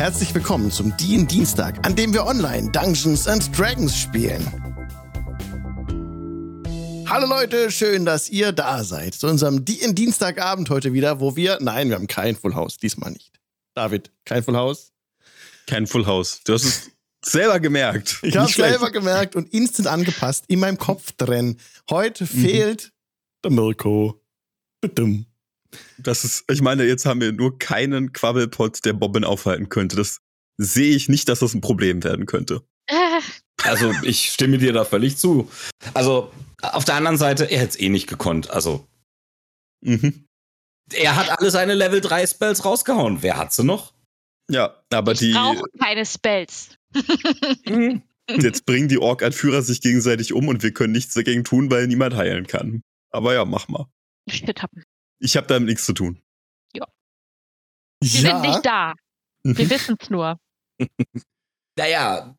Herzlich willkommen zum DIN Dienstag, an dem wir online Dungeons and Dragons spielen. Hallo Leute, schön, dass ihr da seid. Zu unserem DIN Dienstagabend heute wieder, wo wir, nein, wir haben kein Full House, diesmal nicht. David, kein Full House? Kein Full House. Du hast es selber gemerkt. Ich habe es selber gemerkt und instant angepasst, in meinem Kopf drin. Heute mhm. fehlt der Mirko. Bitte. Das ist, ich meine, jetzt haben wir nur keinen Quabbelpot, der Bobbin aufhalten könnte. Das sehe ich nicht, dass das ein Problem werden könnte. Also, ich stimme dir da völlig zu. Also, auf der anderen Seite, er hätte es eh nicht gekonnt. Also, mhm. er hat alle seine Level 3 Spells rausgehauen. Wer hat sie noch? Ja, aber ich die. brauche keine Spells. Mhm. Jetzt bringen die Ork-Anführer sich gegenseitig um und wir können nichts dagegen tun, weil niemand heilen kann. Aber ja, mach mal. Shit happen. Ich habe damit nichts zu tun. Ja. Wir ja. sind nicht da. Wir wissen es nur. naja,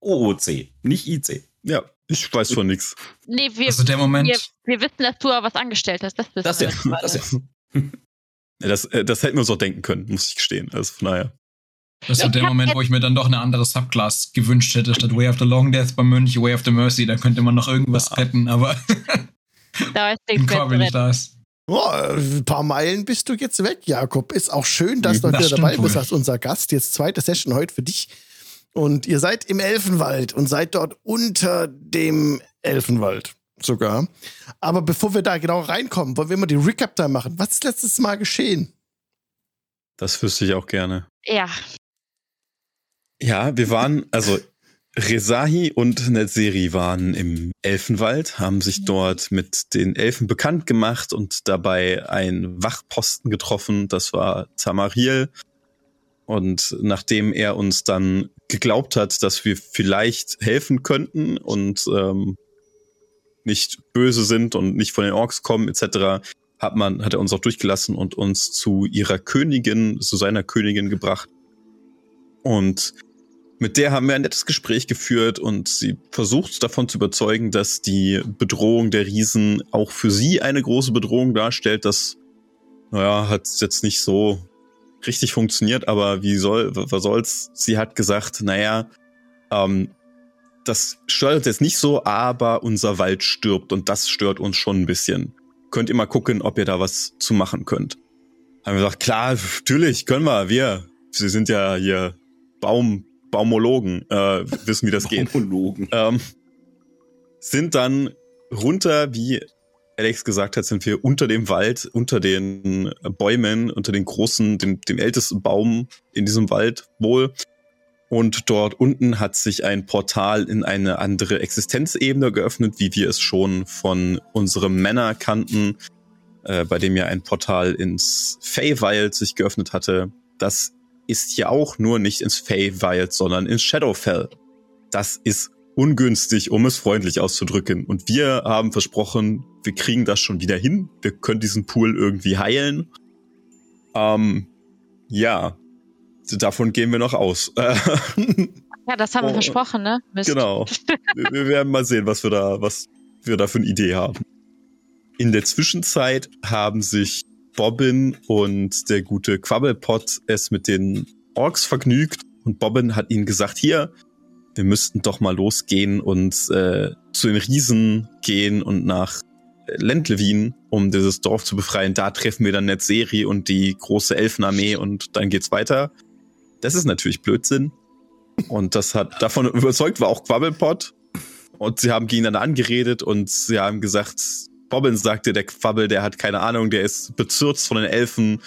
OOC, nicht IC. Ja, ich weiß von nichts. Nee, wir, also der Moment. Wir, wir, wissen, dass du was angestellt hast. Das wissen das wir. Ja, das, ja. das, äh, das hätten wir uns auch denken können, muss ich gestehen. Also von daher. Das ist so der Moment, wo ich mir dann doch eine andere Subclass gewünscht hätte, statt Way of the Long Death bei Mönch, Way of the Mercy. Da könnte man noch irgendwas ja. retten, aber da ist im Chor will ich da ist. Oh, ein paar Meilen bist du jetzt weg, Jakob. Ist auch schön, dass du das wieder dabei wohl. bist als unser Gast. Jetzt zweite Session heute für dich. Und ihr seid im Elfenwald und seid dort unter dem Elfenwald sogar. Aber bevor wir da genau reinkommen, wollen wir mal die Recap da machen. Was ist letztes Mal geschehen? Das wüsste ich auch gerne. Ja. Ja, wir waren, also Rezahi und Netzeri waren im Elfenwald, haben sich dort mit den Elfen bekannt gemacht und dabei einen Wachposten getroffen. Das war Tamariel. Und nachdem er uns dann geglaubt hat, dass wir vielleicht helfen könnten und ähm, nicht böse sind und nicht von den Orks kommen etc., hat man hat er uns auch durchgelassen und uns zu ihrer Königin, zu seiner Königin gebracht. Und mit der haben wir ein nettes Gespräch geführt und sie versucht davon zu überzeugen, dass die Bedrohung der Riesen auch für sie eine große Bedrohung darstellt. Das, naja, hat jetzt nicht so richtig funktioniert, aber wie soll, was soll's? Sie hat gesagt, naja, ähm, das stört uns jetzt nicht so, aber unser Wald stirbt und das stört uns schon ein bisschen. Könnt ihr mal gucken, ob ihr da was zu machen könnt. Haben wir gesagt, klar, natürlich, können wir, wir. Sie sind ja hier Baum, Baumologen äh, wissen, wie das geht. Baumologen. Ähm, sind dann runter, wie Alex gesagt hat, sind wir unter dem Wald, unter den Bäumen, unter den großen, dem, dem ältesten Baum in diesem Wald wohl. Und dort unten hat sich ein Portal in eine andere Existenzebene geöffnet, wie wir es schon von unserem Männer kannten, äh, bei dem ja ein Portal ins Feywild sich geöffnet hatte. Das ist ja auch nur nicht ins Feywild, sondern ins Shadowfell. Das ist ungünstig, um es freundlich auszudrücken. Und wir haben versprochen, wir kriegen das schon wieder hin. Wir können diesen Pool irgendwie heilen. Ähm, ja, davon gehen wir noch aus. ja, das haben wir oh, versprochen, ne? Mist. Genau. wir werden mal sehen, was wir da, was wir da für eine Idee haben. In der Zwischenzeit haben sich Bobbin und der gute Quabbelpot es mit den Orks vergnügt und Bobbin hat ihnen gesagt, hier, wir müssten doch mal losgehen und äh, zu den Riesen gehen und nach Lendlevin, um dieses Dorf zu befreien. Da treffen wir dann Netzeri und die große Elfenarmee und dann geht's weiter. Das ist natürlich Blödsinn. Und das hat davon überzeugt war auch Quabbelpot. Und sie haben gegeneinander angeredet und sie haben gesagt, Bobbin sagte, der Quabbel, der hat keine Ahnung, der ist bezürzt von den Elfen.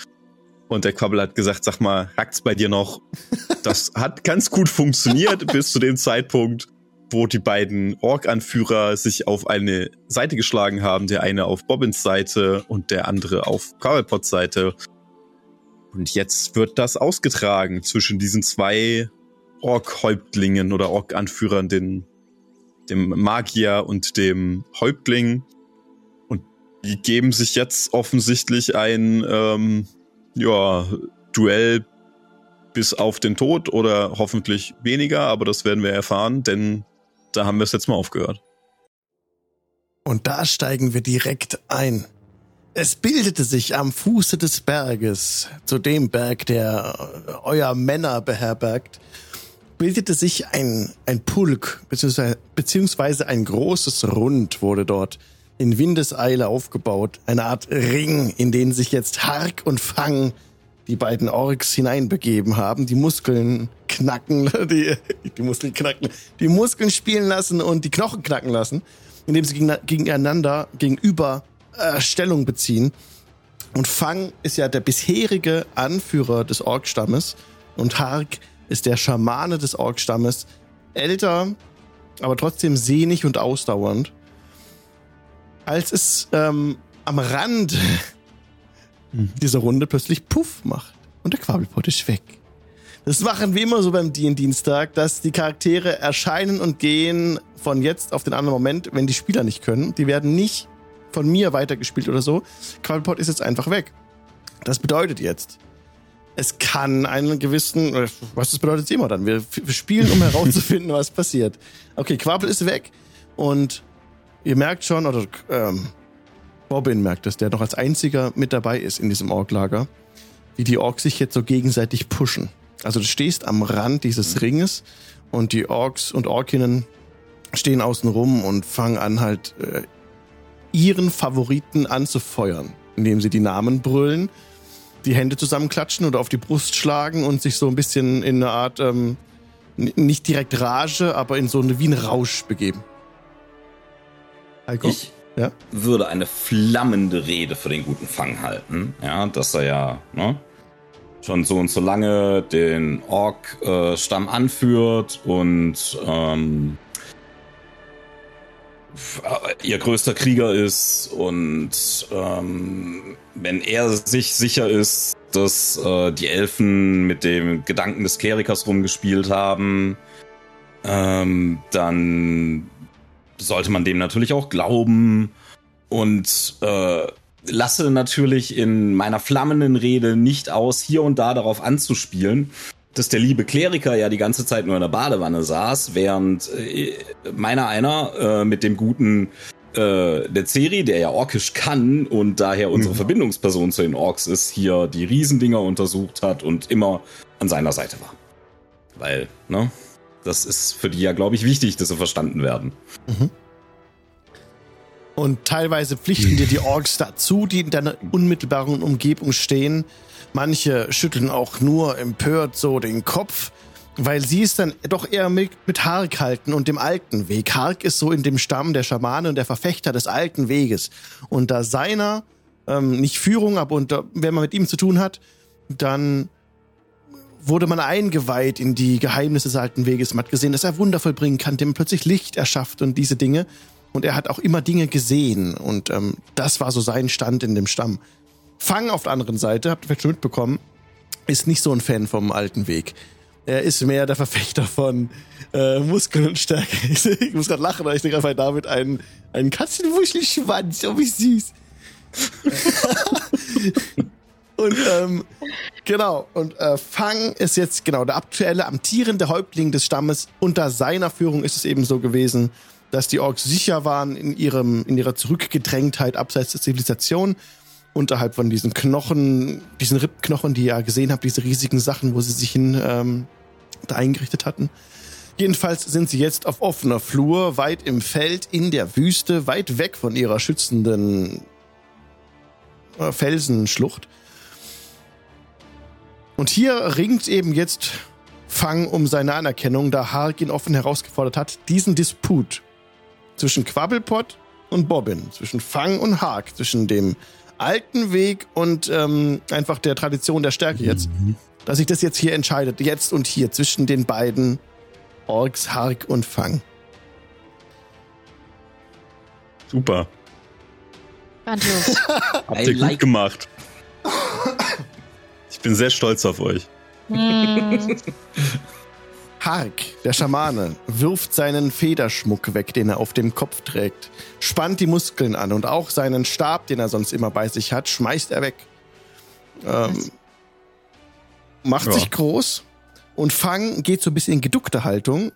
Und der Quabbel hat gesagt, sag mal, hackt's bei dir noch? Das hat ganz gut funktioniert bis zu dem Zeitpunkt, wo die beiden Ork-Anführer sich auf eine Seite geschlagen haben. Der eine auf Bobbins Seite und der andere auf Quabbelpots Seite. Und jetzt wird das ausgetragen zwischen diesen zwei Ork-Häuptlingen oder Ork-Anführern, den, dem Magier und dem Häuptling. Die geben sich jetzt offensichtlich ein ähm, ja, Duell bis auf den Tod oder hoffentlich weniger, aber das werden wir erfahren, denn da haben wir es jetzt mal aufgehört. Und da steigen wir direkt ein. Es bildete sich am Fuße des Berges, zu dem Berg, der euer Männer beherbergt, bildete sich ein, ein Pulk, beziehungsweise, beziehungsweise ein großes Rund wurde dort in Windeseile aufgebaut. Eine Art Ring, in den sich jetzt Hark und Fang, die beiden Orks, hineinbegeben haben. Die Muskeln knacken, die, die Muskeln knacken, die Muskeln spielen lassen und die Knochen knacken lassen, indem sie gegeneinander, gegenüber äh, Stellung beziehen. Und Fang ist ja der bisherige Anführer des Orkstammes und Hark ist der Schamane des Orkstammes. Älter, aber trotzdem sehnig und ausdauernd als es ähm, am Rand mhm. dieser Runde plötzlich Puff macht und der Quabelpott ist weg. Das machen wir immer so beim D&Dienstag, dass die Charaktere erscheinen und gehen von jetzt auf den anderen Moment, wenn die Spieler nicht können. Die werden nicht von mir weitergespielt oder so. Quabelpott ist jetzt einfach weg. Das bedeutet jetzt, es kann einen gewissen, was das bedeutet immer dann. Wir, wir spielen, um herauszufinden, was passiert. Okay, Quabel ist weg und ihr merkt schon, oder ähm, Bobbin merkt es, der noch als einziger mit dabei ist in diesem Orklager, wie die Orks sich jetzt so gegenseitig pushen. Also du stehst am Rand dieses Ringes und die Orks und Orkinnen stehen außen rum und fangen an halt äh, ihren Favoriten anzufeuern, indem sie die Namen brüllen, die Hände zusammenklatschen oder auf die Brust schlagen und sich so ein bisschen in eine Art, ähm, nicht direkt Rage, aber in so eine wie ein Rausch begeben. Heiko? Ich ja? würde eine flammende Rede für den guten Fang halten. Ja, dass er ja ne, schon so und so lange den Ork-Stamm äh, anführt und ähm, ihr größter Krieger ist und ähm, wenn er sich sicher ist, dass äh, die Elfen mit dem Gedanken des Klerikers rumgespielt haben, ähm, dann sollte man dem natürlich auch glauben und äh, lasse natürlich in meiner flammenden Rede nicht aus, hier und da darauf anzuspielen, dass der liebe Kleriker ja die ganze Zeit nur in der Badewanne saß, während äh, meiner einer äh, mit dem guten äh, der Ceri, der ja orkisch kann und daher unsere mhm. Verbindungsperson zu den Orks ist, hier die Riesendinger untersucht hat und immer an seiner Seite war. Weil, ne? Das ist für die ja, glaube ich, wichtig, dass sie verstanden werden. Mhm. Und teilweise pflichten dir die Orks dazu, die in deiner unmittelbaren Umgebung stehen. Manche schütteln auch nur empört so den Kopf, weil sie es dann doch eher mit, mit Hark halten und dem alten Weg. Hark ist so in dem Stamm der Schamane und der Verfechter des alten Weges. Unter seiner, ähm, nicht Führung, aber unter, wenn man mit ihm zu tun hat, dann wurde man eingeweiht in die Geheimnisse des alten Weges. Man hat gesehen, dass er Wunder vollbringen kann, dem plötzlich Licht erschafft und diese Dinge. Und er hat auch immer Dinge gesehen. Und ähm, das war so sein Stand in dem Stamm. Fang auf der anderen Seite, habt ihr vielleicht schon mitbekommen, ist nicht so ein Fan vom alten Weg. Er ist mehr der Verfechter von äh, Muskeln und Stärke. Ich, muss gerade lachen, weil ich denke einfach damit einen, einen Katzenwuschelschwanz. Oh, wie süß. Und ähm, genau, und äh, Fang ist jetzt genau der aktuelle amtierende Häuptling des Stammes. Unter seiner Führung ist es eben so gewesen, dass die Orks sicher waren in ihrem in ihrer Zurückgedrängtheit abseits der Zivilisation unterhalb von diesen Knochen, diesen Rippknochen, die ihr ja gesehen habt, diese riesigen Sachen, wo sie sich hin ähm, da eingerichtet hatten. Jedenfalls sind sie jetzt auf offener Flur, weit im Feld, in der Wüste, weit weg von ihrer schützenden äh, Felsenschlucht. Und hier ringt eben jetzt Fang um seine Anerkennung, da Hark ihn offen herausgefordert hat, diesen Disput zwischen Quabbelpot und Bobbin, zwischen Fang und Hark, zwischen dem alten Weg und ähm, einfach der Tradition der Stärke jetzt, mhm. dass sich das jetzt hier entscheidet, jetzt und hier, zwischen den beiden Orks, Hark und Fang. Super. Grandios. Habt ihr gut gemacht. Ich bin sehr stolz auf euch. Mm. Hark, der Schamane, wirft seinen Federschmuck weg, den er auf dem Kopf trägt, spannt die Muskeln an und auch seinen Stab, den er sonst immer bei sich hat, schmeißt er weg. Ähm, macht ja. sich groß und Fang geht so ein bisschen in geduckte Haltung,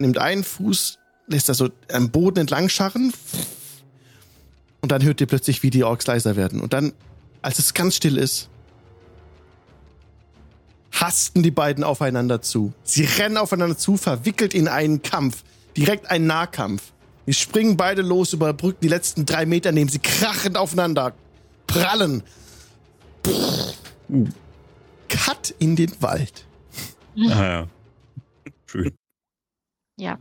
nimmt einen Fuß, lässt er so am Boden entlang scharren Und dann hört ihr plötzlich, wie die Orks leiser werden. Und dann, als es ganz still ist, hasten die beiden aufeinander zu. Sie rennen aufeinander zu, verwickelt in einen Kampf. Direkt ein Nahkampf. Die springen beide los, überbrücken die letzten drei Meter, nehmen sie krachend aufeinander. Prallen. Cut in den Wald. Ah ja. Schön. Ja.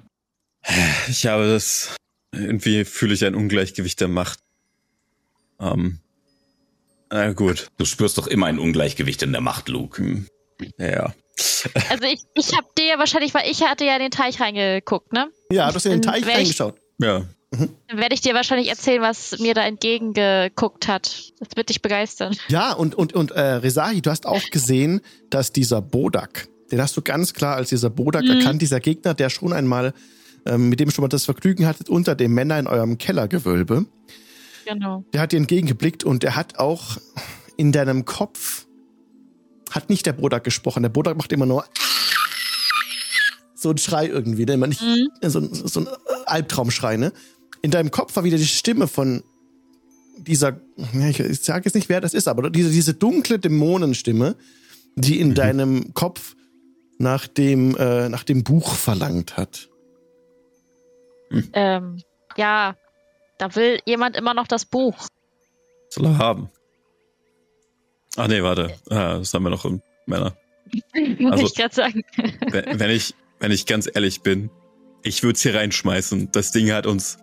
Ich habe das. Irgendwie fühle ich ein Ungleichgewicht der Macht. Ähm. Na gut. Du spürst doch immer ein Ungleichgewicht in der Macht, Luke. Hm. Ja. Also ich, ich habe dir ja wahrscheinlich, weil ich hatte ja in den Teich reingeguckt, ne? Ja, du hast in den Teich ich- reingeschaut. Ja. Dann werde ich dir wahrscheinlich erzählen, was mir da entgegengeguckt hat. Das wird dich begeistern. Ja, und, und, und äh, Rezahi, du hast auch gesehen, dass dieser Bodak, den hast du ganz klar als dieser Bodak Mhm. erkannt, dieser Gegner, der schon einmal, ähm, mit dem schon mal das Vergnügen hattet, unter dem Männer in eurem Kellergewölbe. Genau. Der hat dir entgegengeblickt und der hat auch in deinem Kopf, hat nicht der Bodak gesprochen. Der Bodak macht immer nur so einen Schrei irgendwie, den man nicht, Mhm. so, ein- so ein Albtraumschrei, ne? In deinem Kopf war wieder die Stimme von dieser, ich, ich sage jetzt nicht, wer das ist, aber diese, diese dunkle Dämonenstimme, die in deinem Kopf nach dem, äh, nach dem Buch verlangt hat. Ähm, ja, da will jemand immer noch das Buch. Soll er haben. Ach nee, warte. Ah, das haben wir noch im Männer. Muss Also- ich gerade sagen. Wenn, ich, wenn ich ganz ehrlich bin, ich würde es hier reinschmeißen. Das Ding hat uns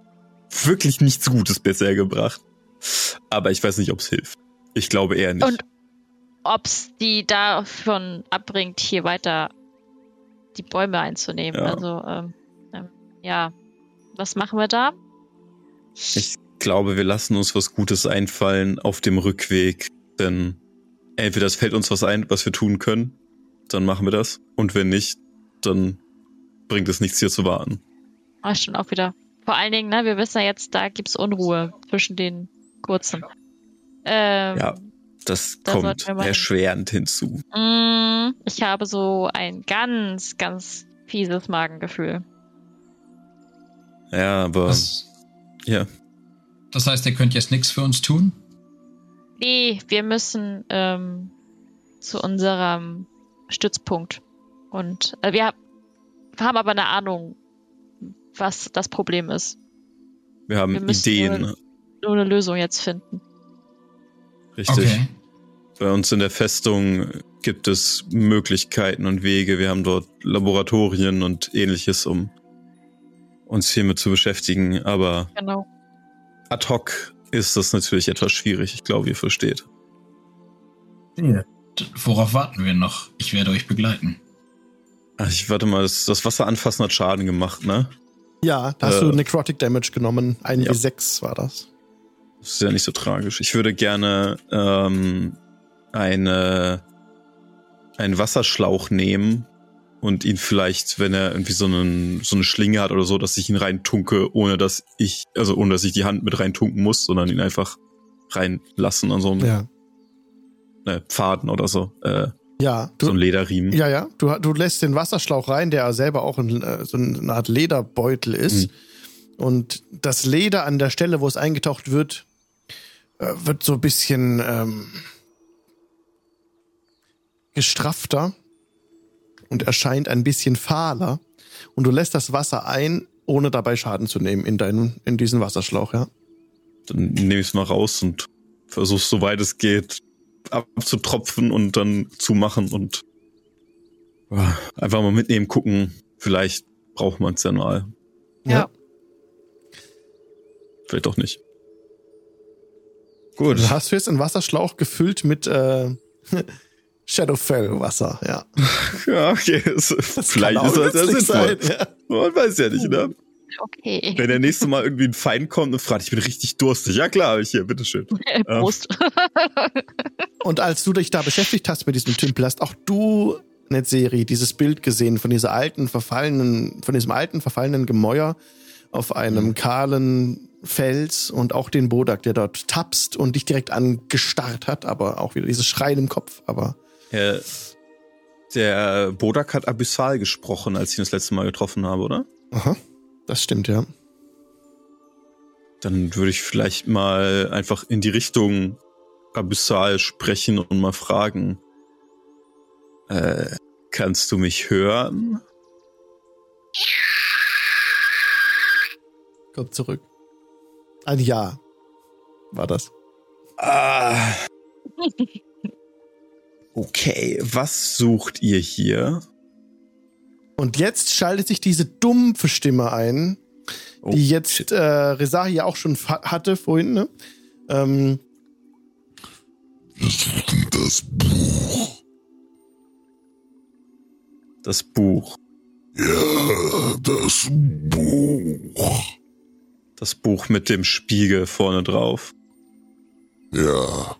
wirklich nichts Gutes bisher gebracht. Aber ich weiß nicht, ob es hilft. Ich glaube eher nicht. Und ob's die davon abbringt, hier weiter die Bäume einzunehmen. Ja. Also, ähm, ähm, ja. Was machen wir da? Ich glaube, wir lassen uns was Gutes einfallen auf dem Rückweg, denn entweder es fällt uns was ein, was wir tun können, dann machen wir das. Und wenn nicht, dann bringt es nichts hier zu warten. Ah, stimmt auch wieder. Vor allen Dingen, ne, wir wissen ja jetzt, da gibt's Unruhe zwischen den kurzen. Ähm, Ja. Das Da kommt erschwerend hinzu. mh, ich habe so ein ganz, ganz fieses Magengefühl. Ja, aber Das, ja, das heißt, ihr könnt jetzt nichts für uns tun? Nee, wir müssen ähm, zu unserem Stützpunkt. Und äh, wir hab- haben aber eine Ahnung, was das Problem ist. wir haben Wir müssen Ideen. nur- Nur eine Lösung jetzt finden. Richtig. Okay. Bei uns in der Festung gibt es Möglichkeiten und Wege. Wir haben dort Laboratorien und ähnliches, um uns hiermit zu beschäftigen. Aber Genau. ad hoc ist das natürlich etwas schwierig. Ich glaube, ihr versteht. D- Worauf warten wir noch? Ich werde euch begleiten. Ach, ich warte mal, das, das Wasser anfassen hat Schaden gemacht, ne? Ja, da hast Äh, du Necrotic Damage genommen. Ein ja. W6 war das. Das ist ja nicht so tragisch. Ich würde gerne ähm, eine, einen Wasserschlauch nehmen und ihn vielleicht, wenn er irgendwie so, einen, so eine Schlinge hat oder so, dass ich ihn reintunke, ohne dass ich, also ohne dass ich die Hand mit reintunken muss, sondern ihn einfach reinlassen an so einem Ja. äh, Pfaden oder so. Äh, Ja, so du, ein Lederriemen. ja, ja. Du, du lässt den Wasserschlauch rein, der selber auch ein, äh, so eine Art Lederbeutel ist. Und das Leder an der Stelle, wo es eingetaucht wird, äh, wird so ein bisschen ähm, gestraffter und erscheint ein bisschen fahler. Und du lässt das Wasser ein, ohne dabei Schaden zu nehmen in deinen, in diesen Wasserschlauch, ja. Dann nehme ich es mal raus und versuche, soweit es geht, abzutropfen und dann zu machen und einfach mal mitnehmen, gucken. Vielleicht braucht man es ja mal. Ja. Vielleicht auch nicht. Gut. Du hast jetzt einen Wasserschlauch gefüllt mit äh, Shadowfell-Wasser, ja. Ja, okay. Es, vielleicht Kann auch ist das ja sinnvoll. sein, ja. Man weiß ja nicht, ne? Okay. Wenn der nächste Mal irgendwie ein Feind kommt und fragt, ich bin richtig durstig. Ja klar, hab ich hier, bitteschön. Prost. Und als du dich da beschäftigt hast mit diesem Tümpel, hast auch du, Netzeri, dieses Bild gesehen von dieser alten, verfallenen, von diesem alten, verfallenen Gemäuer auf einem kahlen Fels und auch den Bodak, der dort tapst und dich direkt angestarrt hat, aber auch wieder dieses Schreien im Kopf, aber Der, der Bodak hat Abyssal gesprochen, als ich ihn das letzte Mal getroffen habe, oder? aha, das stimmt, ja. Dann würde ich vielleicht mal einfach in die Richtung Abyssal sprechen und mal fragen. Äh, kannst du mich hören? Kommt zurück. Ein Ja war das. Ah. Okay, was sucht ihr hier? Und jetzt schaltet sich diese dumpfe Stimme ein, oh, die jetzt äh, Rezahi ja auch schon hatte vorhin. Ne? Ähm, Wir suchen das Buch. Das Buch. Ja, das Buch. Das Buch mit dem Spiegel vorne drauf. Ja.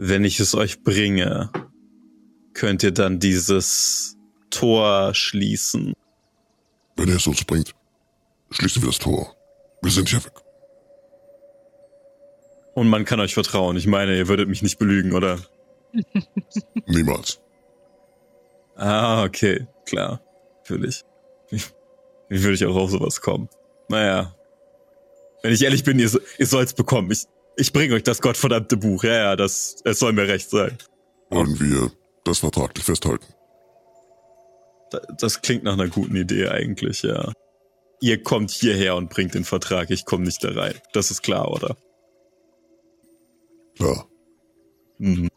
Wenn ich es euch bringe, könnt ihr dann dieses Tor schließen. Wenn er es uns bringt, schließen wir das Tor. Wir sind hier weg. Und man kann euch vertrauen. Ich meine, ihr würdet mich nicht belügen, oder? Niemals. Ah, okay, klar. Natürlich. Wie, wie würde ich auch auf sowas kommen? Naja. Wenn ich ehrlich bin, ihr, ihr sollt's bekommen. Ich, ich bringe euch das gottverdammte Buch. Ja, ja, das, es soll mir recht sein. Wollen wir das vertraglich festhalten? Das klingt nach einer guten Idee eigentlich, ja. Ihr kommt hierher und bringt den Vertrag, ich komme nicht da rein. Das ist klar, oder? Klar. Mhm.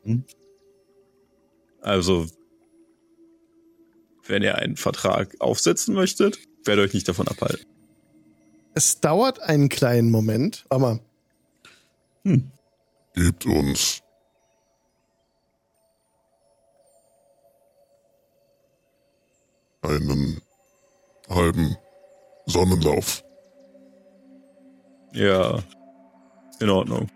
Also, wenn ihr einen Vertrag aufsetzen möchtet, werde euch nicht davon abhalten. Es dauert einen kleinen Moment, aber. Hm. Gebt uns einen halben Sonnenlauf. Ja, in Ordnung.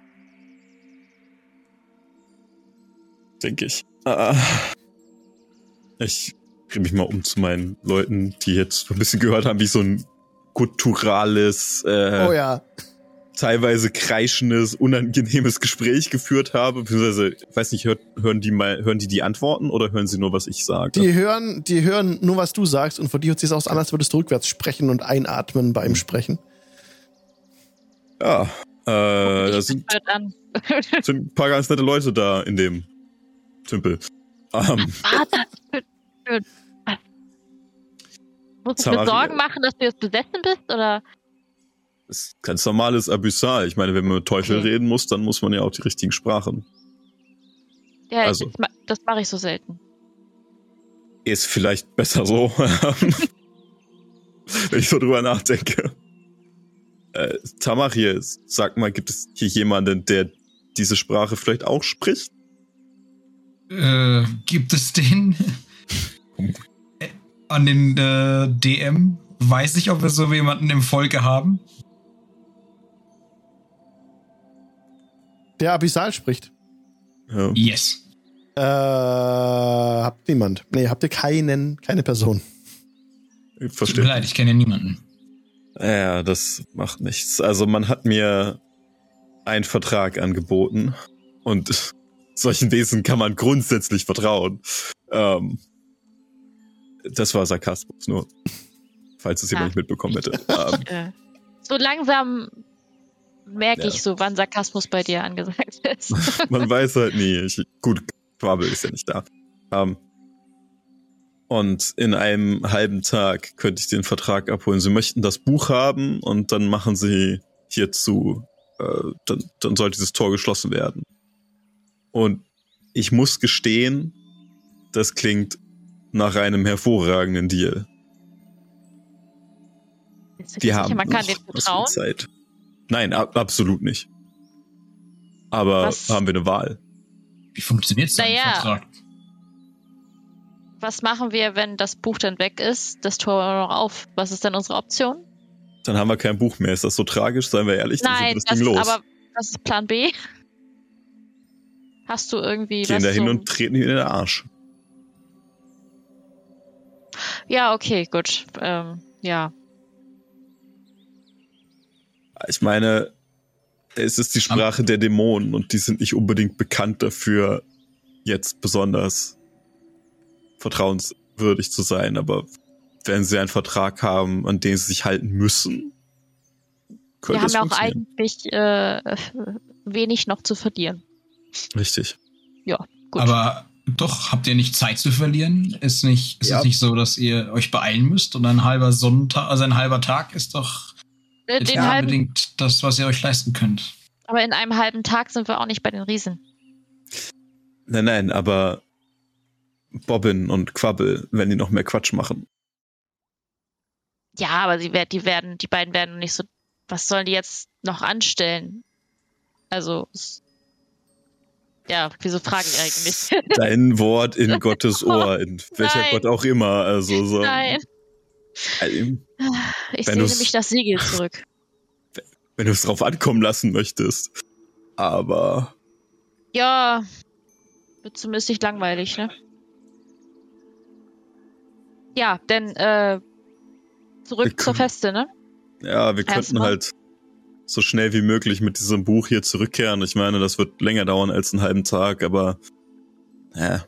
Denke ich. Ah, ich drehe mich mal um zu meinen Leuten, die jetzt ein bisschen gehört haben, wie so ein gutturales, äh, oh ja. Teilweise kreischendes, unangenehmes Gespräch geführt habe. Beziehungsweise, ich weiß nicht, hört, hören die mal, hören die die Antworten oder hören sie nur, was ich sage? Die hören, die hören nur, was du sagst und von dir hört sich aus an, als würdest du rückwärts sprechen und einatmen beim hm. Sprechen. Ja, äh, da sind, sind ein paar ganz nette Leute da in dem Tümpel. Ähm, ah, das Musst du dir Sorgen machen, dass du jetzt besessen bist, oder? Das ist ganz normales Abyssal. Ich meine, wenn man mit Teufel okay. reden muss, dann muss man ja auch die richtigen Sprachen. Ja, also, das, das mache ich so selten. Ist vielleicht besser so, wenn ich so drüber nachdenke. Äh, Tamar hier, sag mal, gibt es hier jemanden, der diese Sprache vielleicht auch spricht? Äh, gibt es den? An den äh, DM? Weiß ich, ob wir so jemanden im Folge haben? Der Abyssal spricht. Ja. Yes. Äh, habt niemand. Nee, habt ihr keinen, keine Person. Ich verstehe. Tut mir leid, ich kenne niemanden. Ja, das macht nichts. Also man hat mir einen Vertrag angeboten und solchen Wesen kann man grundsätzlich vertrauen. Ähm, das war Sarkasmus, nur falls es jemand nicht mitbekommen hätte. Ähm, so langsam merke ja. ich so, wann Sarkasmus bei dir angesagt ist. Man weiß halt nie. Ich, gut, Quabel ist ja nicht da. Ähm, und in einem halben Tag könnte ich den Vertrag abholen. Sie möchten das Buch haben und dann machen sie hierzu, äh, dann, dann soll dieses Tor geschlossen werden. Und ich muss gestehen, das klingt nach einem hervorragenden Deal. Wir haben man kann noch Zeit. Nein, ab, absolut nicht. Aber was? haben wir eine Wahl? Wie funktioniert so naja. Vertrag? Was machen wir, wenn das Buch dann weg ist, das Tor noch auf? Was ist denn unsere Option? Dann haben wir kein Buch mehr. Ist das so tragisch? Seien wir ehrlich, Nein, dann das, das Ding los. aber was ist Plan B? Hast du irgendwie Gehen da hin und treten ihn in den Arsch. Ja, okay, gut. Ähm, ja. Ich meine, es ist die Sprache der Dämonen und die sind nicht unbedingt bekannt dafür, jetzt besonders vertrauenswürdig zu sein, aber wenn sie einen Vertrag haben, an den sie sich halten müssen, wir haben ja auch eigentlich äh, wenig noch zu verlieren. Richtig. Ja, gut. Aber doch, habt ihr nicht Zeit zu verlieren? Ist nicht, ist ja. es nicht so, dass ihr euch beeilen müsst und ein halber Sonntag, also ein halber Tag ist doch äh, ist ja unbedingt das, was ihr euch leisten könnt. Aber in einem halben Tag sind wir auch nicht bei den Riesen. Nein, nein, aber Bobbin und Quabbel, wenn die noch mehr Quatsch machen. Ja, aber sie, die werden, die beiden werden nicht so. Was sollen die jetzt noch anstellen? Also, ja, wieso frage ich eigentlich? Dein Wort in Gottes Ohr, in welcher Nein. Gott auch immer. Also so. Nein. Ich sehe nämlich das Siegel zurück. Wenn du es drauf ankommen lassen möchtest. Aber. Ja, wird zumindest nicht langweilig, ne? Ja, denn äh, zurück zur Feste, ne? Ja, wir könnten halt so schnell wie möglich mit diesem Buch hier zurückkehren. Ich meine, das wird länger dauern als einen halben Tag, aber ja,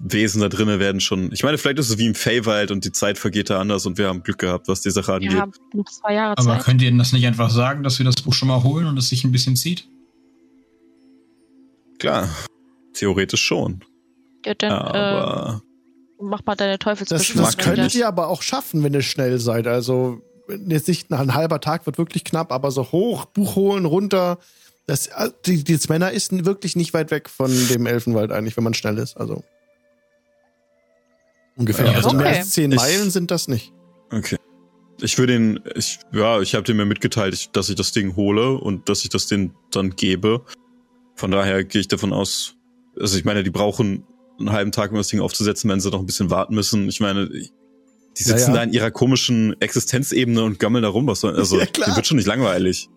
Wesen da drinnen werden schon. Ich meine, vielleicht ist es wie im Feywild und die Zeit vergeht da anders und wir haben Glück gehabt, was die Sache angeht. Wir haben noch zwei Jahre Zeit. Aber könnt ihr denn das nicht einfach sagen, dass wir das Buch schon mal holen und es sich ein bisschen zieht? Klar, theoretisch schon. Ja, dann, aber äh, mach mal deine Teufelsbeschwörung. Das, das könntet ihr aber auch schaffen, wenn ihr schnell seid. Also jetzt nicht ein halber Tag wird wirklich knapp, aber so hoch, Buch holen, runter. Das, äh, die, die Männer ist wirklich nicht weit weg von dem Elfenwald eigentlich, wenn man schnell ist. Also ungefähr. Ja, also okay. mehr als zehn Meilen sind das nicht. Okay. Ich würde ihn, ich, ja, ich habe dir mir mitgeteilt, dass ich das Ding hole und dass ich das denen dann gebe. Von daher gehe ich davon aus, also ich meine, die brauchen einen halben Tag, um das Ding aufzusetzen, wenn sie noch ein bisschen warten müssen. Ich meine, die sitzen ja, ja. da in ihrer komischen Existenzebene und gammeln da rum. Was soll, also, ja, klar. wird schon nicht langweilig.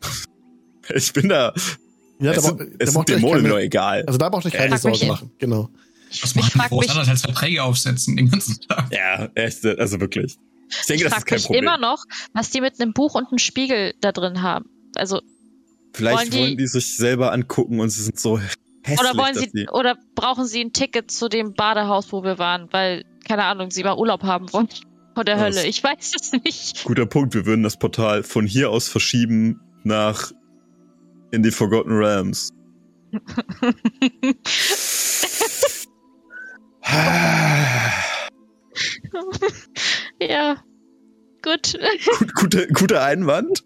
ich bin da. Ja, es da sind, es sind Dämonen nur egal. Also da braucht ihr keine Sorgen machen. Genau. Was machen groß anders als Verträge aufsetzen den ganzen Tag? Ja, echt, also wirklich. Ich denke, ich das ist kein mich Problem. immer noch, was die mit einem Buch und einem Spiegel da drin haben. Also Vielleicht wollen die, wollen die sich selber angucken und sie sind so hässlich. Oder wollen sie, oder brauchen sie ein Ticket zu dem Badehaus, wo wir waren, weil keine Ahnung, sie mal Urlaub haben wollen. Von der Hölle. Ich weiß es nicht. Guter Punkt. Wir würden das Portal von hier aus verschieben nach in die Forgotten Realms. ja. Gut. Gut guter, guter Einwand.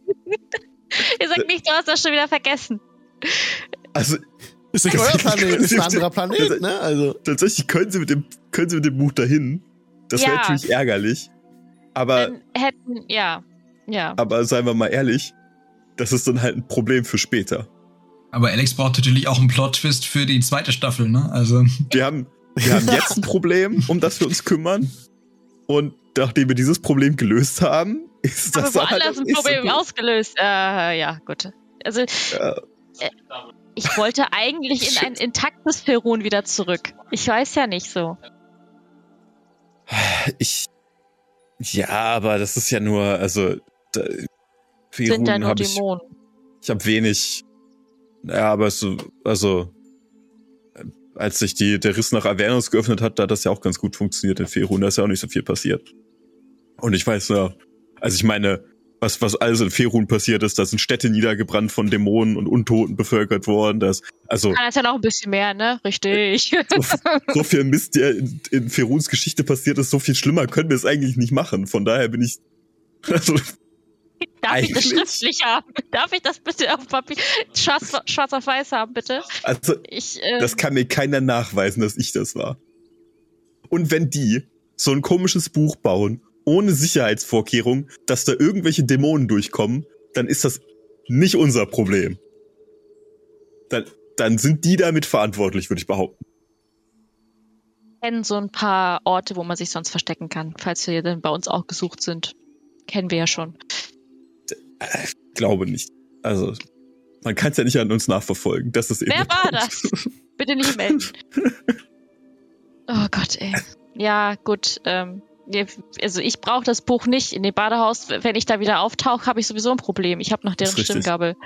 Ihr sagt nicht, du hast das schon wieder vergessen. Also, ist ein neuer Planet, ist ein anderer Planet, ne? Also. Tatsächlich können sie mit dem, können sie mit dem Buch dahin. Das ja. wäre natürlich ärgerlich. Aber. Dann hätten, ja. Ja. Aber seien wir mal ehrlich, das ist dann halt ein Problem für später. Aber Alex braucht natürlich auch einen Plot-Twist für die zweite Staffel, ne? Also. Wir haben, wir haben jetzt ein Problem, um das wir uns kümmern. Und nachdem wir dieses Problem gelöst haben, ist das Aber woanders halt ein Problem ausgelöst. Äh, ja, gut. Also. Ja. Äh, ich wollte eigentlich in ein intaktes Ferun wieder zurück. Ich weiß ja nicht so. Ich. Ja, aber das ist ja nur, also. Da, Sind ja nur Dämonen. Ich, ich habe wenig. Ja, aber so, also. Als sich die, der Riss nach Avernus geöffnet hat, da hat das ja auch ganz gut funktioniert in Ferun. Da ist ja auch nicht so viel passiert. Und ich weiß ja, also ich meine, was, was alles in Ferun passiert ist. Da sind Städte niedergebrannt von Dämonen und Untoten bevölkert worden. Das, also, ah, das ist ja noch ein bisschen mehr, ne? Richtig. So, so viel Mist, der in, in Feruns Geschichte passiert ist, so viel schlimmer können wir es eigentlich nicht machen. Von daher bin ich. Also, Darf Eigentlich? ich das schriftlich haben? Darf ich das bitte auf Papier schwarz, schwarz auf weiß haben, bitte? Also, ich, ähm, das kann mir keiner nachweisen, dass ich das war. Und wenn die so ein komisches Buch bauen ohne Sicherheitsvorkehrung, dass da irgendwelche Dämonen durchkommen, dann ist das nicht unser Problem. Dann, dann sind die damit verantwortlich, würde ich behaupten. Kennen so ein paar Orte, wo man sich sonst verstecken kann, falls wir dann bei uns auch gesucht sind. Kennen wir ja schon. Ich glaube nicht. Also, man kann es ja nicht an uns nachverfolgen. Das ist Wer war das? Bitte nicht melden. oh Gott, ey. Ja, gut. Ähm, also ich brauche das Buch nicht in dem Badehaus. Wenn ich da wieder auftauche, habe ich sowieso ein Problem. Ich habe noch deren Stimmgabel.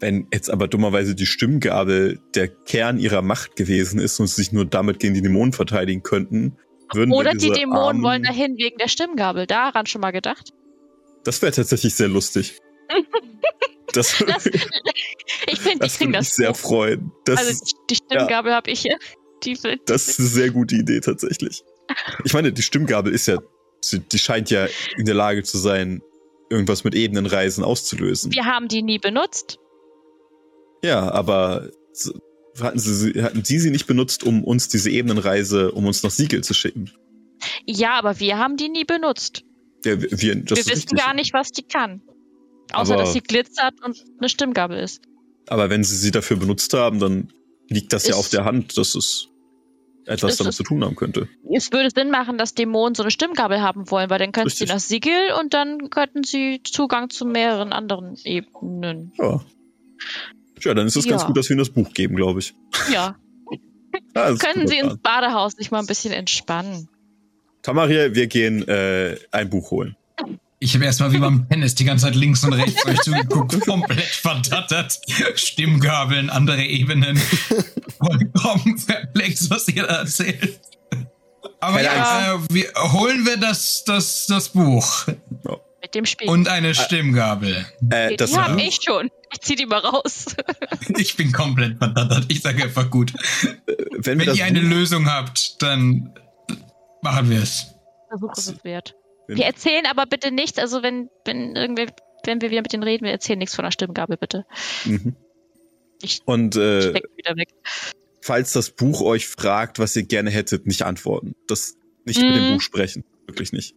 Wenn jetzt aber dummerweise die Stimmgabel der Kern ihrer Macht gewesen ist und sie sich nur damit gegen die Dämonen verteidigen könnten, würden Oder die Dämonen wollen dahin wegen der Stimmgabel. Daran schon mal gedacht? Das wäre tatsächlich sehr lustig. Das, das, ich finde, das würde mich sehr freuen. Das, also die Stimmgabel ja. habe ich hier. Die, die, das ist eine sehr gute Idee tatsächlich. Ich meine, die Stimmgabel ist ja, die scheint ja in der Lage zu sein, irgendwas mit Ebenenreisen auszulösen. Wir haben die nie benutzt. Ja, aber hatten sie, hatten Sie sie nicht benutzt, um uns diese Ebenenreise, um uns noch Siegel zu schicken? Ja, aber wir haben die nie benutzt. Ja, wir, wir, wissen gar nicht, was die kann. Außer, aber, dass sie glitzert und eine Stimmgabel ist. Aber wenn sie sie dafür benutzt haben, dann liegt das ist, ja auf der Hand, dass es etwas damit zu tun haben könnte. Es würde Sinn machen, dass Dämonen so eine Stimmgabel haben wollen, weil dann könnten Richtig. sie das Siegel und dann könnten sie Zugang zu mehreren anderen Ebenen. Ja. Ja, dann ist es ja. ganz gut, dass wir ihnen das Buch geben, glaube ich. Ja. ja Können Sie ins Badehaus sich mal ein bisschen entspannen? Tamaria, wir gehen äh, ein Buch holen. Ich habe erstmal wie beim Tennis die ganze Zeit links und rechts euch zugeguckt, komplett verdattert. Stimmgabeln, andere Ebenen. Vollkommen perplex, was ihr da erzählt. Aber ja, äh, wir, holen wir das, das, das Buch. Mit dem Spiel. Und eine Stimmgabel. Äh, das die habe ich schon. Ich zieh die mal raus. ich bin komplett verdattert. Ich sage einfach gut. Äh, wenn, Wenn ihr eine Lösung habt, dann machen wir es. Versuch ist es wert. Wir erzählen aber bitte nichts, also wenn, wenn irgendwer, wenn wir wieder mit denen reden, wir erzählen nichts von der Stimmgabel, bitte. Mhm. Ich Und äh, wieder weg. falls das Buch euch fragt, was ihr gerne hättet, nicht antworten. Das nicht mhm. mit dem mhm. Buch sprechen. Wirklich nicht.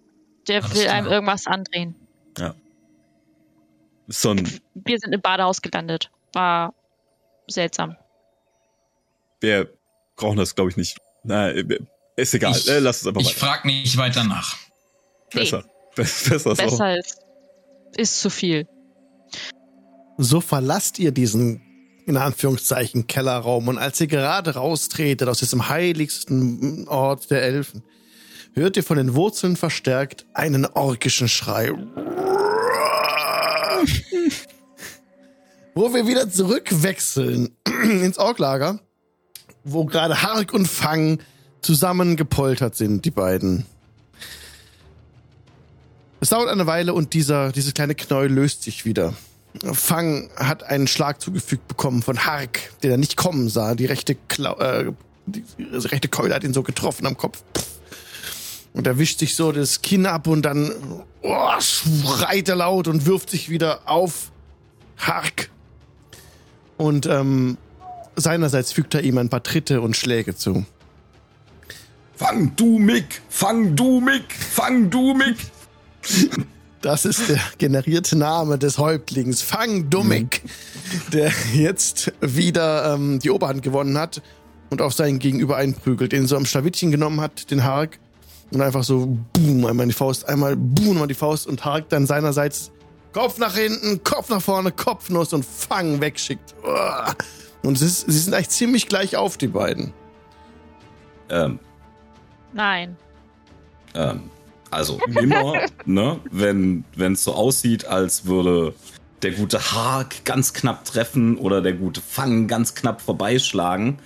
Der Alles will klar. einem irgendwas andrehen. Ja. So ein wir sind im Badehaus gelandet. War seltsam. Wir brauchen das, glaube ich, nicht. Na, ist egal. Ich, äh, Lass es einfach Ich frage nicht weiter nach. Besser. Nee. Besser, Besser ist, ist zu viel. So verlasst ihr diesen, in Anführungszeichen, Kellerraum und als ihr gerade raustretet aus diesem heiligsten Ort der Elfen, hört ihr von den Wurzeln verstärkt einen orkischen Schrei. Wo wir wieder zurückwechseln ins Orklager, wo gerade Hark und Fang zusammen gepoltert sind, die beiden. Es dauert eine Weile und dieser, dieses kleine Knäuel löst sich wieder. Fang hat einen Schlag zugefügt bekommen von Hark, den er nicht kommen sah. Die rechte, Klau äh, die rechte Keule hat ihn so getroffen am Kopf. Und er wischt sich so das Kinn ab und dann oh, schreit er laut und wirft sich wieder auf Hark. Und ähm, seinerseits fügt er ihm ein paar Tritte und Schläge zu. Fang du Mick! Fang du Mick! Fang du Mick! Das ist der generierte Name des Häuptlings, Fang Dummig, der jetzt wieder ähm, die Oberhand gewonnen hat und auf seinen Gegenüber einprügelt, den so am Schlawittchen genommen hat, den Hark, und einfach so boom, einmal in die Faust, einmal boom, einmal die Faust und Hark dann seinerseits Kopf nach hinten, Kopf nach vorne, Kopfnuss und Fang wegschickt. Und ist, sie sind eigentlich ziemlich gleich auf, die beiden. Ähm. Nein. Ähm. Also immer, ne, wenn es so aussieht, als würde der gute Hark ganz knapp treffen oder der gute Fang ganz knapp vorbeischlagen,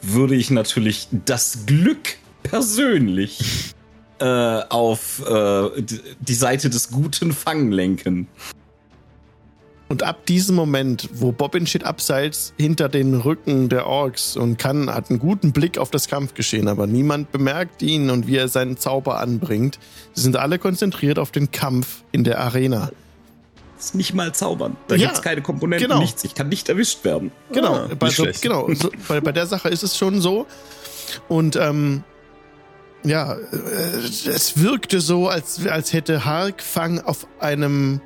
würde ich natürlich das Glück persönlich äh, auf äh, die Seite des guten Fang lenken. Und ab diesem Moment, wo Bobbin steht abseits hinter den Rücken der Orks und kann, hat einen guten Blick auf das Kampfgeschehen, aber niemand bemerkt ihn und wie er seinen Zauber anbringt. Sie sind alle konzentriert auf den Kampf in der Arena. Das ist nicht mal zaubern. Da ja, gibt es keine Komponenten, genau. nichts. Ich kann nicht erwischt werden. Genau, ah, bei, so, genau so, bei, bei der Sache ist es schon so. Und ähm, ja, äh, es wirkte so, als, als hätte Hark Fang auf einem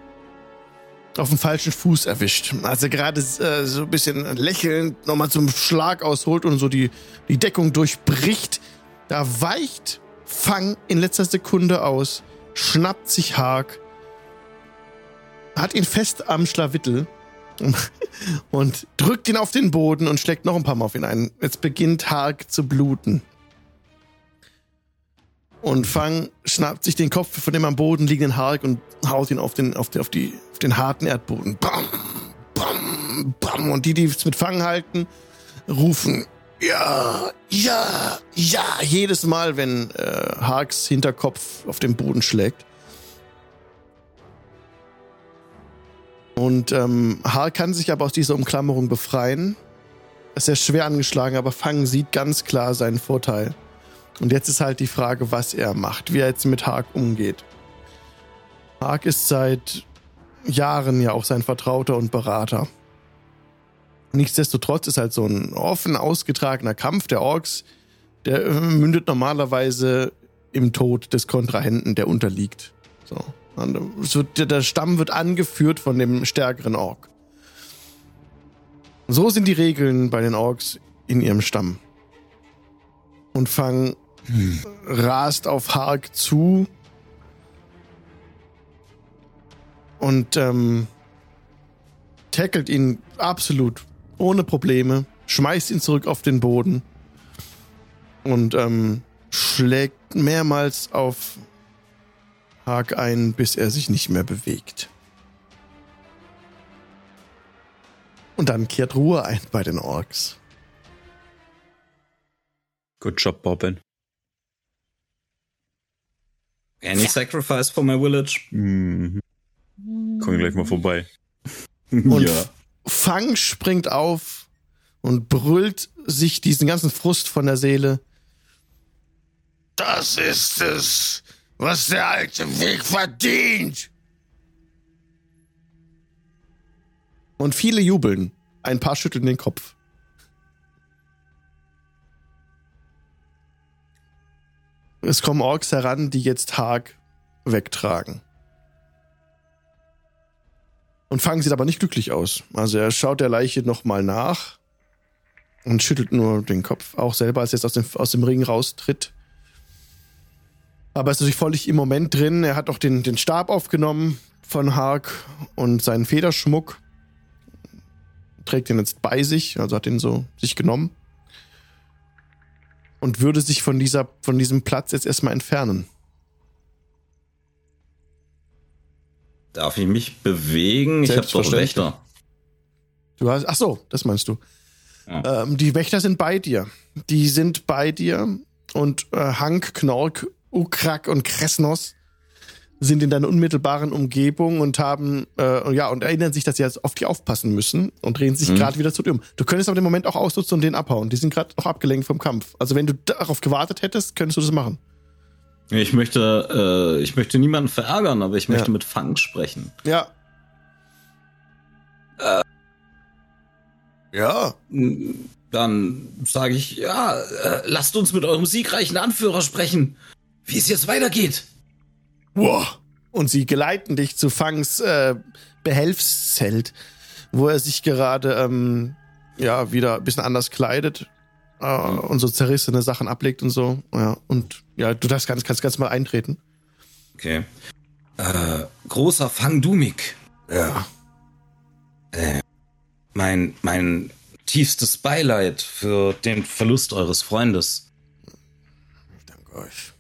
auf dem falschen Fuß erwischt. Als er gerade äh, so ein bisschen lächelnd nochmal zum Schlag ausholt und so die, die Deckung durchbricht, da weicht Fang in letzter Sekunde aus, schnappt sich Hark, hat ihn fest am Schlawittel und drückt ihn auf den Boden und schlägt noch ein paar Mal auf ihn ein. Jetzt beginnt Hark zu bluten. Und Fang schnappt sich den Kopf von dem am Boden liegenden Hark und haut ihn auf den, auf den, auf die, auf den harten Erdboden. Bam, bam, bam. Und die, die es mit Fang halten, rufen ja, ja, ja, jedes Mal, wenn äh, Harks Hinterkopf auf den Boden schlägt. Und ähm, Haar kann sich aber aus dieser Umklammerung befreien. Ist sehr schwer angeschlagen, aber Fang sieht ganz klar seinen Vorteil. Und jetzt ist halt die Frage, was er macht, wie er jetzt mit Hark umgeht. Hark ist seit Jahren ja auch sein Vertrauter und Berater. Nichtsdestotrotz ist halt so ein offen ausgetragener Kampf der Orks, der äh, mündet normalerweise im Tod des Kontrahenten, der unterliegt. So. Wird, der Stamm wird angeführt von dem stärkeren Ork. So sind die Regeln bei den Orks in ihrem Stamm. Und Fang hm. rast auf Hark zu und ähm, tackelt ihn absolut ohne Probleme, schmeißt ihn zurück auf den Boden und ähm, schlägt mehrmals auf Hark ein, bis er sich nicht mehr bewegt. Und dann kehrt Ruhe ein bei den Orks. Good job, Bobbin. Any ja. sacrifice for my village? Mhm. Komm gleich mal vorbei. Und ja. Fang springt auf und brüllt sich diesen ganzen Frust von der Seele. Das ist es, was der alte Weg verdient. Und viele jubeln. Ein paar schütteln den Kopf. Es kommen Orks heran, die jetzt Hag wegtragen. Und Fang sieht aber nicht glücklich aus. Also er schaut der Leiche nochmal nach und schüttelt nur den Kopf. Auch selber, als er jetzt aus dem, aus dem Ring raustritt. Aber er ist natürlich völlig im Moment drin. Er hat auch den, den Stab aufgenommen von Hark und seinen Federschmuck. Trägt ihn jetzt bei sich, also hat ihn so sich genommen. Und würde sich von, dieser, von diesem Platz jetzt erstmal entfernen. Darf ich mich bewegen? Ich habe doch Wächter. Du hast, ach so, das meinst du. Ja. Ähm, die Wächter sind bei dir. Die sind bei dir und äh, Hank, Knork, Ukrak und Kresnos sind in deiner unmittelbaren Umgebung und haben äh, ja und erinnern sich, dass sie jetzt auf die aufpassen müssen und drehen sich mhm. gerade wieder zu dir um. Du könntest aber den Moment auch ausnutzen und den abhauen. Die sind gerade noch abgelenkt vom Kampf. Also wenn du darauf gewartet hättest, könntest du das machen. Ich möchte, äh, ich möchte niemanden verärgern, aber ich möchte ja. mit Fang sprechen. Ja. Äh, ja. Dann sage ich, ja, äh, lasst uns mit eurem siegreichen Anführer sprechen, wie es jetzt weitergeht. Wow. Und sie geleiten dich zu Fangs äh, Behelfszelt, wo er sich gerade ähm, ja wieder ein bisschen anders kleidet äh, und so zerrissene Sachen ablegt und so. Ja, und ja, du darfst ganz, kannst ganz mal eintreten. Okay. Äh, großer Fang Dumik. Ja. Äh, mein, mein tiefstes Beileid für den Verlust eures Freundes. Ich danke euch.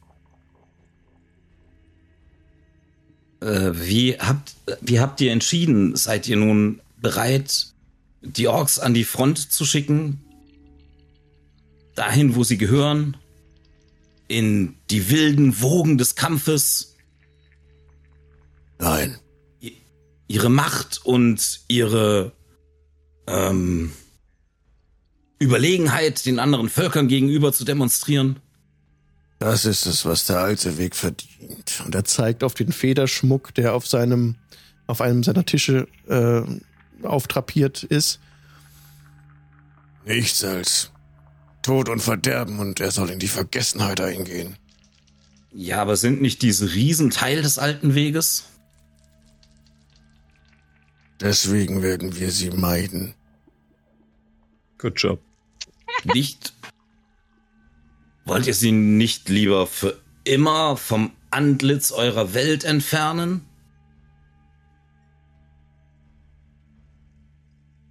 Äh, wie habt, wie habt ihr entschieden? Seid ihr nun bereit, die Orks an die Front zu schicken? Dahin, wo sie gehören, in die wilden Wogen des Kampfes. Nein. Ihre Macht und ihre ähm, Überlegenheit den anderen Völkern gegenüber zu demonstrieren. Das ist es, was der alte Weg verdient. Und er zeigt auf den Federschmuck, der auf seinem, auf einem seiner Tische äh, auftrapiert ist. Nichts als Tod und Verderben und er soll in die Vergessenheit eingehen. Ja, aber sind nicht diese Riesen Teil des alten Weges? Deswegen werden wir sie meiden. Good job. Nicht. Wollt ihr sie nicht lieber für immer vom Antlitz eurer Welt entfernen?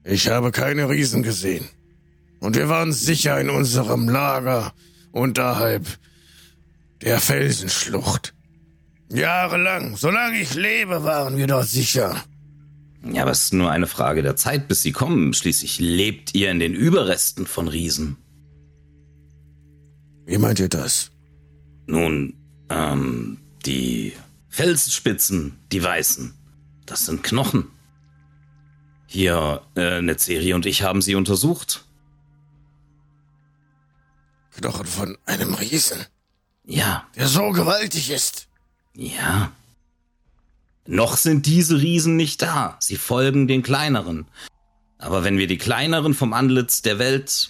Ich habe keine Riesen gesehen. Und wir waren sicher in unserem Lager unterhalb der Felsenschlucht. Jahrelang, solange ich lebe, waren wir dort sicher. Ja, aber es ist nur eine Frage der Zeit, bis sie kommen. Schließlich lebt ihr in den Überresten von Riesen. Wie meint ihr das? Nun, ähm, die Felsspitzen, die weißen, das sind Knochen. Hier, äh, Netzeri und ich haben sie untersucht. Knochen von einem Riesen, Ja, der so gewaltig ist. ja. Noch sind diese Riesen nicht da. Sie folgen den kleineren. Aber wenn wir die kleineren vom Antlitz der Welt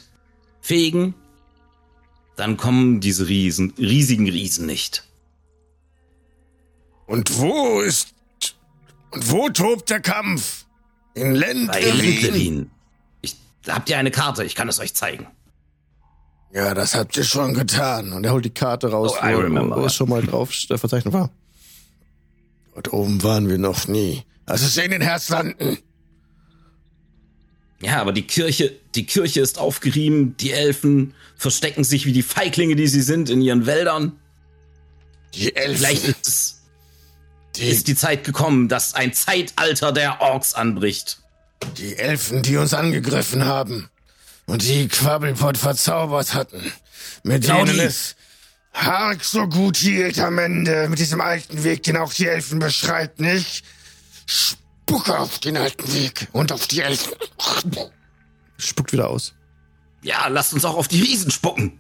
fegen, dann kommen diese Riesen, riesigen Riesen nicht. Und wo ist. Und wo tobt der Kampf? In Bei Lendlin. Lindlewin. Ich, habt ihr eine Karte? Ich kann es euch zeigen. Ja, das habt ihr schon getan. Und er holt die Karte raus, Oh, wo, wo es schon mal drauf verzeichnet war. Dort oben waren wir noch nie. Lass es in den Herzlanden. Ja, aber die Kirche, die Kirche ist aufgerieben. Die Elfen verstecken sich wie die Feiglinge, die sie sind, in ihren Wäldern. Die Elfen. Vielleicht ist es die, ist die Zeit gekommen, dass ein Zeitalter der Orks anbricht. die Elfen, die uns angegriffen haben. Und die Quabbelpot verzaubert hatten. Mit Genau denen es Hark so gut hielt am Ende. Mit diesem alten Weg, den auch die Elfen beschreiten. Ich spucke auf den alten Weg. Und auf die Elfen. Spuckt wieder aus. Ja, lasst uns auch auf die Riesen spucken.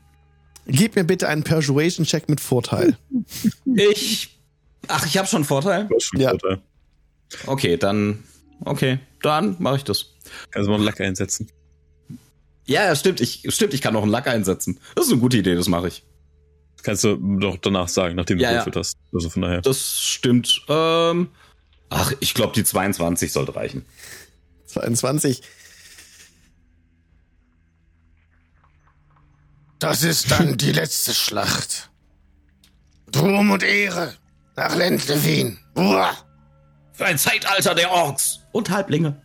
Gib mir bitte einen Persuasion-Check mit Vorteil. Ich. Ach, ich habe schon Vorteil. Du hast schon Ja. Vorteil. Okay, dann. Okay, dann mache ich das. Kannst du mal einen Lack einsetzen. Ja, ja, stimmt. Ich, stimmt, ich kann noch einen Lack einsetzen. Das ist eine gute Idee, das mache ich. Kannst du doch danach sagen, nachdem du Ja, ja. gewürfelt hast. Also von daher. Das stimmt. Ähm, ach, ich glaube, die 22 sollte reichen. 22. Das ist dann die letzte Schlacht. Ruhm und Ehre nach Lendlewin. Uah. Für ein Zeitalter der Orks und Halblinge.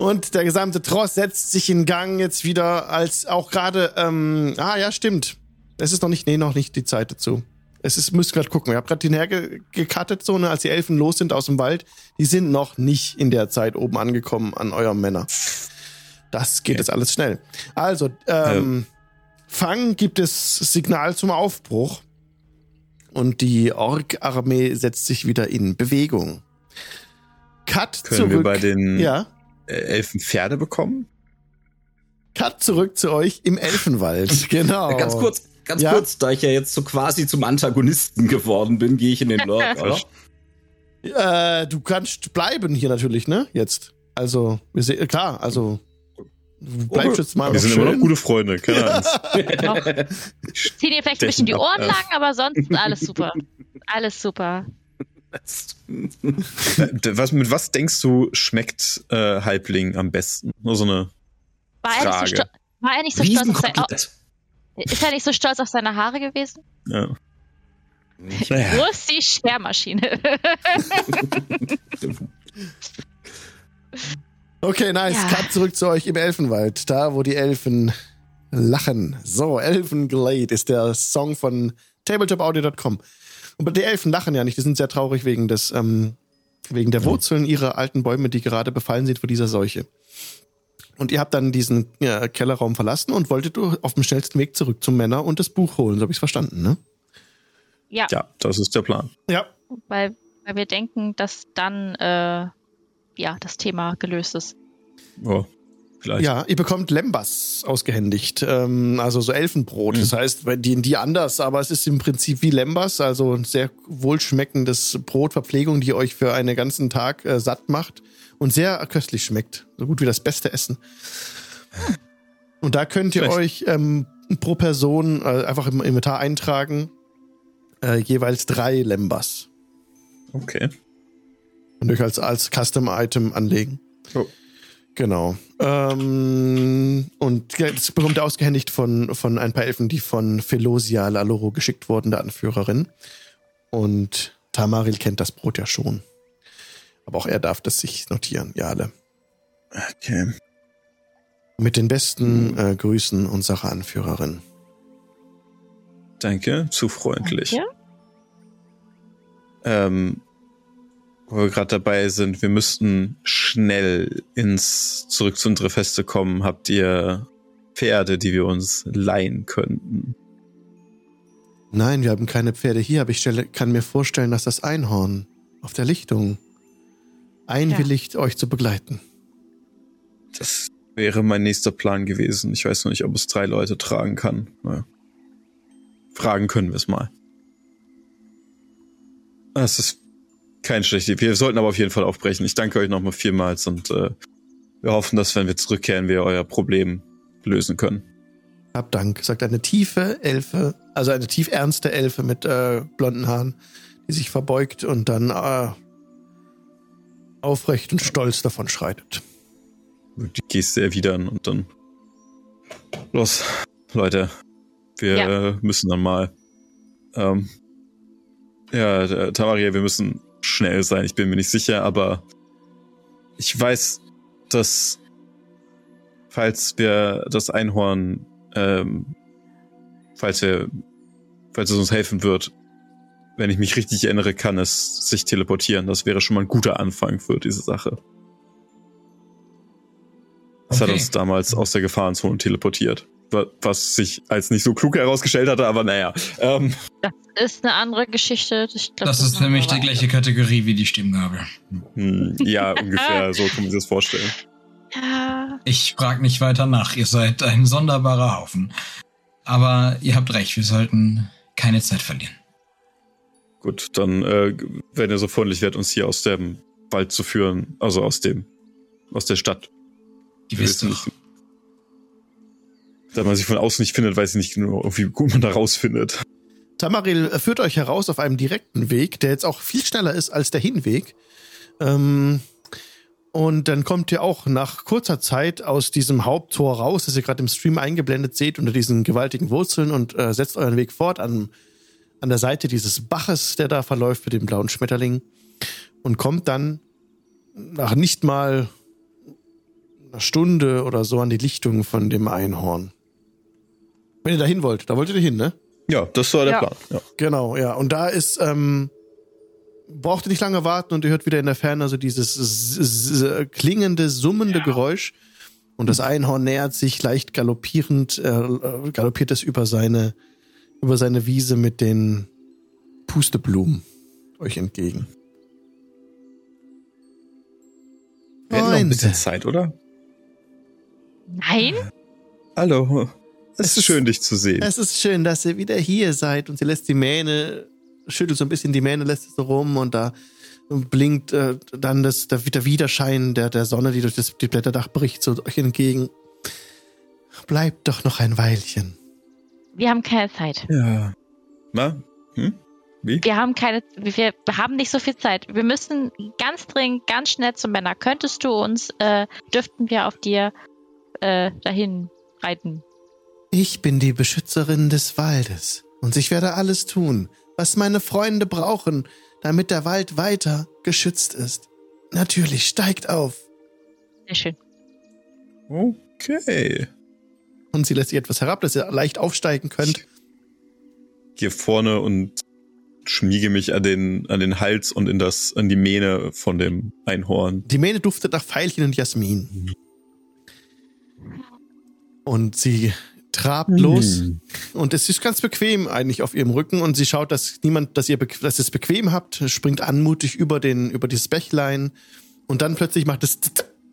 Und der gesamte Tross setzt sich in Gang jetzt wieder, als auch gerade, ähm, ah ja, stimmt. Es ist noch nicht, nee, noch nicht die Zeit dazu. Es ist, müsst gerade gucken. Ich habe gerade den hergekattet, so, ne, als die Elfen los sind aus dem Wald. Die sind noch nicht in der Zeit oben angekommen an eurem Männer. Das geht jetzt alles schnell. Also, ähm, Fang gibt es Signal zum Aufbruch. Und die Ork-Armee setzt sich wieder in Bewegung. Cut Können zurück. wir bei den ja. Äh, Elfen Pferde bekommen? Cut zurück zu euch im Elfenwald. Genau. Ganz kurz, ganz Ja? kurz, da ich ja jetzt so quasi zum Antagonisten geworden bin, gehe ich in den oder? Äh, du kannst bleiben hier natürlich, ne? Jetzt. Also, wir sehen, klar, also. Du bleibst jetzt mal Wir sind schön. immer noch gute Freunde, keine Angst. Zieh dir vielleicht ein bisschen die Ohren lang, aber sonst alles super. Alles super. Was, mit was denkst du, schmeckt äh, Halbling am besten? Nur so eine. War er nicht so, Frage. stolz, war er nicht so stolz auf sein. Ist er nicht so stolz auf seine Haare gewesen? Ja. Naja. Wo ist die Schermaschine? Okay, nice. Ja. Cut zurück zu euch im Elfenwald. Da, wo die Elfen lachen. So, Elfenglade ist der Song von tabletopaudio.com. Und die Elfen lachen ja nicht. Die sind sehr traurig wegen des, ähm, wegen der Wurzeln ihrer alten Bäume, die gerade befallen sind von dieser Seuche. Und ihr habt dann diesen ja, Kellerraum verlassen und wolltet auf dem schnellsten Weg zurück zum Männer und das Buch holen. So habe ich verstanden, ne? ja, ja, das ist der Plan. Ja. weil, weil wir denken, dass dann äh, ja das Thema gelöst ist. Oh, vielleicht. Ja, ihr bekommt Lembas ausgehändigt, ähm, also so Elfenbrot. Das heißt, bei die, die anders, aber es ist im Prinzip wie Lembas, also ein sehr wohlschmeckendes Brotverpflegung, die euch für einen ganzen Tag äh, satt macht und sehr köstlich schmeckt. So gut wie das beste Essen. Und da könnt ihr Schlecht. euch ähm, pro Person äh, einfach im Inventar eintragen, äh, jeweils drei Lembas Okay. und euch als, als Custom-Item anlegen. Oh. Genau. Ähm, und das bekommt ihr ausgehändigt von, von ein paar Elfen, die von Felosia Laloro geschickt wurden, der Anführerin. Und Tamaril kennt das Brot ja schon. Aber auch er darf das sich notieren, ja alle. Okay. Mit den besten äh, Grüßen unserer Anführerin. Danke, zu freundlich. Ja? Ähm, wo wir gerade dabei sind, wir müssten schnell ins zurück zu unsere Feste kommen. Habt ihr Pferde, die wir uns leihen könnten? Nein, wir haben keine Pferde hier, aber ich stelle, kann mir vorstellen, dass das Einhorn auf der Lichtung einwilligt, euch zu begleiten. Das wäre mein nächster Plan gewesen. Ich weiß noch nicht, ob es drei Leute tragen kann. Naja. Fragen können wir es mal. Das ist kein schlechte Idee. Wir sollten aber auf jeden Fall aufbrechen. Ich danke euch nochmal vielmals und äh, wir hoffen, dass wenn wir zurückkehren, wir euer Problem lösen können. Hab Dank, sagt eine tiefe Elfe, also eine tief ernste Elfe mit äh, blonden Haaren, die sich verbeugt und dann äh, aufrecht und stolz davon schreitet. Die Geste erwidern und dann los, Leute, wir ja. müssen dann mal. Ähm, ja, Tamaria, wir müssen schnell sein. Ich bin mir nicht sicher, aber ich weiß, dass falls wir das Einhorn, ähm, falls wir, falls es uns helfen wird, wenn ich mich richtig erinnere, kann es sich teleportieren. Das wäre schon mal ein guter Anfang für diese Sache. Das okay. hat uns damals aus der Gefahrenzone teleportiert was sich als nicht so klug herausgestellt hatte, aber naja. Ähm. Das ist eine andere Geschichte. Glaub, das, das, ist nämlich die gleiche Kategorie wie die Stimmgabel. Hm, ja, ungefähr, so kann man sich das vorstellen. Ja. Ich frage nicht weiter nach, ihr seid ein sonderbarer Haufen. Aber ihr habt recht, wir sollten keine Zeit verlieren. Gut, dann, äh, wenn ihr so freundlich werdet, uns hier aus dem Wald zu führen, also aus dem, aus der Stadt. Ihr wisst doch, da man sich von außen nicht findet, weiß ich nicht genau, wie gut man da rausfindet. Tamaril führt euch heraus auf einem direkten Weg, der jetzt auch viel schneller ist als der Hinweg. Ähm, und dann kommt ihr auch nach kurzer Zeit aus diesem Haupttor raus, das ihr gerade im Stream eingeblendet seht, unter diesen gewaltigen Wurzeln und äh, setzt euren Weg fort an, an der Seite dieses Baches, der da verläuft mit dem blauen Schmetterling und kommt dann nach nicht mal einer Stunde oder so an die Lichtung von dem Einhorn. Wenn ihr da hin wollt, da wollt ihr hin, ne? Ja, das war der ja. Plan. Ja. Genau, ja. Und da ist, ähm, braucht ihr nicht lange warten und ihr hört wieder in der Ferne so dieses klingende, summende ja. Geräusch. Und das Einhorn nähert sich leicht galoppierend, äh, galoppiert es über seine, über seine Wiese mit den Pusteblumen euch entgegen. Wir hätten noch ein bisschen Zeit, oder? Nein. Hallo. Es ist schön, dich zu sehen. Es ist schön, dass ihr wieder hier seid und sie lässt die Mähne, schüttelt so ein bisschen die Mähne, lässt es so rum und da blinkt äh, dann das, der, der Widerschein der, der Sonne, die durch das die Blätterdach bricht, so euch entgegen. Bleibt doch noch ein Weilchen. Wir haben keine Zeit. Ja. Na? Hm? Wie? Wir haben keine, wir haben nicht so viel Zeit. Wir müssen ganz dringend, ganz schnell zum Männer. Könntest du uns, äh, dürften wir auf dir äh, dahin reiten? Ich bin die Beschützerin des Waldes und ich werde alles tun, was meine Freunde brauchen, damit der Wald weiter geschützt ist. Natürlich, steigt auf. Sehr schön. Okay. Und sie lässt sich etwas herab, dass ihr leicht aufsteigen könnt. Hier vorne und schmiege mich an den, an den Hals und in das, an die Mähne von dem Einhorn. Die Mähne duftet nach Veilchen und Jasmin. Und sie trabt los mm. und es ist ganz bequem eigentlich auf ihrem Rücken und sie schaut, dass niemand, dass ihr, dass ihr es bequem habt, springt anmutig über den, über dieses Bächlein und dann plötzlich macht es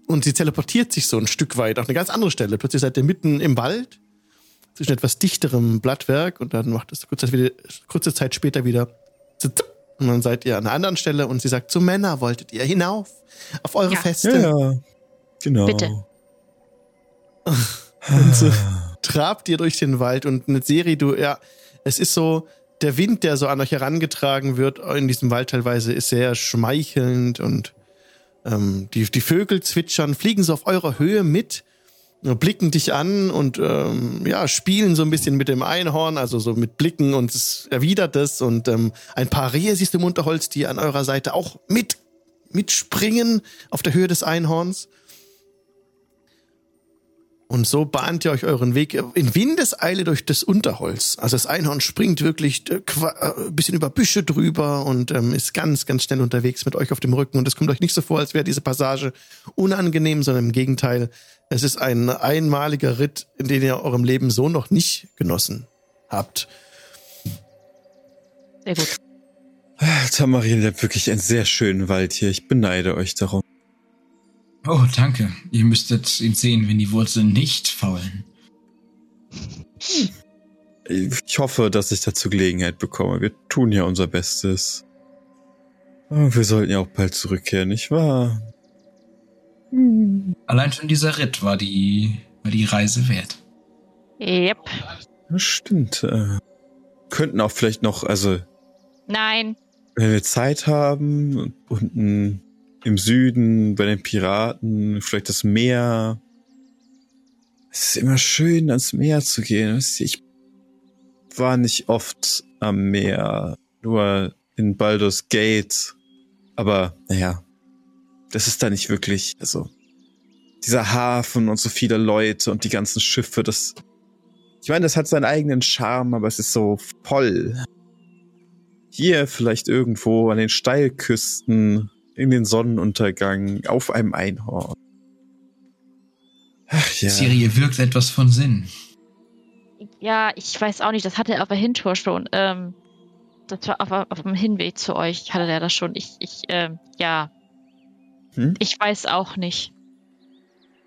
und sie teleportiert sich so ein Stück weit auf eine ganz andere Stelle. Plötzlich seid ihr mitten im Wald zwischen etwas dichterem Blattwerk und dann macht es kurze Zeit, wieder, kurze Zeit später wieder und dann seid ihr an einer anderen Stelle und sie sagt, zu Männer wolltet ihr hinauf auf eure ja. Feste. Ja, genau. Bitte. und so, trabt ihr durch den Wald und eine Serie, du, ja, es ist so, der Wind, der so an euch herangetragen wird in diesem Wald teilweise, ist sehr schmeichelnd und ähm, die, die Vögel zwitschern, fliegen so auf eurer Höhe mit, blicken dich an und ähm, ja, spielen so ein bisschen mit dem Einhorn, also so mit Blicken und es erwidert es und ähm, ein paar Rehe siehst du im Unterholz, die an eurer Seite auch mit mitspringen auf der Höhe des Einhorns. Und so bahnt ihr euch euren Weg in Windeseile durch das Unterholz. Also das Einhorn springt wirklich äh, ein bisschen über Büsche drüber und ähm, ist ganz, ganz schnell unterwegs mit euch auf dem Rücken. Und es kommt euch nicht so vor, als wäre diese Passage unangenehm, sondern im Gegenteil, es ist ein einmaliger Ritt, in den ihr eurem Leben so noch nicht genossen habt. Sehr gut. Ah, Tamarin, ihr habt wirklich einen sehr schönen Wald hier. Ich beneide euch darum. Oh, danke. Ihr müsstet ihn sehen, wenn die Wurzeln nicht faulen. Ich hoffe, dass ich dazu Gelegenheit bekomme. Wir tun ja unser Bestes. Oh, wir sollten ja auch bald zurückkehren, nicht wahr? Allein schon dieser Ritt war die, war die Reise wert. Yep. Das stimmt. Äh, könnten auch vielleicht noch, also Nein. wenn wir Zeit haben, unten im Süden bei den Piraten, vielleicht das Meer. Es ist immer schön, ans Meer zu gehen. Ich war nicht oft am Meer, nur in Baldur's Gate. Aber naja, das ist da nicht wirklich, also dieser Hafen und so viele Leute und die ganzen Schiffe, das, ich meine, das hat seinen eigenen Charme, aber es ist so voll. Hier vielleicht irgendwo an den Steilküsten, in den Sonnenuntergang, auf einem Einhorn. Ach ja. Siri wirkt etwas von Sinn. Ja, ich weiß auch nicht, das hatte er auf der Hintour schon. Ähm, das war auf, auf dem Hinweg zu euch, hatte der das schon. Ich, ich, ähm, ja. Hm? Ich weiß auch nicht.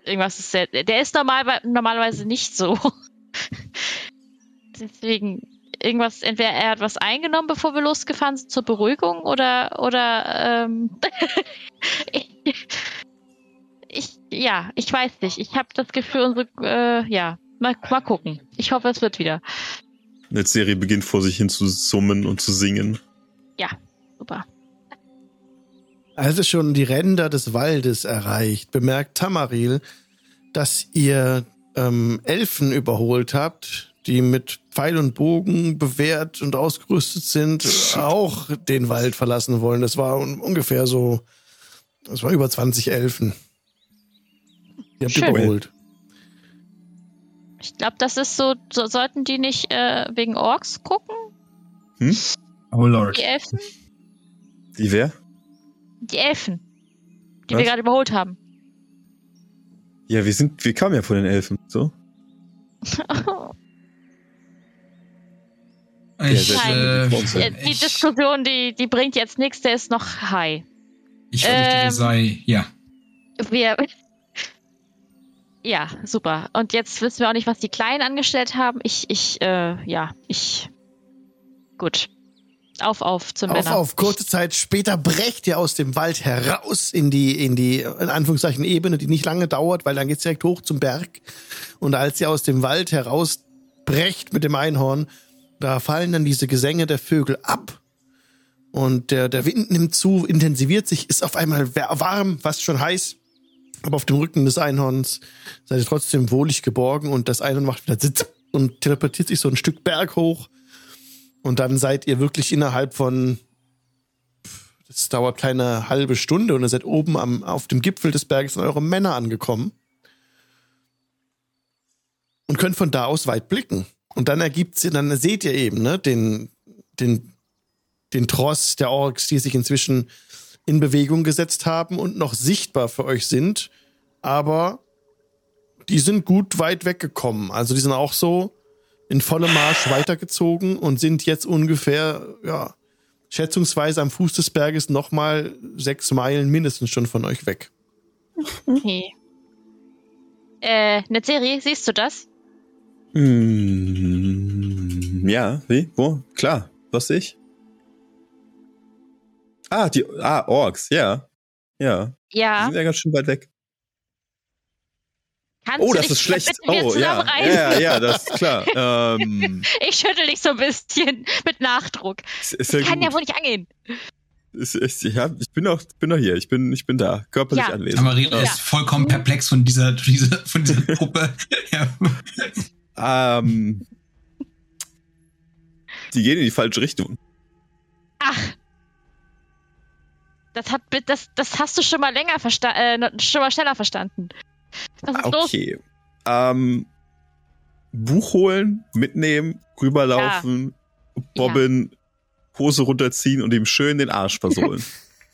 Irgendwas ist sehr, der ist normal, normalerweise nicht so. Deswegen, irgendwas, entweder er hat was eingenommen, bevor wir losgefahren sind zur Beruhigung, oder, oder, ähm, ich, ich, ja, ich weiß nicht. Ich habe das Gefühl, unsere, äh, ja, mal, mal gucken. Ich hoffe, es wird wieder. Eine Serie beginnt vor sich hin zu summen und zu singen. Super. Als es schon die Ränder des Waldes erreicht, bemerkt Tamaril, dass ihr ähm, Elfen überholt habt, die mit Pfeil und Bogen bewehrt und ausgerüstet sind, auch den Wald verlassen wollen. Das war un ungefähr so, das war über 20 Elfen. Die habt ihr überholt. Ich glaube, das ist so, so, sollten die nicht äh, wegen Orks gucken, Oh Lord. die Elfen? Die wer? Die Elfen, die Was? wir gerade überholt haben. Ja, wir sind, wir kamen ja von den Elfen, so. Ich, äh, die Diskussion, die, die bringt jetzt nichts, der ist noch high. ich fürchte, Ähm, der sei, ja. Wir. Ja, super. Und jetzt wissen wir auch nicht, was die Kleinen angestellt haben. Ich, ich, äh, ja, ich. Gut. Auf, auf zum Auf, Männer. auf kurze Zeit später brecht ihr aus dem Wald heraus in die, in die, in Anführungszeichen, Ebene, die nicht lange dauert, weil dann geht's direkt hoch zum Berg. Und als ihr aus dem Wald herausbrecht mit dem Einhorn, da fallen dann diese Gesänge der Vögel ab. Und der, der Wind nimmt zu, intensiviert sich, ist auf einmal warm, fast schon heiß. Aber auf dem Rücken des Einhorns seid ihr trotzdem wohlig geborgen und das Einhorn macht wieder Sitz und teleportiert sich so ein Stück Berg hoch. Und dann seid ihr wirklich innerhalb von, das dauert keine halbe Stunde und ihr seid oben am, auf dem Gipfel des Berges an eure Männer angekommen. Und könnt von da aus weit blicken. Und dann ergibt's, dann seht ihr eben, ne, den, den, den Tross der Orks, die sich inzwischen in Bewegung gesetzt haben und noch sichtbar für euch sind. Aber die sind gut weit weggekommen. Also die sind auch so in vollem Marsch weitergezogen und sind jetzt ungefähr, ja, schätzungsweise am Fuß des Berges nochmal sechs Meilen mindestens schon von euch weg. Okay. Äh, Netzeri, siehst du das? Hm, ja, wie? Wo? Klar. Was sehe ich? Ah, die, ah, Orks, ja. Ja. Die Ja. sind ja ganz schön weit weg. Kannst Oh, du das ist schlecht. Oh, ja. Ja, ja, das ist klar. ähm, Ich schüttel dich so ein bisschen mit Nachdruck. ist, ist ja Kann gut. ja wohl nicht angehen. Ist, ist, ja, ich bin auch, bin doch hier. Ich bin, ich bin da. Körperlich Ja. anwesend. Tamarina Ja. ist vollkommen perplex von dieser, dieser, von dieser Gruppe. ja. Ähm, die gehen in die falsche Richtung. Ach. Das hat das, das hast du schon mal länger verstanden, äh, schon mal schneller verstanden. Was ist los? Okay. Ähm, Buch holen, mitnehmen, rüberlaufen, Bobbin, Hose runterziehen und ihm schön den Arsch versohlen.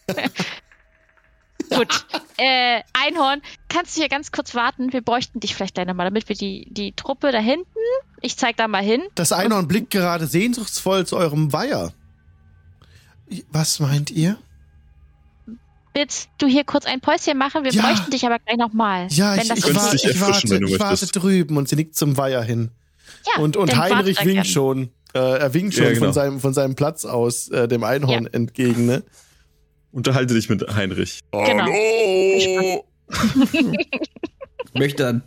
Gut. Äh, Einhorn, kannst du hier ganz kurz warten? Wir bräuchten dich vielleicht gleich nochmal, damit wir die, die Truppe da hinten. Ich zeig da mal hin. Das Einhorn blickt gerade sehnsuchtsvoll zu eurem Weiher. Was meint ihr? willst du hier kurz ein Päuschen machen? Wir Ja. bräuchten dich aber gleich nochmal. Ja, wenn ich, das ich, war, ich, warte, ich warte drüben und sie nickt zum Weiher hin. ja, Und, und Heinrich winkt schon. Äh, er winkt schon Ja, genau. von, seinem, von seinem Platz aus äh, dem Einhorn entgegen. Ne? Unterhalte dich mit Heinrich. Genau. Hallo! Ich möchte an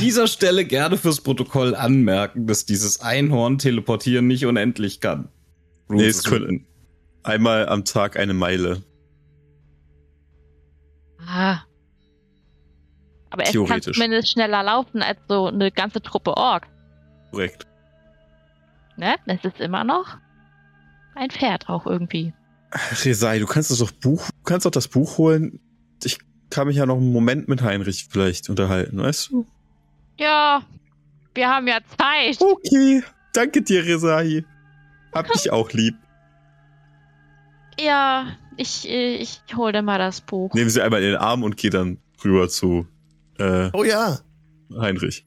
dieser Stelle gerne fürs Protokoll anmerken, dass dieses Einhorn teleportieren nicht unendlich kann. Nee, es können einmal am Tag eine Meile. Ah. Aber es kann zumindest schneller laufen als so eine ganze Truppe Ork. Korrekt. Ne? Das ist immer noch ein Pferd auch irgendwie. Resai, du kannst das doch Buch, du kannst doch das Buch holen. Ich kann mich ja noch einen Moment mit Heinrich vielleicht unterhalten, weißt du? Ja, wir haben ja Zeit. Okay. Danke dir, Resai. Hab dich auch lieb. Ja, ich, äh, ich hol dir mal das Buch. Nehmen sie einmal in den Arm und geh dann rüber zu äh, Oh ja. Heinrich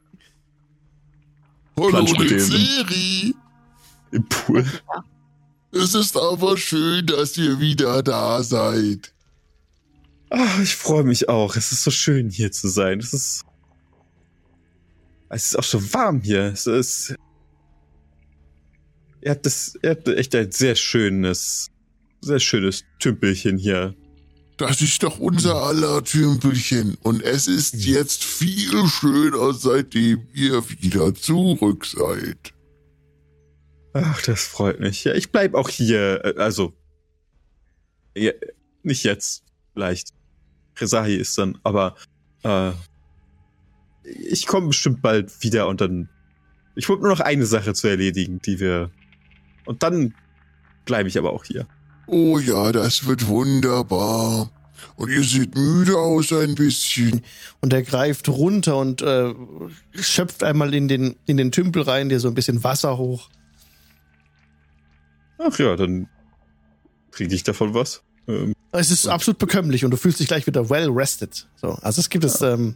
Hallo, Plansch mit dem- Seri! im Pool. Es ist aber schön, dass ihr wieder da seid. Ah, ich freue mich auch. Es ist so schön hier zu sein. Es ist es ist auch so warm hier. Es ist ihr habt das ihr habt echt ein sehr schönes sehr schönes Tümpelchen hier. Das ist doch unser aller Tümpelchen. Und es ist jetzt viel schöner, seitdem ihr wieder zurück seid. Ach, das freut mich. Ja, ich bleib auch hier. äh, Also ja, nicht jetzt, vielleicht. Resahi ist dann, aber äh, ich komme bestimmt bald wieder und dann. Ich wollte nur noch eine Sache zu erledigen, die wir. Und dann bleibe ich aber auch hier. Oh ja, das wird wunderbar. Und ihr seht müde aus ein bisschen. Und er greift runter und äh, schöpft einmal in den, in den Tümpel rein, der so ein bisschen Wasser hoch. Ach ja, dann kriege ich davon was. Ähm, Es ist absolut bekömmlich und du fühlst dich gleich wieder well rested. So, also es gibt es, ähm,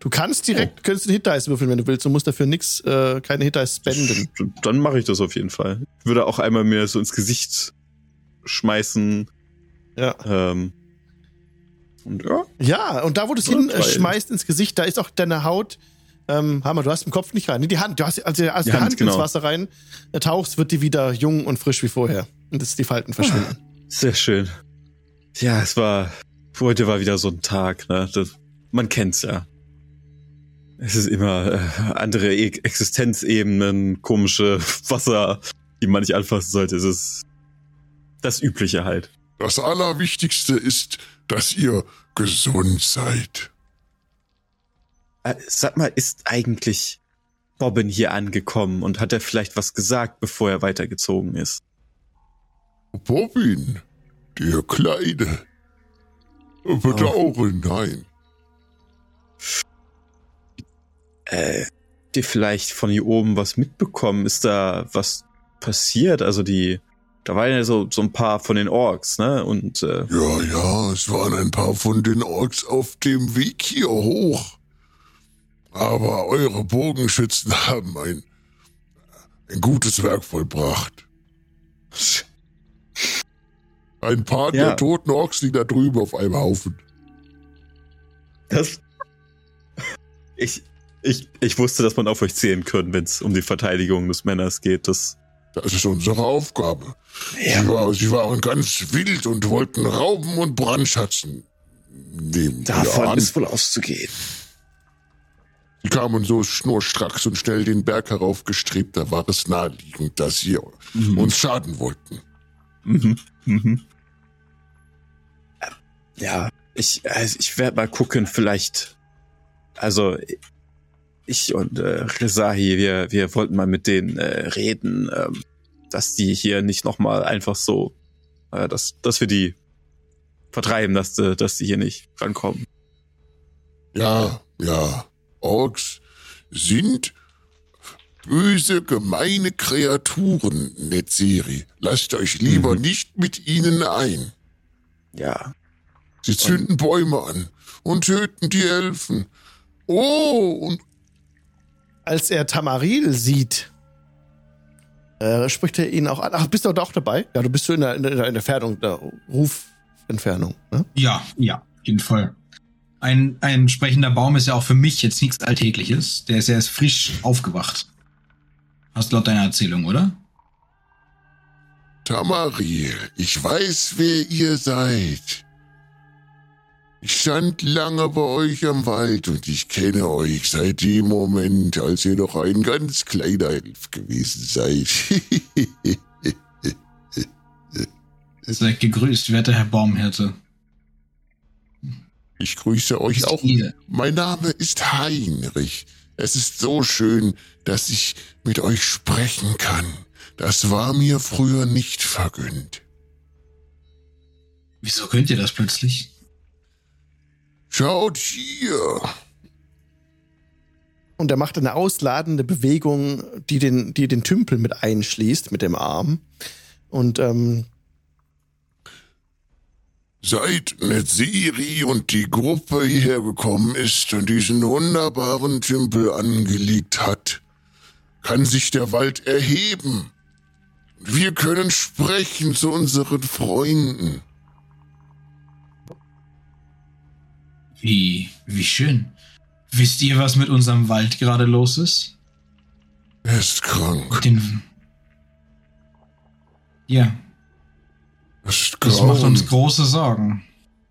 du kannst direkt, könntest einen Hit-Dice würfeln, wenn du willst. Du musst dafür nix, äh, keine Hit-Dice spenden. Dann mache ich das auf jeden Fall. Ich würde auch einmal mir so ins Gesicht schmeißen. Ja. Ähm, und ja, Ja, und da, wo du es Ja, hin äh, geil. schmeißt ins Gesicht, da ist auch deine Haut. Ähm, Hammer, du hast im Kopf nicht rein. Nee, die Hand, du hast, als du als Die die, Hand, Hand, genau. ins Wasser rein äh, tauchst, wird die wieder jung und frisch wie vorher. Und das die Falten verschwinden. sehr schön. Ja, es war, heute war wieder so ein Tag, ne? Das, man kennt's ja. Es ist immer äh, andere e Existenzebenen, komische Wasser, die man nicht anfassen sollte. Es ist das Übliche halt. Das Allerwichtigste ist, dass ihr gesund seid. Äh, sag mal, ist eigentlich Bobbin hier angekommen und hat er vielleicht was gesagt, bevor er weitergezogen ist? Bobbin, der Kleine. Bedauere, nein. Äh, die vielleicht von hier oben was mitbekommen? Ist da was passiert? Also die, da waren ja so, so ein paar von den Orks, ne? Und äh, Ja, ja, es waren ein paar von den Orks auf dem Weg hier hoch. Aber eure Bogenschützen haben ein, ein gutes Werk vollbracht. Ein paar Ja. der toten Orks liegen da drüben auf einem Haufen. das. Ich, ich, ich wusste, dass man auf euch zählen kann, wenn es um die Verteidigung des Männers geht. Das, Das ist unsere Aufgabe. Sie, war, sie waren ganz wild und wollten Rauben und Brandschatzen nehmen. wir an. wohl auszugehen. Sie kamen so schnurstracks und schnell den Berg heraufgestrebt, da war es naheliegend, dass sie uns schaden wollten. Mhm. Mhm. Ja, ich, also ich werde mal gucken, vielleicht. Also, ich und äh, Rezahi, wir, wir wollten mal mit denen äh, reden, ähm, dass die hier nicht nochmal einfach so, äh, dass, dass wir die vertreiben, dass, äh, dass die hier nicht rankommen. Ja, ja, Orks sind böse, gemeine Kreaturen, Netzeri. Lasst euch lieber Mhm. nicht mit ihnen ein. Ja. Sie zünden Bäume an und töten die Elfen. Oh, und Als er Tamaril sieht, äh, spricht er ihn auch an. Ach, bist du da auch dabei? Ja, du bist so in der, in der, in der Fernung. Da, ruf Entfernung. Ne? Ja, ja, auf jeden Fall. Ein, ein sprechender Baum ist ja auch für mich jetzt nichts Alltägliches. Der ist erst frisch aufgewacht. Hast laut deiner Erzählung, oder? Tamari, ich weiß, wer ihr seid. Ich stand lange bei euch am Wald und ich kenne euch seit dem Moment, als ihr noch ein ganz kleiner Elf gewesen seid. Seid gegrüßt, werter Herr Baumhirte. Ich grüße euch auch. Mein Name ist Heinrich. Es ist so schön, dass ich mit euch sprechen kann. Das war mir früher nicht vergönnt. Wieso könnt ihr das plötzlich? Schaut hier. Und er macht eine ausladende Bewegung, die den, die den Tümpel mit einschließt, mit dem Arm. Und ähm, Seit Netziri und die Gruppe hierher gekommen ist und diesen wunderbaren Tümpel angelegt hat, kann sich der Wald erheben. Wir können sprechen zu unseren Freunden. Wie, wie schön. Wisst ihr, was mit unserem Wald gerade los ist? Er ist krank. Den. Ja, Das das macht uns große Sorgen.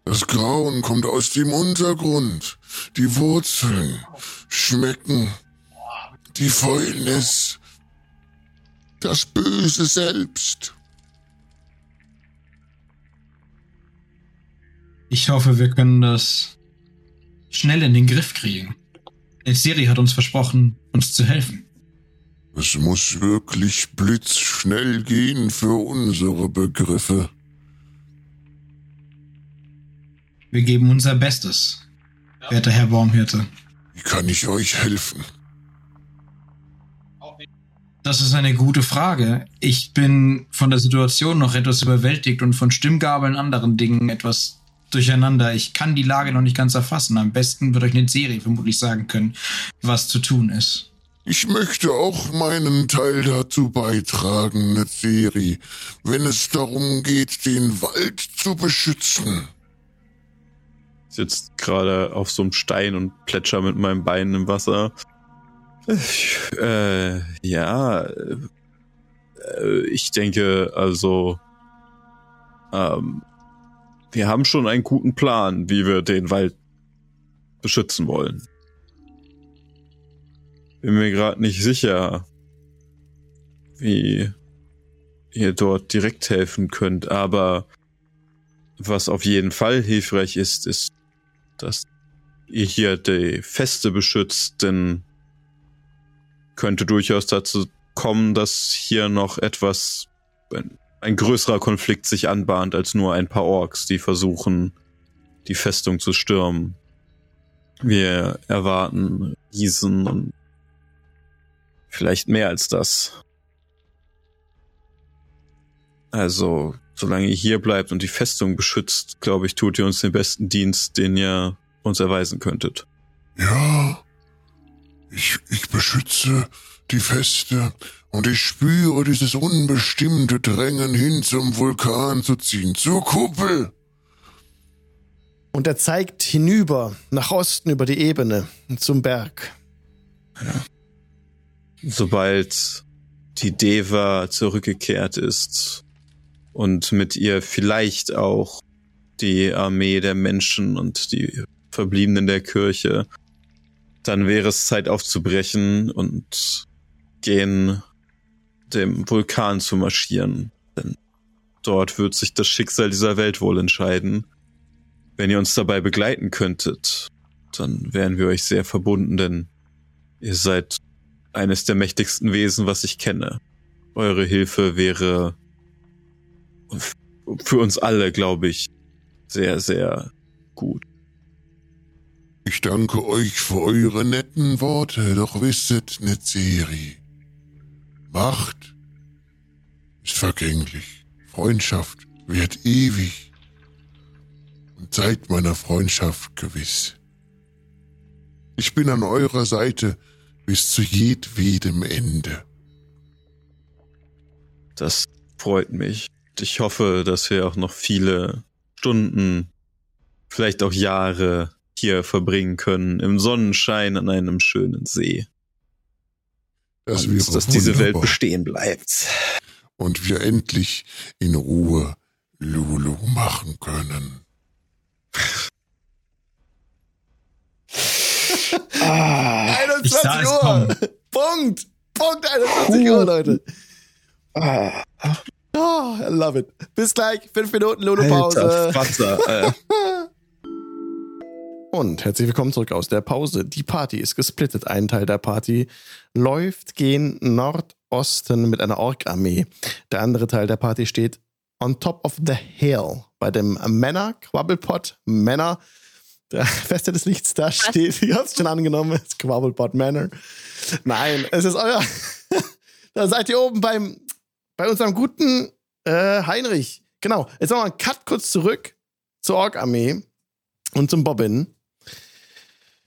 Das Grauen kommt aus dem Untergrund. Die Wurzeln schmecken. Die Fäulnis. Das Böse selbst. Ich hoffe, wir können das schnell in den Griff kriegen. Siri hat uns versprochen, uns zu helfen. Es muss wirklich blitzschnell gehen für unsere Begriffe. Wir geben unser Bestes, werter Herr Baumhirte. Wie kann ich euch helfen? Das ist eine gute Frage. Ich bin von der Situation noch etwas überwältigt und von Stimmgabeln und anderen Dingen etwas durcheinander. Ich kann die Lage noch nicht ganz erfassen. Am besten wird euch eine Serie vermutlich sagen können, was zu tun ist. Ich möchte auch meinen Teil dazu beitragen, Netzeri, wenn es darum geht, den Wald zu beschützen. Sitzt gerade auf so einem Stein und plätscher mit meinem Bein im Wasser. Äh, ja, äh, ich denke, also, ähm, wir haben schon einen guten Plan, wie wir den Wald beschützen wollen. Bin mir gerade nicht sicher, wie ihr dort direkt helfen könnt, aber was auf jeden Fall hilfreich ist, ist dass ihr hier die Feste beschützt, denn könnte durchaus dazu kommen, dass hier noch etwas, ein, ein größerer Konflikt sich anbahnt als nur ein paar Orks, die versuchen, die Festung zu stürmen. Wir erwarten Riesen und vielleicht mehr als das. Also, solange ihr hier bleibt und die Festung beschützt, glaube ich, tut ihr uns den besten Dienst, den ihr uns erweisen könntet. Ja, ich, ich beschütze die Feste und ich spüre dieses unbestimmte Drängen hin zum Vulkan zu ziehen, zur Kuppel. Und er zeigt hinüber, nach Osten über die Ebene, zum Berg. Sobald die Deva zurückgekehrt ist und mit ihr vielleicht auch die Armee der Menschen und die Verbliebenen der Kirche, dann wäre es Zeit aufzubrechen und gehen dem Vulkan zu marschieren. Denn dort wird sich das Schicksal dieser Welt wohl entscheiden. Wenn ihr uns dabei begleiten könntet, dann wären wir euch sehr verbunden, denn ihr seid eines der mächtigsten Wesen, was ich kenne. Eure Hilfe wäre für uns alle, glaube ich, sehr, sehr gut. Ich danke euch für eure netten Worte, doch wisset, Netzeri, Macht ist vergänglich, Freundschaft wird ewig und seid meiner Freundschaft gewiss. Ich bin an eurer Seite bis zu jedwedem Ende. Das freut mich. Ich hoffe, dass wir auch noch viele Stunden, vielleicht auch Jahre hier verbringen können, im Sonnenschein an einem schönen See. Das Und dass diese Welt wunderbar. bestehen bleibt. Und wir endlich in Ruhe Lulu machen können. Ah, 21 Ich sah es Uhr. Punkt. Punkt 21 Uhr, Leute. Oh, I love it. Bis gleich. Fünf Minuten. Äh, Und herzlich willkommen zurück aus der Pause. Die Party ist gesplittet. Ein Teil der Party läuft gen Nordosten mit einer Ork-Armee. Der andere Teil der Party steht on top of the hill bei dem Männer, Quabblepot Männer. Der Feste des Lichts da steht, ihr habt es schon angenommen, es ist Quabblepot Manor. Nein, es ist euer. da seid ihr oben beim, bei unserem guten äh, Heinrich. Genau, jetzt machen wir einen Cut kurz zurück zur Ork-Armee und zum Bobbin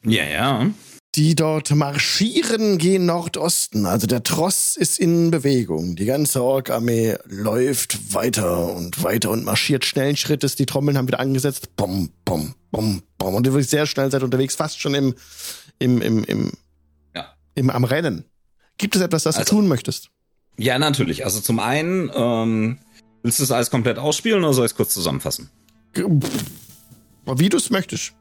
Ja, ja. die dort marschieren gen Nordosten. Also der Tross ist in Bewegung. Die ganze Ork-Armee läuft weiter und weiter und marschiert schnellen Schrittes. Die Trommeln haben wieder angesetzt. Bom, bom, bom, bom. Und ihr wirklich sehr schnell seid unterwegs, fast schon im, im, im, im, Ja. im am Rennen. Gibt es etwas, das Also- du tun möchtest? Ja, natürlich. Also zum einen, ähm, willst du das alles komplett ausspielen oder soll ich es kurz zusammenfassen? Wie du es möchtest.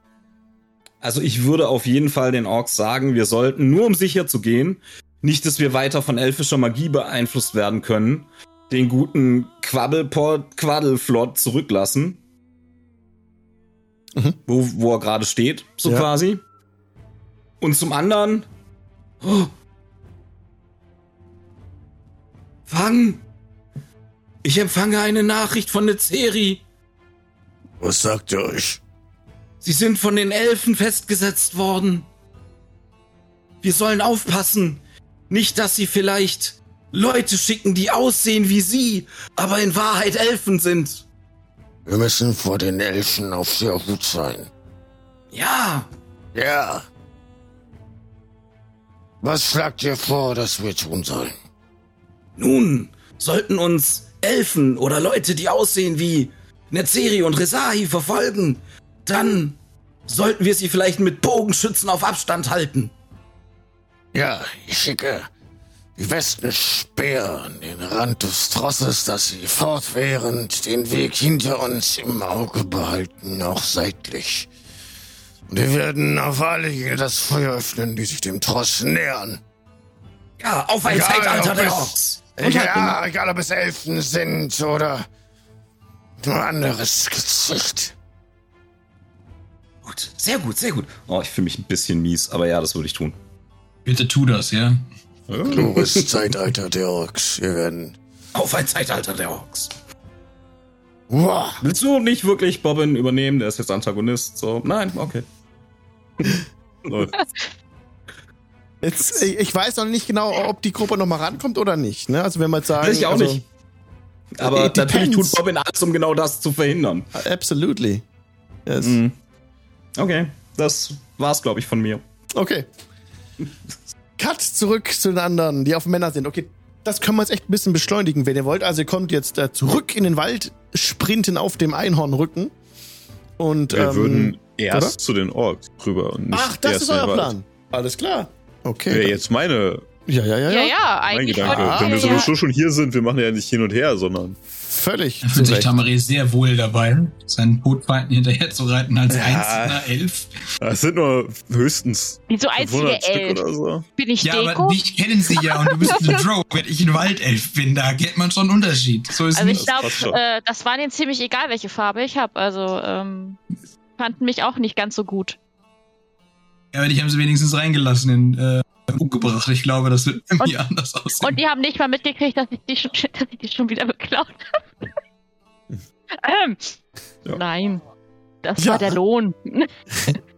Also ich würde auf jeden Fall den Orks sagen, wir sollten, nur um sicher zu gehen, nicht, dass wir weiter von elfischer Magie beeinflusst werden können, den guten Quabbelport, Quaddelflot zurücklassen. Mhm. Wo, wo er gerade steht, so Ja. quasi. Und zum anderen. Oh, Fang! Ich empfange eine Nachricht von Nezeri. Was sagt ihr euch? Sie sind von den Elfen festgesetzt worden. Wir sollen aufpassen. Nicht, dass sie vielleicht Leute schicken, die aussehen wie sie, aber in Wahrheit Elfen sind. Wir müssen vor den Elfen auf der Hut sein. Ja, Ja. Was schlagt ihr vor, dass wir tun sollen? Nun sollten uns Elfen oder Leute, die aussehen wie Nezeri und Resahi verfolgen, dann sollten wir sie vielleicht mit Bogenschützen auf Abstand halten. Ja, ich schicke die besten Speer an den Rand des Trosses, dass sie fortwährend den Weg hinter uns im Auge behalten, auch seitlich. Und wir werden auf alle hier das Feuer öffnen, die sich dem Tross nähern. Ja, auf ein Ja, Zeitalter der Orks. Ja, egal ob es Elfen sind oder nur anderes Gesicht. Gut, sehr gut, sehr gut. Oh, ich fühle mich ein bisschen mies, aber ja, das würde ich tun. Bitte tu das, ja? Glorious Zeitalter der Orks. Wir werden. Auf ein Zeitalter der Orks. Wow. Willst du nicht wirklich Bobbin übernehmen? Der ist jetzt Antagonist. So, nein, okay. Jetzt, ich weiß noch nicht genau, ob die Gruppe noch mal rankommt oder nicht. Ne? Also wenn jetzt sagen, Weiß ich auch also, nicht. Aber It natürlich depends. tut Bobbin alles, um genau das zu verhindern. Absolutely. Yes. Mhm. Okay, das war's, glaube ich, von mir. Okay. Cut zurück zu den anderen, die auf Männer sind. Okay, das können wir jetzt echt ein bisschen beschleunigen, wenn ihr wollt. Also ihr kommt jetzt äh, zurück in den Wald, sprinten auf dem Einhornrücken. Und, wir ähm, würden erst oder? zu den Orks rüber und nicht Ach, das ist euer. Plan. Alles klar. Okay. Wäre jetzt meine, ja, ja, ja, Ja, ja. ja, mein eigentlich Gedanke. wollten Wenn wir ja, sowieso schon hier sind, wir machen ja nicht hin und her, sondern Völlig. Da fühlt sich. Tamaré sehr wohl dabei, seinen Todfeinden hinterher zu reiten als Ja. einzelner Elf. es sind nur höchstens Wieso einzige 500 Stück Elf? oder so. Bin ich Ja, Deko? aber dich kennen sie ja und du bist eine Drow. Wenn ich ein Waldelf bin, da kennt man schon einen Unterschied. So ist Also ich glaube, äh, das war denen ziemlich egal, welche Farbe ich habe. Also ähm, fanden mich auch nicht ganz so gut. Ja, aber dich haben sie wenigstens reingelassen in äh, umgebracht. Ich glaube, das wird irgendwie anders aussehen. Und die haben nicht mal mitgekriegt, dass ich die schon, dass ich die schon wieder beklaut habe. ähm, Ja. Nein. Das Ja. war der Lohn.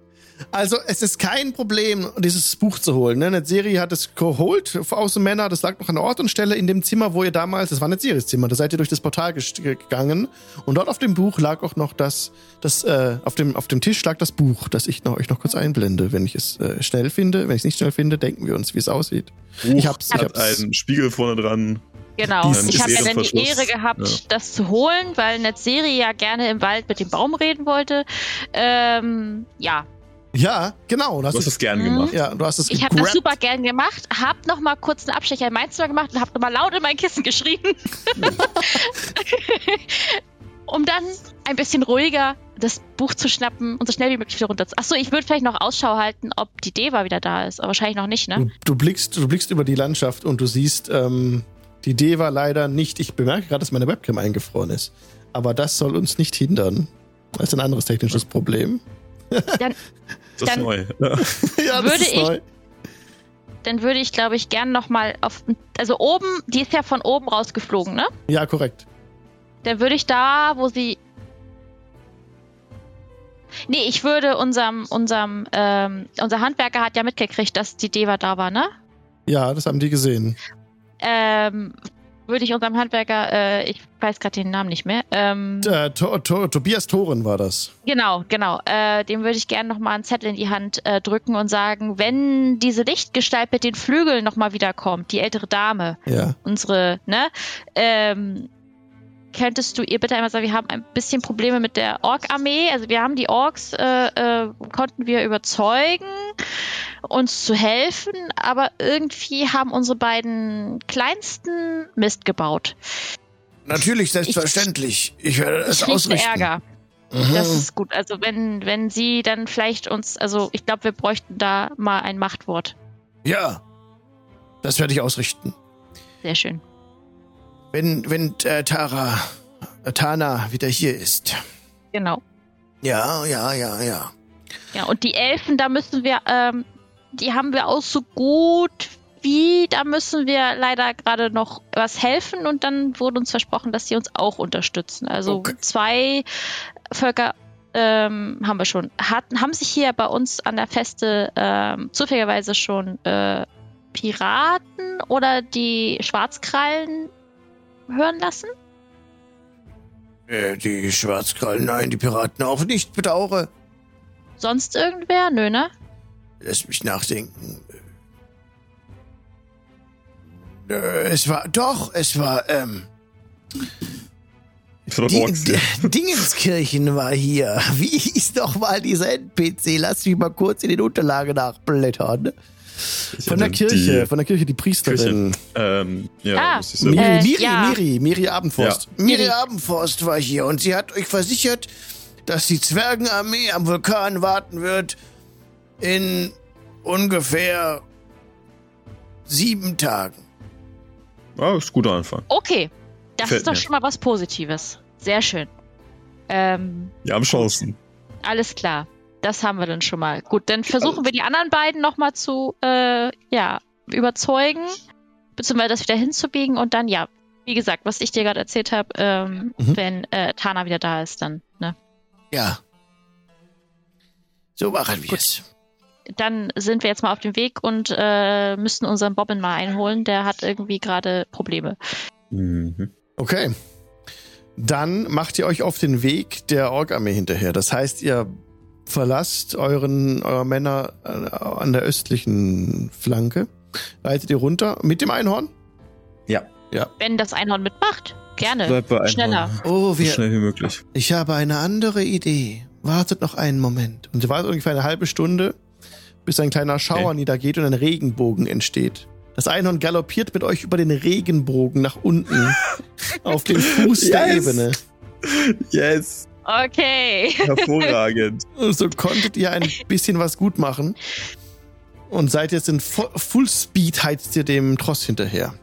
Also, es ist kein Problem, dieses Buch zu holen. Ne? Eine Serie hat es geholt aus dem Männer. Das lag noch an Ort und Stelle in dem Zimmer, wo ihr damals, das war eine Series Zimmer, da seid ihr durch das Portal gegangen. Und dort auf dem Buch lag auch noch das, das äh, auf, dem, auf dem Tisch lag das Buch, das ich noch, euch noch kurz einblende. Wenn ich es äh, schnell finde, wenn ich es nicht schnell finde, denken wir uns, wie es aussieht. Ich hab's, ich hat hab's. einen Spiegel vorne dran. Genau. Dies Ich habe ja dann die. Ehre gehabt, Ja. das zu holen, weil Netzeri ja gerne im Wald mit dem Baum reden wollte. Ähm, ja, Ja, genau. Du Du hast hast es, gern gemacht. ja, du hast es ich habe das super gern gemacht, hab noch mal kurz einen Abstecher in mein Zimmer gemacht und hab noch mal laut in mein Kissen geschrien. um dann ein bisschen ruhiger das Buch zu schnappen und so schnell wie möglich wieder runter zu. Achso, ich würde vielleicht noch Ausschau halten, ob die Deva wieder da ist, aber wahrscheinlich noch nicht, ne? Du, du, blickst, du blickst über die Landschaft und du siehst, ähm, die Deva leider nicht. Ich bemerke gerade, dass meine Webcam eingefroren ist. Aber das soll uns nicht hindern. Das ist ein anderes technisches Problem. Dann, Das ist Dann- neu. Ja. ja, Würde ist ich- neu. dann würde ich, glaube ich, gern noch mal auf, also oben, die ist ja von oben rausgeflogen, ne? Ja, korrekt. Dann würde ich da, wo sie. Nee, ich würde unserem, unserem, ähm, unser Handwerker hat ja mitgekriegt, dass die Deva da war, ne? Ja, das haben die gesehen. Ähm, würde ich unserem Handwerker, äh, ich weiß gerade den Namen nicht mehr, ähm, Äh, to, to, Tobias Thoren war das. genau, genau, äh, dem würde ich gerne nochmal einen Zettel in die Hand äh, drücken und sagen, wenn diese Lichtgestalt mit den Flügeln nochmal wiederkommt, die ältere Dame, Ja. unsere, ne, ähm, könntest du ihr bitte einmal sagen, wir haben ein bisschen Probleme mit der Ork-Armee. Also wir haben die Orks, äh, äh, konnten wir überzeugen, uns zu helfen, aber irgendwie haben unsere beiden kleinsten Mist gebaut. Natürlich, selbstverständlich. Ich werde es Ich ausrichten. Ärger. Mhm. Das ist gut. Also wenn, wenn sie dann vielleicht uns, also ich glaube, wir bräuchten da mal ein Machtwort. ja, das werde ich ausrichten. Sehr schön. Wenn, wenn äh, Tara, äh, Tana wieder hier ist. Genau. Ja, ja, ja, ja. Ja, und die Elfen, da müssen wir, ähm, die haben wir auch so gut wie, da müssen wir leider gerade noch was helfen und dann wurde uns versprochen, dass sie uns auch unterstützen. Also Okay. zwei Völker ähm, haben wir schon. Hatten, haben sich hier bei uns an der Feste ähm, zufälligerweise schon äh, Piraten oder die Schwarzkrallen hören lassen? Äh, die Schwarzkrallen, nein, die Piraten auch nicht, bedauere. Sonst irgendwer? Nö, ne? Lass mich nachdenken. Äh, es war, doch, es war, ähm, die, Dingenskirchen war hier. Wie hieß doch mal dieser NPC? Lass mich mal kurz in den Unterlagen nachblättern. Von der Die Kirche, von der Kirche, die Priesterin. Ähm, ja, Ah, muss ich sagen. Miri, Äh, Miri, ja. Miri, Miri Abendforst. Miri Miri. Abendforst war hier und sie hat euch versichert, dass die Zwergenarmee am Vulkan warten wird in ungefähr sieben Tagen. Ah, ist ein guter Anfang. Okay. Das Gefällt ist doch mir. schon mal was Positives. Sehr schön. Ähm, Wir haben Chancen. Alles klar. Das haben wir dann schon mal. Gut, dann versuchen wir die anderen beiden nochmal zu äh, ja, überzeugen, beziehungsweise das wieder hinzubiegen und dann, ja, wie gesagt, was ich dir gerade erzählt habe, ähm, Mhm. wenn äh, Tana wieder da ist, dann, ne? Ja. So machen wir es. Dann sind wir jetzt mal auf dem Weg und äh, müssen unseren Bobbin mal einholen. Der hat irgendwie gerade Probleme. Mhm. Okay. Dann macht ihr euch auf den Weg der Ork-Armee hinterher. Das heißt, ihr verlasst euren, eure Männer äh, an der östlichen Flanke. Reitet ihr runter mit dem Einhorn? Ja. Wenn das Einhorn mitmacht, gerne. Bleib bei Einhorn. Schneller. Oh, So wir, schnell wie möglich. ich habe eine andere Idee. Wartet noch einen Moment. Und sie wartet ungefähr eine halbe Stunde, bis ein kleiner Schauer Okay. niedergeht und ein Regenbogen entsteht. Das Einhorn galoppiert mit euch über den Regenbogen nach unten auf den Fuß der Yes. Ebene. Yes. Okay. Hervorragend. So konntet ihr ein bisschen was gut machen. Und seid jetzt in Fu- Full Speed heizt ihr dem Tross hinterher.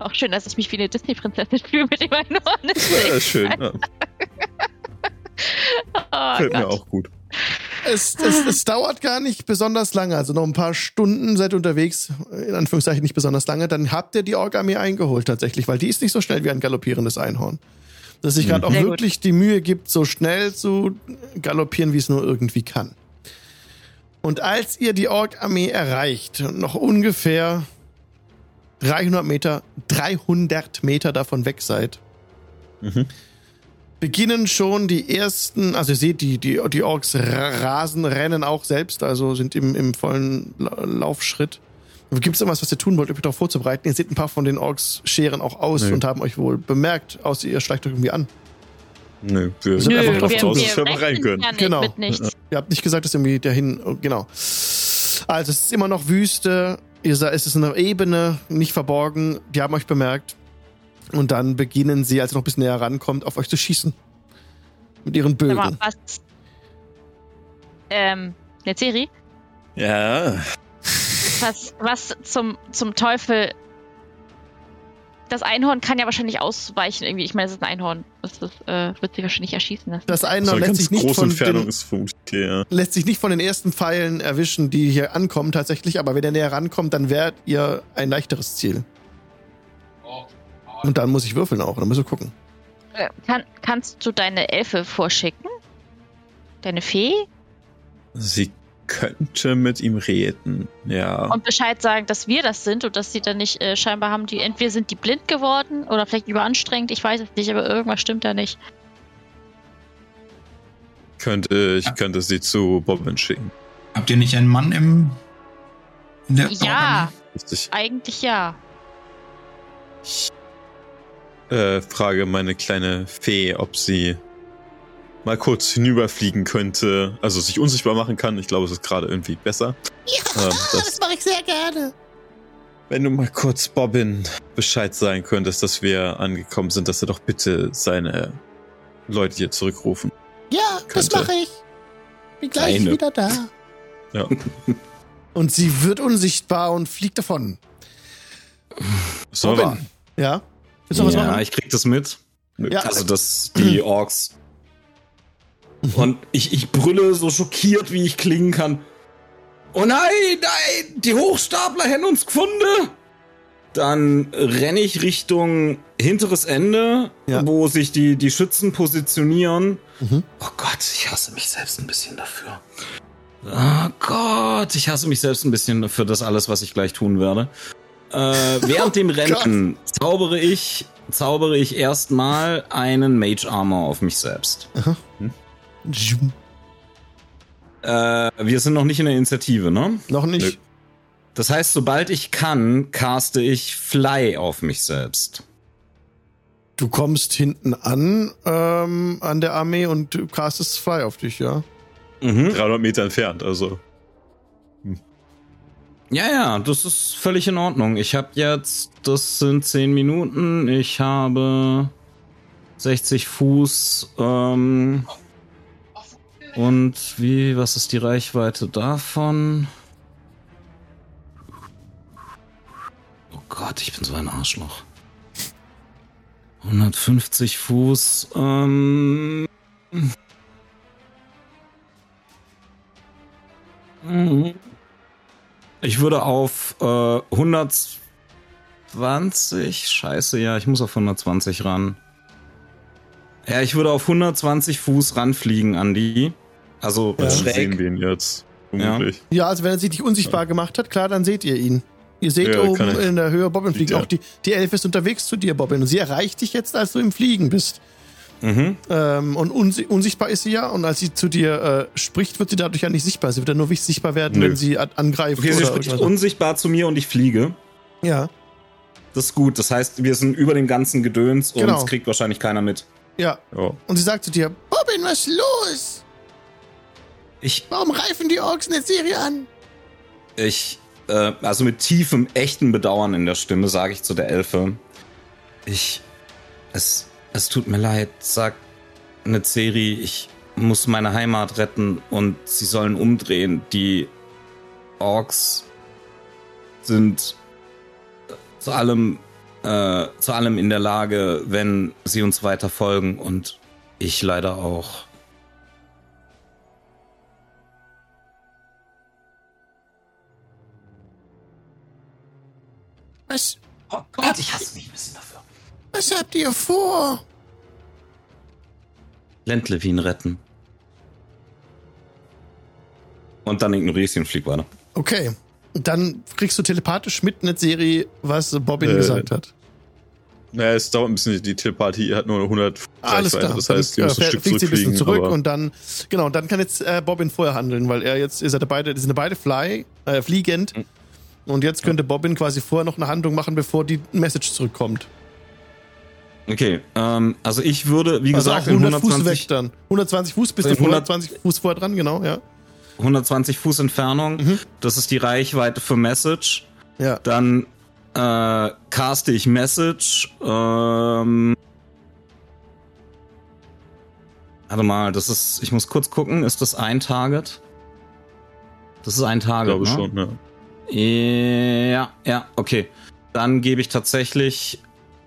Auch schön, dass ich mich wie eine Disney-Prinzessin fühle mit dem Einhorn. Ja, schön. Ja, Oh, gefällt mir Gott. auch gut. Es, es, es dauert gar nicht besonders lange, also noch ein paar Stunden seid ihr unterwegs, in Anführungszeichen nicht besonders lange, dann habt ihr die Ork-Armee eingeholt tatsächlich, weil die ist nicht so schnell wie ein galoppierendes Einhorn. Dass sich gerade auch Sehr gut. wirklich die Mühe gibt, so schnell zu galoppieren, wie es nur irgendwie kann. Und als ihr die Ork-Armee erreicht, und noch ungefähr 300 Meter, 300 Meter davon weg seid, Mhm. beginnen schon die ersten, also ihr seht, die, die, die Orks ra- rasen, rennen auch selbst, also sind im, im vollen La- Laufschritt. Gibt es irgendwas, was ihr tun wollt, um euch darauf vorzubereiten? Ihr seht ein paar von den Orks scheren auch aus Nö. und haben euch wohl bemerkt, außer ihr schleicht euch irgendwie an. Nö, wir sind einfach drauf wir, zu Hause, dass wir mal rein können. ja nicht Genau. mit nichts. Ihr habt nicht gesagt, dass irgendwie dahin, oh, genau. Also es ist immer noch Wüste, ihr seid, es ist eine Ebene, nicht verborgen, die haben euch bemerkt. Und dann beginnen sie, als ihr noch ein bisschen näher rankommt, auf euch zu schießen. Mit ihren Sag mal, Bögen. was. Ähm, eine Serie? Ja. Was, was zum, zum Teufel. Das Einhorn kann ja wahrscheinlich ausweichen irgendwie. Ich meine, es ist ein Einhorn. Das ist, äh, wird sich wahrscheinlich erschießen lassen. Das eine So eine lässt sich, nicht große von den, ja. lässt sich nicht von den ersten Pfeilen erwischen, die hier ankommen tatsächlich, aber wenn er näher rankommt, dann wärt ihr ein leichteres Ziel. Und dann muss ich würfeln auch, dann müssen wir gucken. Äh, Kann, kannst du deine Elfe vorschicken? Deine Fee? Sie könnte mit ihm reden, ja. Und Bescheid sagen, dass wir das sind und dass sie dann nicht äh, scheinbar haben die, entweder sind die blind geworden oder vielleicht überanstrengend, ich weiß es nicht, aber irgendwas stimmt da nicht. Könnte, ich könnte sie zu Bobbin schicken. Habt ihr nicht einen Mann im. In der Ja, Richtig. eigentlich ja. Äh, frage meine kleine Fee, ob sie mal kurz hinüberfliegen könnte, also sich unsichtbar machen kann. Ich glaube, es ist gerade irgendwie besser. Ja, Ähm, das- mache ich sehr gerne. Wenn du mal kurz Bobbin Bescheid sagen könntest, dass wir angekommen sind, dass er doch bitte seine Leute hier zurückrufen. Ja, das Könnte. mache ich. Bin gleich Eine. wieder da. Ja. Und sie wird unsichtbar und fliegt davon. So Bobbin. war. Ja? Willst du noch was Ja, machen? ich krieg das mit. Ja. Also, dass die Orks. Und ich, ich brülle so schockiert, wie ich klingen kann. Oh nein, nein, die Hochstapler hätten uns gefunden. Dann renne ich Richtung hinteres Ende, Ja. wo sich die, die Schützen positionieren. Mhm. Oh Gott, ich hasse mich selbst ein bisschen dafür. Oh Gott, ich hasse mich selbst ein bisschen für das alles, was ich gleich tun werde. Äh, während dem Rennen zaubere ich, zaubere ich erstmal einen Mage Armor auf mich selbst. Zoom. Äh, wir sind noch nicht in der Initiative, ne? Noch nicht. Nö. Das heißt, sobald ich kann, caste ich Fly auf mich selbst. Du kommst hinten an, ähm, an der Armee und du castest Fly auf dich, ja? Mhm. 300 Meter entfernt, also. Ja, ja, das ist völlig in Ordnung. Ich habe jetzt, das sind 10 Minuten, ich habe 60 Fuß, ähm, und wie, was ist die Reichweite davon? Oh Gott, ich bin so ein Arschloch. 150 Fuß, ähm. Ich würde auf äh, 120. Scheiße, ja, ich muss auf 120 ran. Ja, ich würde auf 120 Fuß ranfliegen, Andi. Also Ja. Sehen wir ihn jetzt. Vermutlich. Ja, also wenn er sich dich unsichtbar gemacht hat, klar, dann seht ihr ihn. Ihr seht Ja, oben in der Höhe Bobbin fliegen. Ja. Auch die, die Elfe ist unterwegs zu dir, Bobbin. Und sie erreicht dich jetzt, als du im Fliegen bist. Mhm. Ähm, und unsi unsichtbar ist sie ja. Und als sie zu dir äh, spricht, wird sie dadurch ja nicht sichtbar. Sie wird ja nur wichtig sichtbar werden, Nö. wenn sie an angreift. Okay, sie spricht unsichtbar zu mir und ich fliege. Ja, Das ist gut. Das heißt, wir sind über dem ganzen Gedöns und Genau. es kriegt wahrscheinlich keiner mit. ja. Ja. Und sie sagt zu dir, Bobbin, was ist los? Ich, Warum reifen die Orks in der Serie an? ich, äh, also mit tiefem, echten Bedauern in der Stimme sage ich zu der Elfe. Ich, es, es tut mir leid, sagt eine Ceri, ich muss meine Heimat retten und sie sollen umdrehen. Die Orks sind zu allem, äh, zu allem in der Lage, wenn sie uns weiter folgen und ich leider auch. Was, Oh Gott, ich hasse mich ein bisschen dafür. was habt ihr vor? Lentlevin retten. Und dann ignoriere ich sie und flieg weiter. Okay. Dann kriegst du telepathisch mit eine Serie, was Bobbin Äh, gesagt hat. Naja, es dauert ein bisschen, die Telepathie hat nur 100 Alles klar. Das heißt, die dann, muss ein äh, Stück fliegt sie ein bisschen zurückfliegen. zurück und dann, genau, dann kann jetzt äh, Bobbin vorher handeln, weil er jetzt, ihr seid beide, die sind beide fly, äh, fliegend. Mhm. Und jetzt könnte Bobbin quasi vorher noch eine Handlung machen, bevor die Message zurückkommt. Okay, ähm, also ich würde, wie Also gesagt, auch 100 in Fuß 120, weg dann. 120 Fuß bist du In 100 120 Fuß vorher dran, genau, ja. 120 Fuß Entfernung. Mhm. Das ist die Reichweite für Message. Ja. Dann äh, caste ich Message. Ähm, warte mal, das ist, ich muss kurz gucken, ist das ein Target? Das ist ein Ich Target, glaube ne? schon, ja. Ja, ja, okay. Dann gebe ich tatsächlich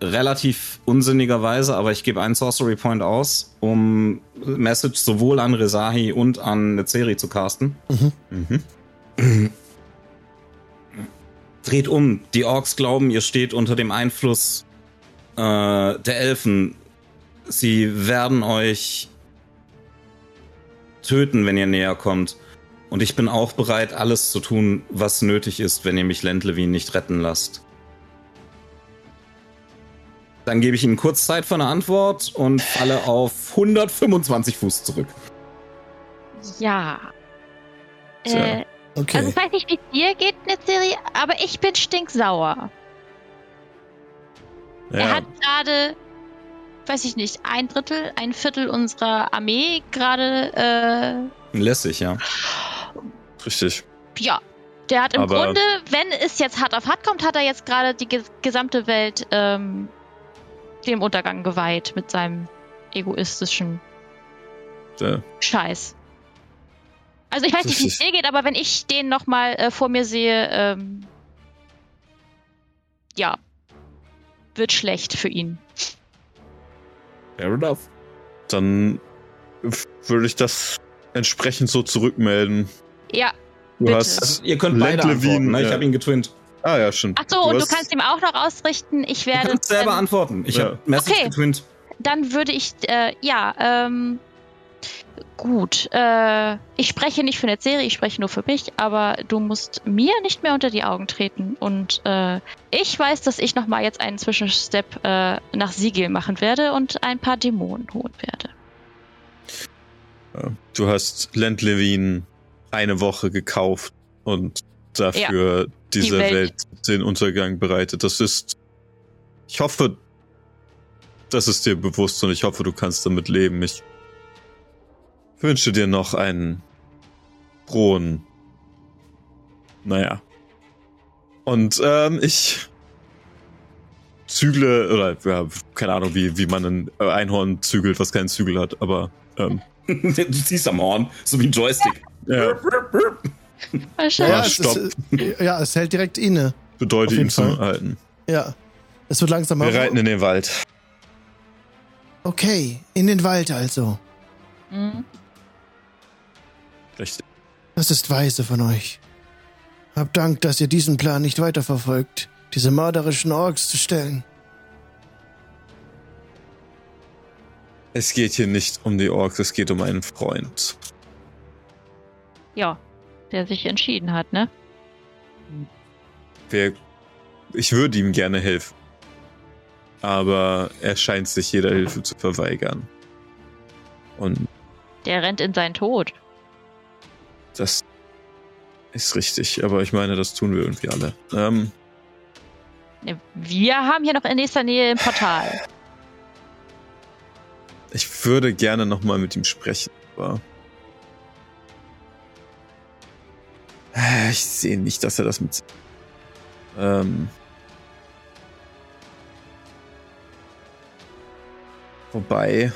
relativ unsinnigerweise, aber ich gebe einen Sorcery Point aus, um Message sowohl an Rezahi und an Nezeri zu casten. Mhm. Dreht um. Die Orks glauben, ihr steht unter dem Einfluss äh, der Elfen. Sie werden euch töten, wenn ihr näher kommt. Und ich bin auch bereit, alles zu tun, was nötig ist, wenn ihr mich Lentlevin nicht retten lasst. Dann gebe ich Ihnen kurz Zeit für eine Antwort und falle auf 125 Fuß zurück. Ja. Äh, Okay. Also ich weiß nicht, wie es dir geht, Netzeri, aber ich bin stinksauer. Er ja. hat gerade, weiß ich nicht, ein Drittel, ein Viertel unserer Armee gerade, Lässig, ja. Richtig. ja. Der hat im Aber- Grunde, wenn es jetzt hart auf hart kommt, hat er jetzt gerade die ges gesamte Welt ähm, dem Untergang geweiht mit seinem egoistischen Ja. Scheiß. Also ich weiß nicht, wie es dir geht, aber wenn ich den nochmal äh, vor mir sehe, ähm, ja, wird schlecht für ihn. Fair enough. Dann würde ich das entsprechend so zurückmelden. Ja. Du Bitte. hast. Also, ihr könnt beide Lentlevin, antworten, ne? Ich ja. habe ihn getwinnt. Ah ja, stimmt. Ach so, und du hast- kannst ihm auch noch ausrichten. Ich Du werde. kannst selber ähm, antworten. Ich Ja. habe Message Okay. getwinnt. Dann würde ich, äh, ja, ähm, gut. Äh, ich spreche nicht für eine Serie, ich spreche nur für mich, aber du musst mir nicht mehr unter die Augen treten. Und äh, ich weiß, dass ich nochmal jetzt einen Zwischenstep äh, nach Siegel machen werde und ein paar Dämonen holen werde. Du hast Lentlevin eine Woche gekauft und dafür dieser Welt. Welt. den Untergang bereitet. Das ist. Ich hoffe, das ist dir bewusst und ich hoffe, du kannst damit leben. Ich wünsche dir noch einen frohen. Naja. Und ähm, ich zügle, oder ja, keine Ahnung, wie, wie man ein Einhorn zügelt, was keinen Zügel hat, aber ähm, du ziehst am Horn, so wie ein Joystick. Ja, Ja, Wahrscheinlich. ja, Ah, es stopp. ist, äh, ja, es hält direkt inne. bedeutet ihn zu halten. Ja. Es wird langsam Wir reiten in den Wald. Okay, in den Wald also. Mhm. Richtig. Das ist weise von euch. Hab Dank, dass ihr diesen Plan nicht weiterverfolgt, diese mörderischen Orks zu stellen. Es geht hier nicht um die Orks, es geht um einen Freund. Ja, der sich entschieden hat, ne? Wer, ich würde ihm gerne helfen. Aber er scheint sich jeder Hilfe zu verweigern. Und Der rennt in seinen Tod. das ist richtig. Aber ich meine, das tun wir irgendwie alle. Ähm, Ne, Wir haben hier noch in nächster Nähe ein Portal. ich würde gerne nochmal mit ihm sprechen, aber. Ich sehe nicht, dass er das mit. Ähm. Wobei.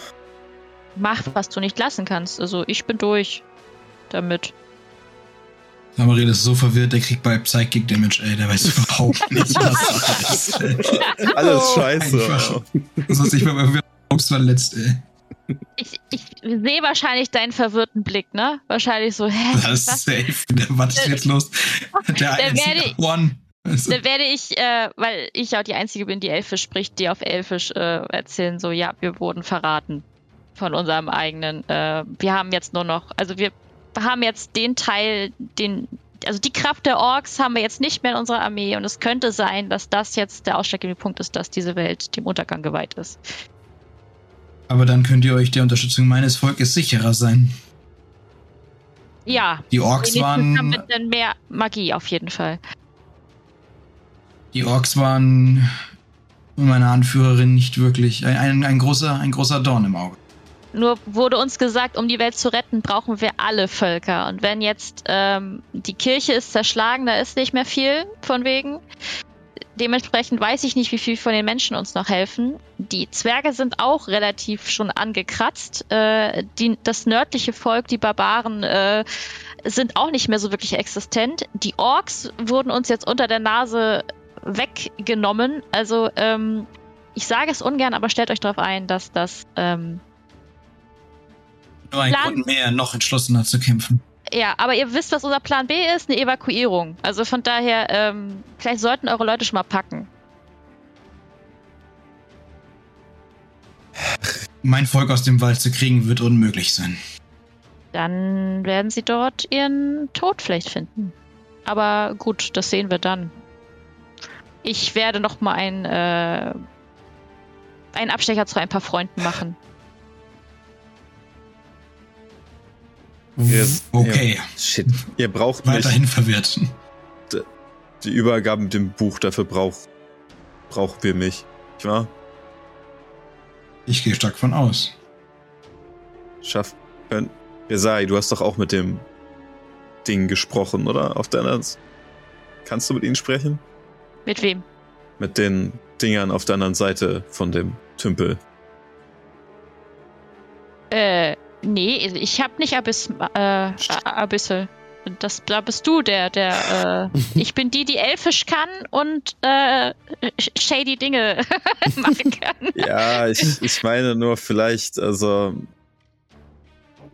Mach, was du nicht lassen kannst. Also ich bin durch damit. Samaril ist so verwirrt, der kriegt bei Psychic Damage, ey, der weiß überhaupt nicht, was das ist. Alles scheiße. Einfach. Sonst ich mal verletzt, ey. Ich, ich sehe wahrscheinlich deinen verwirrten Blick, ne? Wahrscheinlich so, hä? Das ist was? safe. Was ist jetzt los? Der eine werde zieht One. Also, Dann werde ich, äh, weil ich auch die Einzige bin, die Elfisch spricht, die auf Elfisch äh, erzählen, so, ja, wir wurden verraten von unserem eigenen. Äh, wir haben jetzt nur noch, also wir haben jetzt den Teil, den, also die Kraft der Orks haben wir jetzt nicht mehr in unserer Armee und es könnte sein, dass das jetzt der ausschlaggebende Punkt ist, dass diese Welt dem Untergang geweiht ist. Aber dann könnt ihr euch der Unterstützung meines Volkes sicherer sein. Ja, Die Orks waren. dann mehr Magie auf jeden Fall. Die Orks waren meine Anführerin nicht wirklich ein, ein, ein, großer, ein großer Dorn im Auge. Nur wurde uns gesagt, um die Welt zu retten, brauchen wir alle Völker. Und wenn jetzt ähm, die Kirche ist zerschlagen, da ist nicht mehr viel von wegen. Dementsprechend weiß ich nicht, wie viel von den Menschen uns noch helfen. Die Zwerge sind auch relativ schon angekratzt. Äh, die, das nördliche Volk, die Barbaren, äh, sind auch nicht mehr so wirklich existent. Die Orks wurden uns jetzt unter der Nase weggenommen. Also ähm, ich sage es ungern, aber stellt euch darauf ein, dass das ähm, nur ein Grund mehr, noch entschlossener zu kämpfen. Ja, aber ihr wisst, was unser Plan B ist, eine Evakuierung. Also von daher, ähm, vielleicht sollten eure Leute schon mal packen. Mein Volk aus dem Wald zu kriegen, wird unmöglich sein. Dann werden sie dort ihren Tod vielleicht finden. Aber gut, das sehen wir dann. Ich werde noch mal ein, äh, einen Abstecher zu ein paar Freunden machen. Ihr, okay. Ihr, shit. Ihr braucht Weiterhin mich. verwirrt. Die Übergabe mit dem Buch, dafür braucht, brauchen wir mich. Nicht wahr? Ich gehe stark von aus. Schaff. Resai, du hast doch auch mit dem Ding gesprochen, oder? Auf deiner. Kannst du mit ihnen sprechen? Mit wem? Mit den Dingern auf der anderen Seite von dem Tümpel. Äh, nee, ich hab nicht Abyss, äh, Abyssel. Das, da bist du der, der, äh, ich bin die, die Elfisch kann und äh, shady Dinge machen kann. Ja, ich, ich meine nur vielleicht, also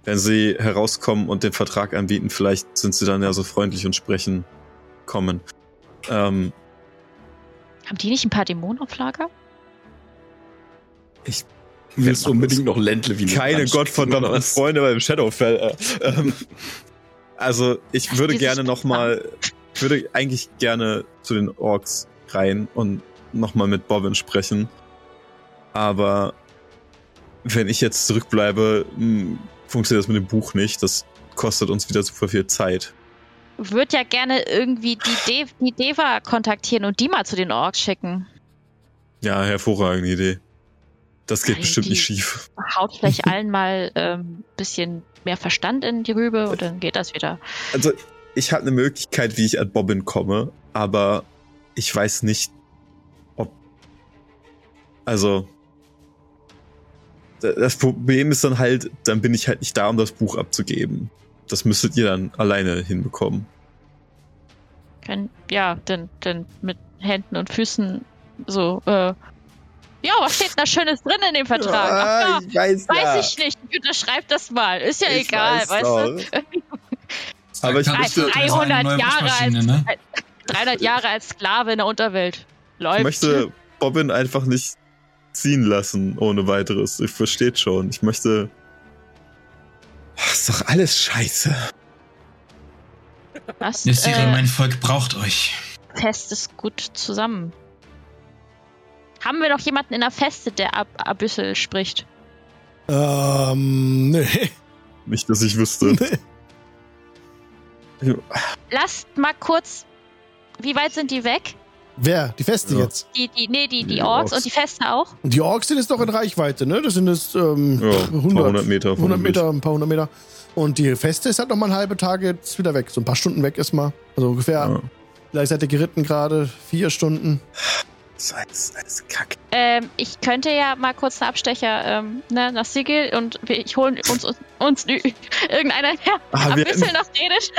wenn sie herauskommen und den Vertrag anbieten, vielleicht sind sie dann ja so freundlich und sprechen kommen. Ähm, haben die nicht ein paar Dämonen auf Lager? Ich willst unbedingt noch Ländle wie Keine gottverdammten Freunde beim Shadowfell. Äh, ähm, also ich Ach, würde gerne nochmal, ich würde eigentlich gerne zu den Orks rein und nochmal mit Bobbin sprechen. Aber wenn ich jetzt zurückbleibe, hm, funktioniert das mit dem Buch nicht. Das kostet uns wieder super viel Zeit würde ja gerne irgendwie die, De die Deva kontaktieren und die mal zu den Orks schicken. Ja, hervorragende Idee. Das geht bestimmt nicht schief. Haut vielleicht allen mal ein ähm, bisschen mehr Verstand in die Rübe und dann geht das wieder. Also, ich habe eine Möglichkeit, wie ich an Bobbin komme, aber ich weiß nicht, ob. Also. Das Problem ist dann halt, dann bin ich halt nicht da, um das Buch abzugeben. Das müsstet ihr dann alleine hinbekommen. Können, ja, denn, denn mit Händen und Füßen so, äh, ja, was steht da Schönes drin in dem Vertrag? Ah, ich weiß, weiß ja. ich nicht. Unterschreibt das mal. Ist ja ich egal, weiß weißt du? Aber ich möchte 300 Jahre, als, ne? 300 Jahre als Sklave in der Unterwelt. Läuft. Ich möchte Bobbin einfach nicht ziehen lassen ohne weiteres. Ich versteht schon. Ich möchte Ach, ist doch alles scheiße. Was? Nessire, äh, mein Volk braucht euch. Fest ist gut zusammen. Haben wir noch jemanden in der Feste, der Ab Abyssel spricht? Ähm, nee. Nicht, dass ich wüsste. Nee. Lasst mal kurz. Wie weit sind die weg? Wer? Die Feste ja. jetzt? Die, die, nee, die, die, die Orks, Orks, und die Feste auch? Die Orks sind jetzt doch in Reichweite, ne? Das sind jetzt ähm, ja, 100, 100 Meter. 100 Meter, ein paar hundert Meter. Und die Feste ist halt noch mal eine halbe Tage jetzt wieder weg. So ein paar Stunden weg ist mal. Also ungefähr. Ja. Vielleicht seid ihr geritten gerade. Vier Stunden. War alles, alles Kacke. Ähm, ich könnte ja mal kurz einen Abstecher ähm, ne, nach Sigil und ich hole uns, uns, uns irgendeiner her. Ah, ein bisschen nach Dänisch.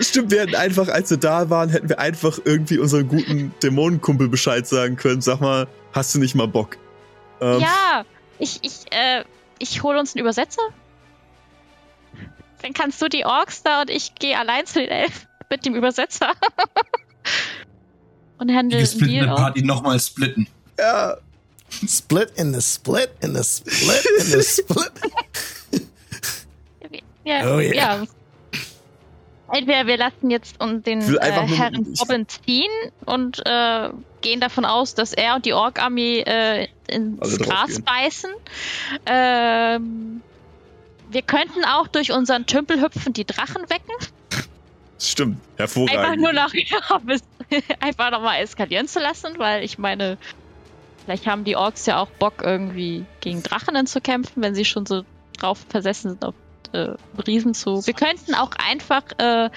Stimmt, wir hätten einfach, als wir da waren, hätten wir einfach irgendwie unseren guten Dämonenkumpel Bescheid sagen können. Sag mal, hast du nicht mal Bock? Ähm, ja, ich, ich, äh, ich hole uns einen Übersetzer. Dann kannst du die Orks da und ich gehe allein zu den Elfen mit dem Übersetzer. und handeln Die gesplittete Party nochmal splitten. Ja. Split in the split in the split in the split. ja, oh, yeah. ja. Entweder wir lassen jetzt den äh, Herrn Robin ziehen und äh, gehen davon aus, dass er und die Ork-Armee äh, ins also Gras beißen. Ähm, wir könnten auch durch unseren Tümpel hüpfen die Drachen wecken. Stimmt, hervorragend. Einfach nur nach, ja, einfach nochmal eskalieren zu lassen, weil ich meine, vielleicht haben die Orks ja auch Bock, irgendwie gegen Drachen zu kämpfen, wenn sie schon so drauf versessen sind, auf äh, Riesen zu. Wir könnten auch einfach äh,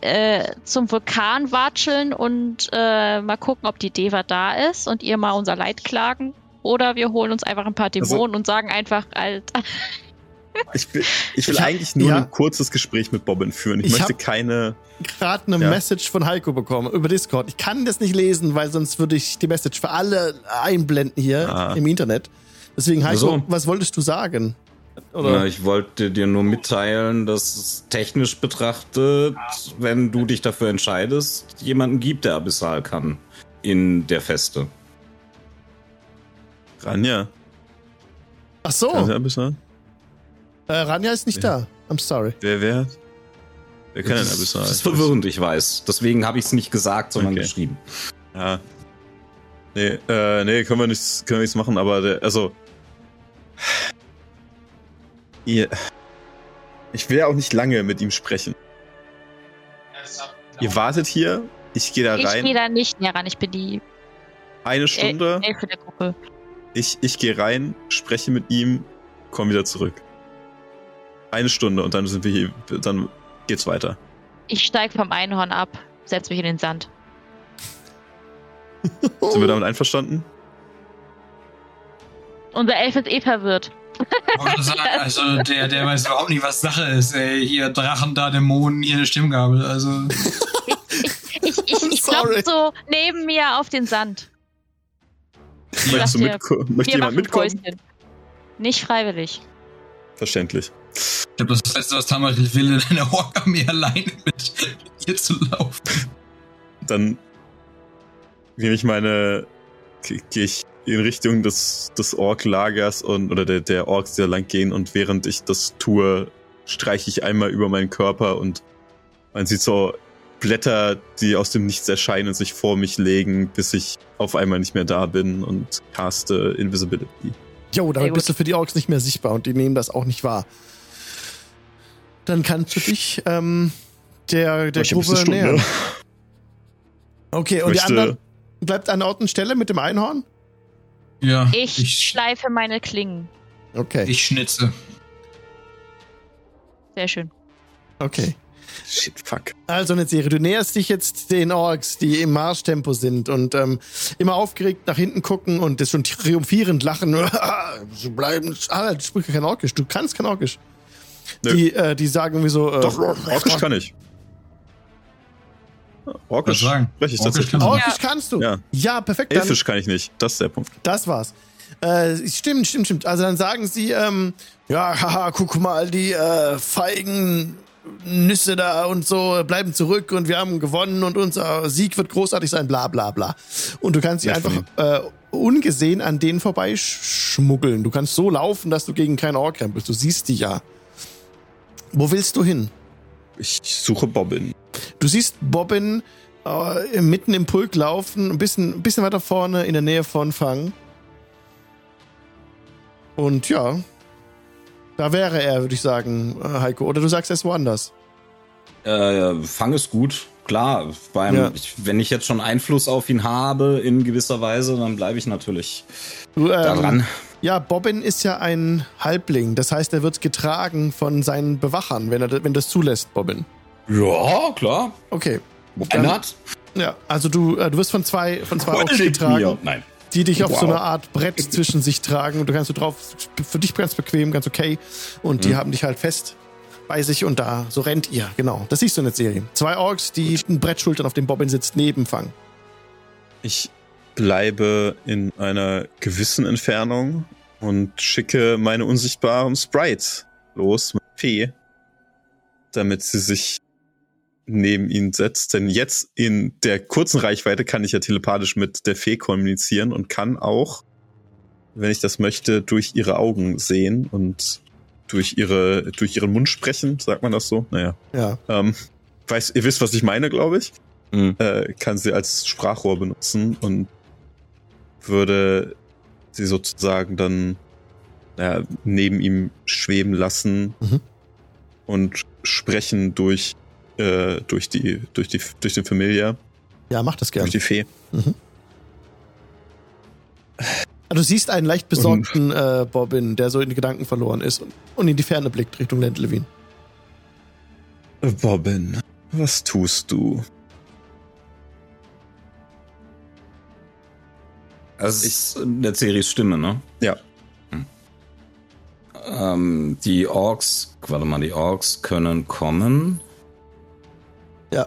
äh, zum Vulkan watscheln und äh, mal gucken, ob die Deva da ist und ihr mal unser Leid klagen. Oder wir holen uns einfach ein paar Also Dämonen und sagen einfach, Alter, Ich will, ich will Ich hab- eigentlich nur ja. ein kurzes Gespräch mit Bobbin führen. Ich, Ich möchte hab- keine. gerade eine Ja. Message von Heiko bekommen über Discord. Ich kann das nicht lesen, weil sonst würde ich die Message für alle einblenden hier Ah. im Internet. Deswegen, Heiko, so. was wolltest du sagen? Oder? Na, ich wollte dir nur mitteilen, dass es technisch betrachtet, wenn du dich dafür entscheidest, jemanden gibt, der Abyssal kann in der Feste. Ranja. Ach so, du ein bisschen? Äh, Ranja ist nicht da. I'm sorry. Wer, wer? Wer kann denn das, Abyssal? das ist verwirrend, ich weiß. Deswegen habe ich es nicht gesagt, sondern Okay. geschrieben. Ja. Nee, äh, nee, können wir nichts, können wir nichts machen, aber der, also. Ihr. Ich will ja auch nicht lange mit ihm sprechen. Ihr wartet hier, ich gehe da ich gehe rein, da nicht näher ran. Ich bin die eine Stunde, Elfe der Gruppe. ich, ich gehe rein, spreche mit ihm, komm wieder zurück. Eine Stunde und dann sind wir hier, dann geht's weiter. Ich steige vom Einhorn ab, setze mich in den Sand. Sind wir damit einverstanden? Unser Elf ist eh verwirrt. Sagen, also der, der weiß überhaupt nicht, was Sache ist. Ey. Hier Drachen, da Dämonen, hier eine Stimmgabel. Also Ich, ich, ich Sorry. klopfe so neben mir auf den Sand. Möchtest du mitko- möchte jemand mitkommen? Päuschen. Nicht freiwillig. Verständlich. Ich glaube, das Letzte, was Tamaril will, in einer Ork-Armee alleine mit ihr zu laufen. dann nehme ich meine, ge- gehe ich in Richtung des, des Ork-Lagers und oder der, der Orks, die da lang gehen und während ich das tue, streiche ich einmal über meinen Körper und man sieht so Blätter, die aus dem Nichts erscheinen und sich vor mich legen, bis ich auf einmal nicht mehr da bin und caste Invisibility. Jo, damit bist du für die Orks nicht mehr sichtbar und die nehmen das auch nicht wahr. Dann kannst du dich ähm, der, der Gruppe Stunde. nähern. Okay, und die anderen bleibt an Ort und Stelle mit dem Einhorn? Ja, Ich, ich, schleife meine Klingen. Okay, ich schnitze. Sehr schön. okay. Shit, fuck. Also eine Serie, du näherst dich jetzt den Orks, die im Marschtempo sind und ähm, immer aufgeregt nach hinten gucken und das schon triumphierend lachen. Sie bleiben, ah, du sprichst kein Orkisch, du kannst kein Orkisch. Nö. Die, äh, die sagen irgendwie so, äh, Doch, Orkisch kann ich. Orkisch spreche ich Orkisch tatsächlich. kann. Orkisch kannst du. Ja. ja perfekt. Dann, Elfisch kann ich nicht. Das ist der Punkt. Das war's. Äh, stimmt, stimmt, stimmt. Also dann sagen sie, ähm, ja, haha, guck mal, die äh, feigen Nüsse da und so bleiben zurück und wir haben gewonnen und unser Sieg wird großartig sein, bla bla bla. Und du kannst sie einfach äh, ungesehen an denen vorbeischmuggeln. Du kannst so laufen, dass du gegen keinen Ork rempelst. Du siehst die ja. Wo willst du hin? Ich suche Bobbin. Du siehst Bobbin äh, mitten im Pulk laufen, ein bisschen, ein bisschen weiter vorne in der Nähe von Fang. Und ja, da wäre er, würde ich sagen, äh, Heiko. Oder du sagst, er ist woanders. Äh, Fang ist gut, klar. Beim, Ja. ich, wenn ich jetzt schon Einfluss auf ihn habe in gewisser Weise, dann bleibe ich natürlich Du, ähm, da dran. Ja, Bobbin ist ja ein Halbling. Das heißt, er wird getragen von seinen Bewachern, wenn er wenn das zulässt, Bobbin. Ja, klar. Okay. Dann-? Ja, also du, äh, du wirst von zwei, von zwei Lebt getragen. Nein. die dich auf so Wow. eine Art Brett zwischen sich tragen und du kannst du drauf, für dich ganz bequem, ganz okay. Und Mhm. die haben dich halt fest bei sich und da, so rennt ihr, genau. Das siehst du in der Serie. Zwei Orks, die ein Brett schultern, auf dem Bobbin sitzt, neben Fang. Ich bleibe in einer gewissen Entfernung und schicke meine unsichtbaren Sprites los mit Fee, damit sie sich neben ihn setzt. Denn jetzt in der kurzen Reichweite kann ich ja telepathisch mit der Fee kommunizieren und kann auch, wenn ich das möchte, durch ihre Augen sehen und durch ihre, durch ihren Mund sprechen, sagt man das so? Naja. Ja. Ähm, weiß, ihr wisst, was ich meine, glaube ich Mhm. äh, kann sie als Sprachrohr benutzen und würde sie sozusagen dann ja, neben ihm schweben lassen Mhm. und sprechen durch, äh, durch, die, durch, die, durch den Familiar. Ja, mach das gerne. Durch die Fee. Mhm. Du siehst einen leicht besorgten äh, Bobbin, der so in die Gedanken verloren ist und, und in die Ferne blickt Richtung Lendlewin. Bobbin, was tust du? Das ist der Ceres Stimme, ne? Ja. Hm. Ähm, die Orks, warte mal, die Orks können kommen. Ja.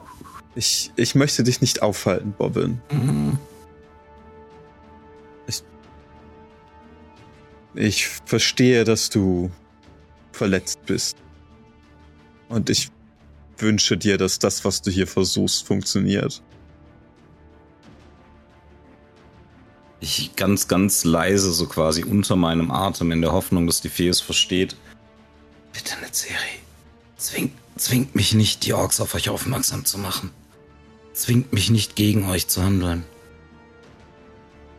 Ich, ich möchte dich nicht aufhalten, Bobbin. Mhm. Ich verstehe, dass du verletzt bist. Und ich wünsche dir, dass das, was du hier versuchst, funktioniert. Ich ganz, ganz leise, so quasi unter meinem Atem, in der Hoffnung, dass die Fee es versteht. Bitte Serie. Zwingt, zwingt mich nicht, die Orks auf euch aufmerksam zu machen. Zwingt mich nicht, gegen euch zu handeln.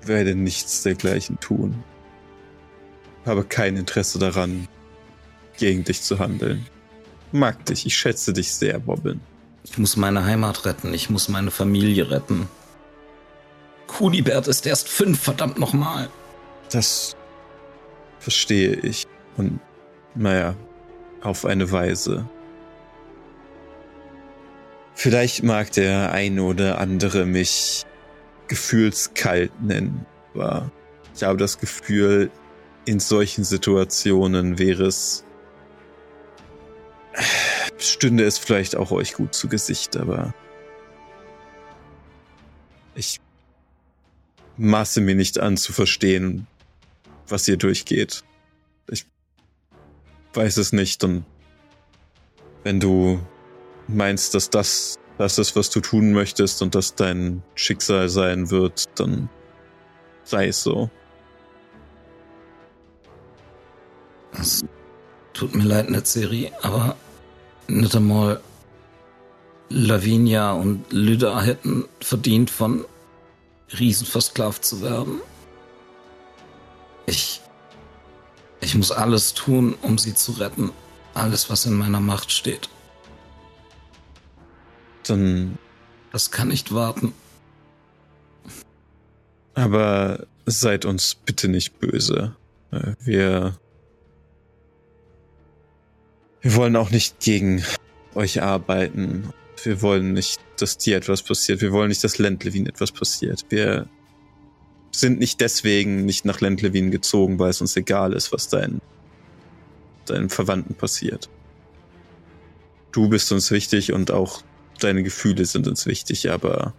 Ich werde nichts dergleichen tun. Habe kein Interesse daran, gegen dich zu handeln. Mag dich, ich schätze dich sehr, Bobbin. Ich muss meine Heimat retten, ich muss meine Familie retten. Kunibert ist erst fünf, verdammt nochmal. Das verstehe ich. Und naja, auf eine Weise. Vielleicht mag der eine oder andere mich gefühlskalt nennen, aber ich habe das Gefühl, in solchen Situationen wäre es stünde es vielleicht auch euch gut zu Gesicht, aber ich maße mir nicht an zu verstehen, was ihr durchgeht. Ich weiß es nicht und wenn du meinst, dass das das ist, was du tun möchtest und dass dein Schicksal sein wird, dann sei es so. Es tut mir leid, Netzeri, aber nicht einmal Lavinia und Lyda hätten verdient, von Riesen versklavt zu werden. Ich. Ich muss alles tun, um sie zu retten. Alles, was in meiner Macht steht. Dann. Das kann nicht warten. Aber seid uns bitte nicht böse. Wir. Wir wollen auch nicht gegen euch arbeiten. Wir wollen nicht, dass dir etwas passiert. Wir wollen nicht, dass Lendlewin etwas passiert. Wir sind nicht deswegen nicht nach Lendlewin gezogen, weil es uns egal ist, was dein, deinen Verwandten passiert. Du bist uns wichtig und auch deine Gefühle sind uns wichtig, aber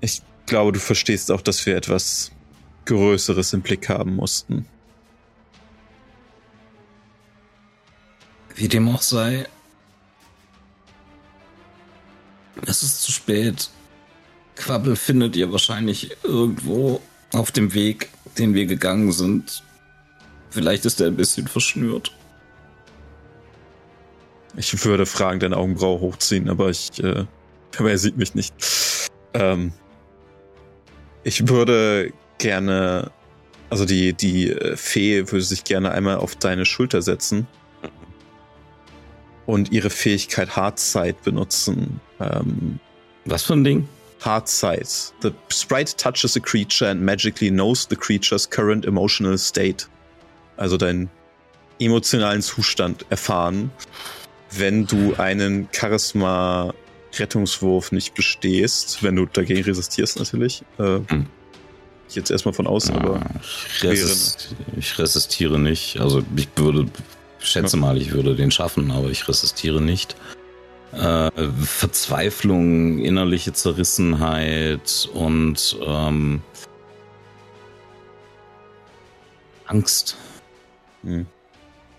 ich glaube, du verstehst auch, dass wir etwas Größeres im Blick haben mussten. Wie dem auch sei, es ist zu spät. Quabbel findet ihr wahrscheinlich irgendwo auf dem Weg, den wir gegangen sind. Vielleicht ist er ein bisschen verschnürt. Ich würde fragen, deine Augenbraue hochziehen, aber ich, äh, aber er sieht mich nicht. Ähm, ich würde gerne, also die, die äh, Fee würde sich gerne einmal auf deine Schulter setzen und ihre Fähigkeit Hardsight benutzen. Ähm, Was für ein Ding? Hardsight. The sprite touches a creature and magically knows the creature's current emotional state. Also deinen emotionalen Zustand erfahren, wenn du einen Charisma-Rettungswurf nicht bestehst, wenn du dagegen resistierst natürlich. Äh, hm. Ich jetzt erstmal von außen, ah, aber. Ich, resist ich resistiere nicht. Also ich würde schätze mal, ich würde den schaffen, aber ich resistiere nicht. Äh, Verzweiflung, innerliche Zerrissenheit und ähm, Angst. Hm.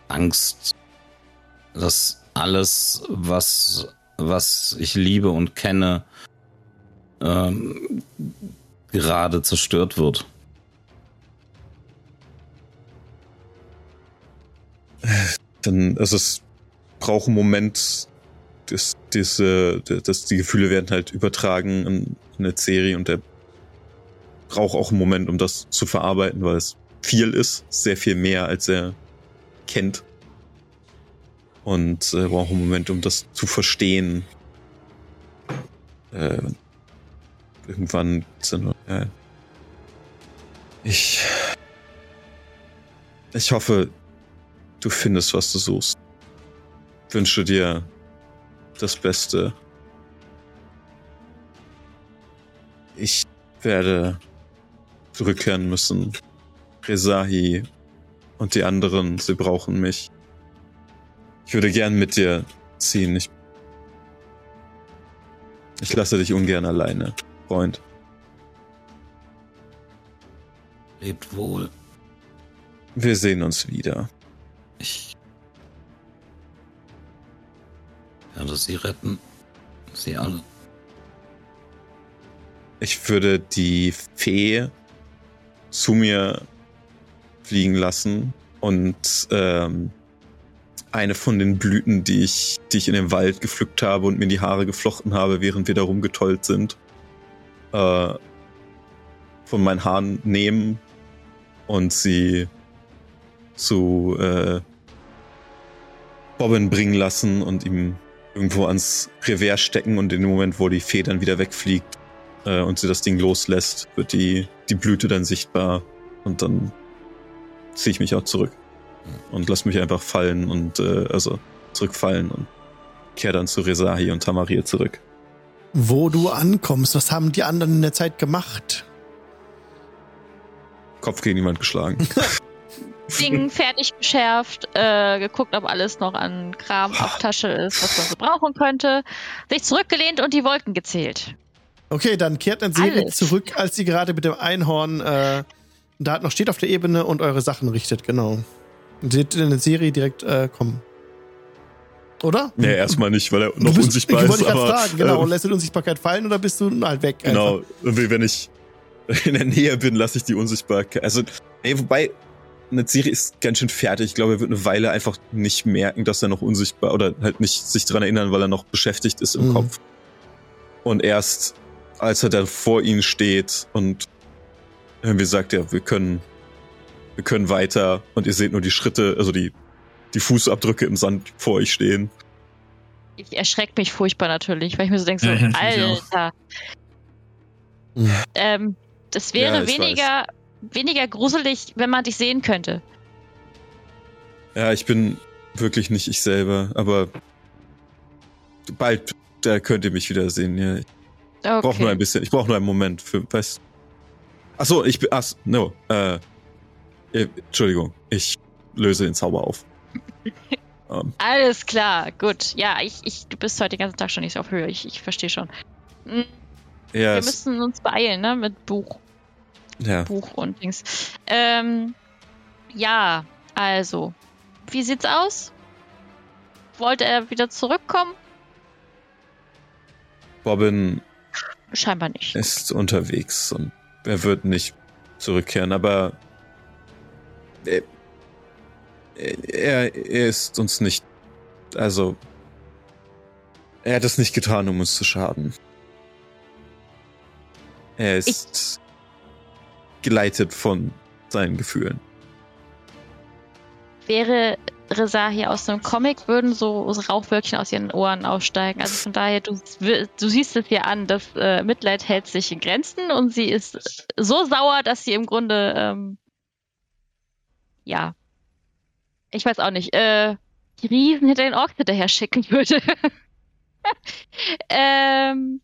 Angst, dass alles, was, was ich liebe und kenne, ähm, gerade zerstört wird. Dann, also es braucht einen Moment, dass, diese, dass die Gefühle werden halt übertragen in eine Serie und der braucht auch einen Moment, um das zu verarbeiten, weil es viel ist, sehr viel mehr, als er kennt. Und äh, braucht einen Moment, um das zu verstehen. äh, irgendwann sind äh, ich ich hoffe, du findest, was du suchst. Wünsche dir das Beste. Ich werde zurückkehren müssen. Rezahi und die anderen, sie brauchen mich. Ich würde gern mit dir ziehen. Ich, ich lasse dich ungern alleine, Freund. Lebt wohl. Wir sehen uns wieder. Ich werde sie retten. Sie alle. Ich würde die Fee zu mir fliegen lassen und ähm, eine von den Blüten, die ich, die ich in dem Wald gepflückt habe und mir die Haare geflochten habe, während wir da rumgetollt sind, äh, von meinen Haaren nehmen und sie zu äh, Bobbin bringen lassen und ihm irgendwo ans Revers stecken und in dem Moment, wo die Fee dann wieder wegfliegt äh, und sie das Ding loslässt, wird die, die Blüte dann sichtbar und dann ziehe ich mich auch zurück und lass mich einfach fallen und äh, also zurückfallen und kehre dann zu Rezahi und Tamarir zurück. Wo du ankommst, was haben die anderen in der Zeit gemacht? Kopf gegen jemand geschlagen. Ding fertig geschärft, äh, geguckt, ob alles noch an Kram auf Tasche ist, was man so brauchen könnte, sich zurückgelehnt und die Wolken gezählt. Okay, dann kehrt dann Siri Alles. zurück, als sie gerade mit dem Einhorn äh, da noch steht auf der Ebene und eure Sachen richtet, genau. Und seht in der Serie direkt äh, kommen. Oder? nee, erstmal nicht, weil er noch bist, unsichtbar ich ist. wollte gerade fragen, genau. ähm, lässt du die Unsichtbarkeit fallen oder bist du halt weg? Genau, einfach? wenn ich in der Nähe bin, lasse ich die Unsichtbarkeit. Also, ey, wobei, eine Serie ist ganz schön fertig. Ich glaube, er wird eine Weile einfach nicht merken, dass er noch unsichtbar oder halt nicht sich dran erinnern, weil er noch beschäftigt ist im Mhm. Kopf. Und erst als er dann vor ihnen steht und irgendwie sagt, ja, wir können, wir können weiter und ihr seht nur die Schritte, also die, die Fußabdrücke im Sand vor euch stehen. Ich erschreckt mich furchtbar natürlich, weil ich mir so denke, so, Ja. Alter. Mhm. Ähm, das wäre Ja, weniger, weniger gruselig, wenn man dich sehen könnte. Ja, ich bin wirklich nicht ich selber, aber bald, da könnt ihr mich wiedersehen, ja. Ich Okay. brauche nur ein bisschen, ich brauche nur einen Moment für, was? Ach so, ich bin, ach, no, äh, äh, Entschuldigung, ich löse den Zauber auf. ähm, Alles klar, gut. Ja, ich, ich, du bist heute den ganzen Tag schon nicht so auf Höhe. Ich, ich verstehe schon. Hm, ja, Wir müssen uns beeilen, ne? Mit Buch, ja, Buch und Dings. Ähm, ja, also. Wie sieht's aus? Wollte er wieder zurückkommen? Bobbin Scheinbar nicht. ist unterwegs und er wird nicht zurückkehren, aber er, er, er ist uns nicht, also er hat es nicht getan, um uns zu schaden. Er ist geleitet von seinen Gefühlen. Wäre Reza hier aus einem Comic, würden so Rauchwölkchen aus ihren Ohren aufsteigen. Also von daher, du, du siehst es ihr an, das äh, Mitleid hält sich in Grenzen und sie ist so sauer, dass sie im Grunde, ähm, ja, ich weiß auch nicht, äh, die Riesen hinter den Orks hinterher schicken würde. ähm,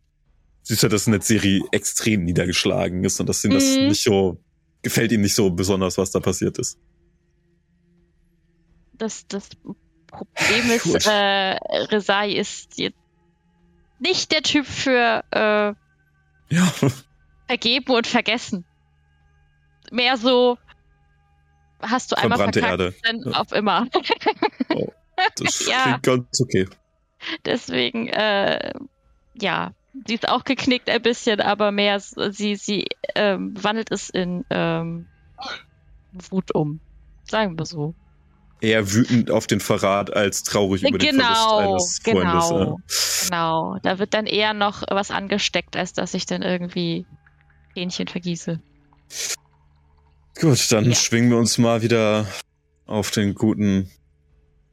Siehst du, dass in der Serie extrem niedergeschlagen ist und dass ihm das Mhm. nicht so, gefällt ihm nicht so besonders, was da passiert ist. das, das Problem ist, äh, Rezai ist jetzt nicht der Typ für äh, Ja, vergeben und vergessen. Mehr so hast du einmal verkackt, Erde. dann Ja. auf immer. das Ja. klingt ganz okay. Deswegen, äh, ja, sie ist auch geknickt ein bisschen, aber mehr, sie, sie ähm, wandelt es in ähm, Wut um. Sagen wir so. Eher wütend auf den Verrat als traurig über den Genau, Verlust eines genau. Freundes. Genau. Da wird dann eher noch was angesteckt, als dass ich dann irgendwie Hähnchen vergieße. Ja. Gut, dann Ja. schwingen wir uns mal wieder auf den guten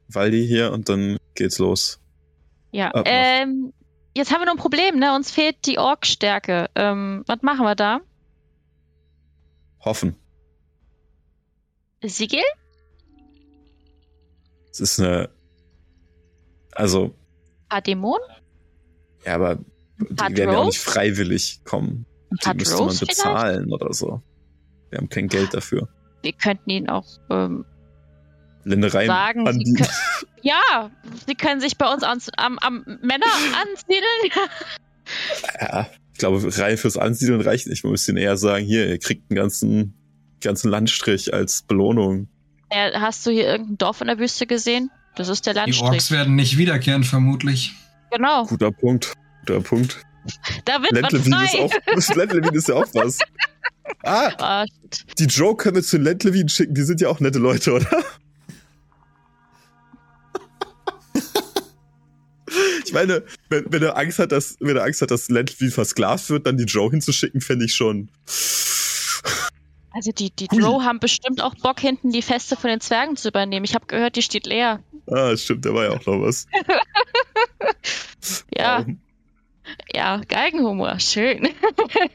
Waldi hier und dann geht's los. Ja, ähm, jetzt haben wir noch ein Problem, ne? Uns fehlt die Ork-Stärke. Ähm, was machen wir da? Hoffen. Siegel? Es ist eine. Also, Ein paar Dämonen? ja, aber die werden ja auch Rose? nicht freiwillig kommen. Die müsste man Rose vielleicht? bezahlen oder so. Wir haben kein Geld dafür. Wir könnten ihn auch ähm, Ländereien sagen. an Sie die. können, ja, sie können sich bei uns ans, am, am Männer ansiedeln. Ja, ich glaube, rein fürs Ansiedeln reicht nicht. Man müsste ihnen eher sagen, hier, ihr kriegt einen ganzen, ganzen Landstrich als Belohnung. Äh, Hast du hier irgendein Dorf in der Wüste gesehen? Das ist der Die Orks Landstrich. werden nicht wiederkehren, vermutlich. Genau. Guter Punkt. Guter Punkt. Da wird man Lentlevin ist frei. auch, das Lentlevin ist ja auch was. Ah, shit. die Joe können wir zu den Lentlevin schicken. Die sind ja auch nette Leute, oder? Ich meine, wenn, wenn er Angst hat, dass, wenn er Angst hat, dass Lentlevin versklavt wird, dann die Joe hinzuschicken, fände ich schon. also die, die Hui. Drow haben bestimmt auch Bock, hinten die Feste von den Zwergen zu übernehmen. Ich habe gehört, die steht leer. Ah, stimmt, da war ja auch noch was. Ja, Wow. Ja, Geigenhumor. Schön.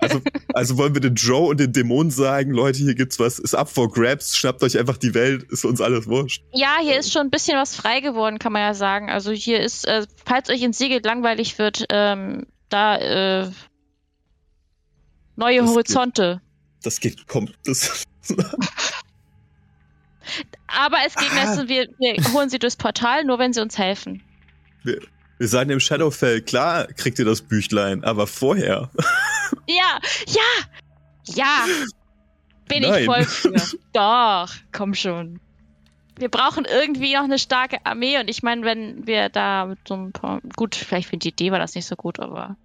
Also, also wollen wir den Joe und den Dämonen sagen, Leute, hier gibt's was, ist up for grabs, schnappt euch einfach die Welt, ist uns alles wurscht. Ja, hier ist schon ein bisschen was frei geworden, kann man ja sagen. Also hier ist, äh, falls euch in Siegel langweilig wird, ähm, da äh, neue Das geht. Horizonte. Das geht, kommt, das. Aber es geht Ah. wir, wir holen sie durchs Portal, nur wenn sie uns helfen. Wir sagen im Shadowfell, klar kriegt ihr das Büchlein, aber vorher. Ja, ja, ja. Bin ich Nein. voll für. Doch, komm schon. Wir brauchen irgendwie noch eine starke Armee und ich meine, wenn wir da mit so ein paar. Gut, vielleicht für die Idee war das nicht so gut, aber.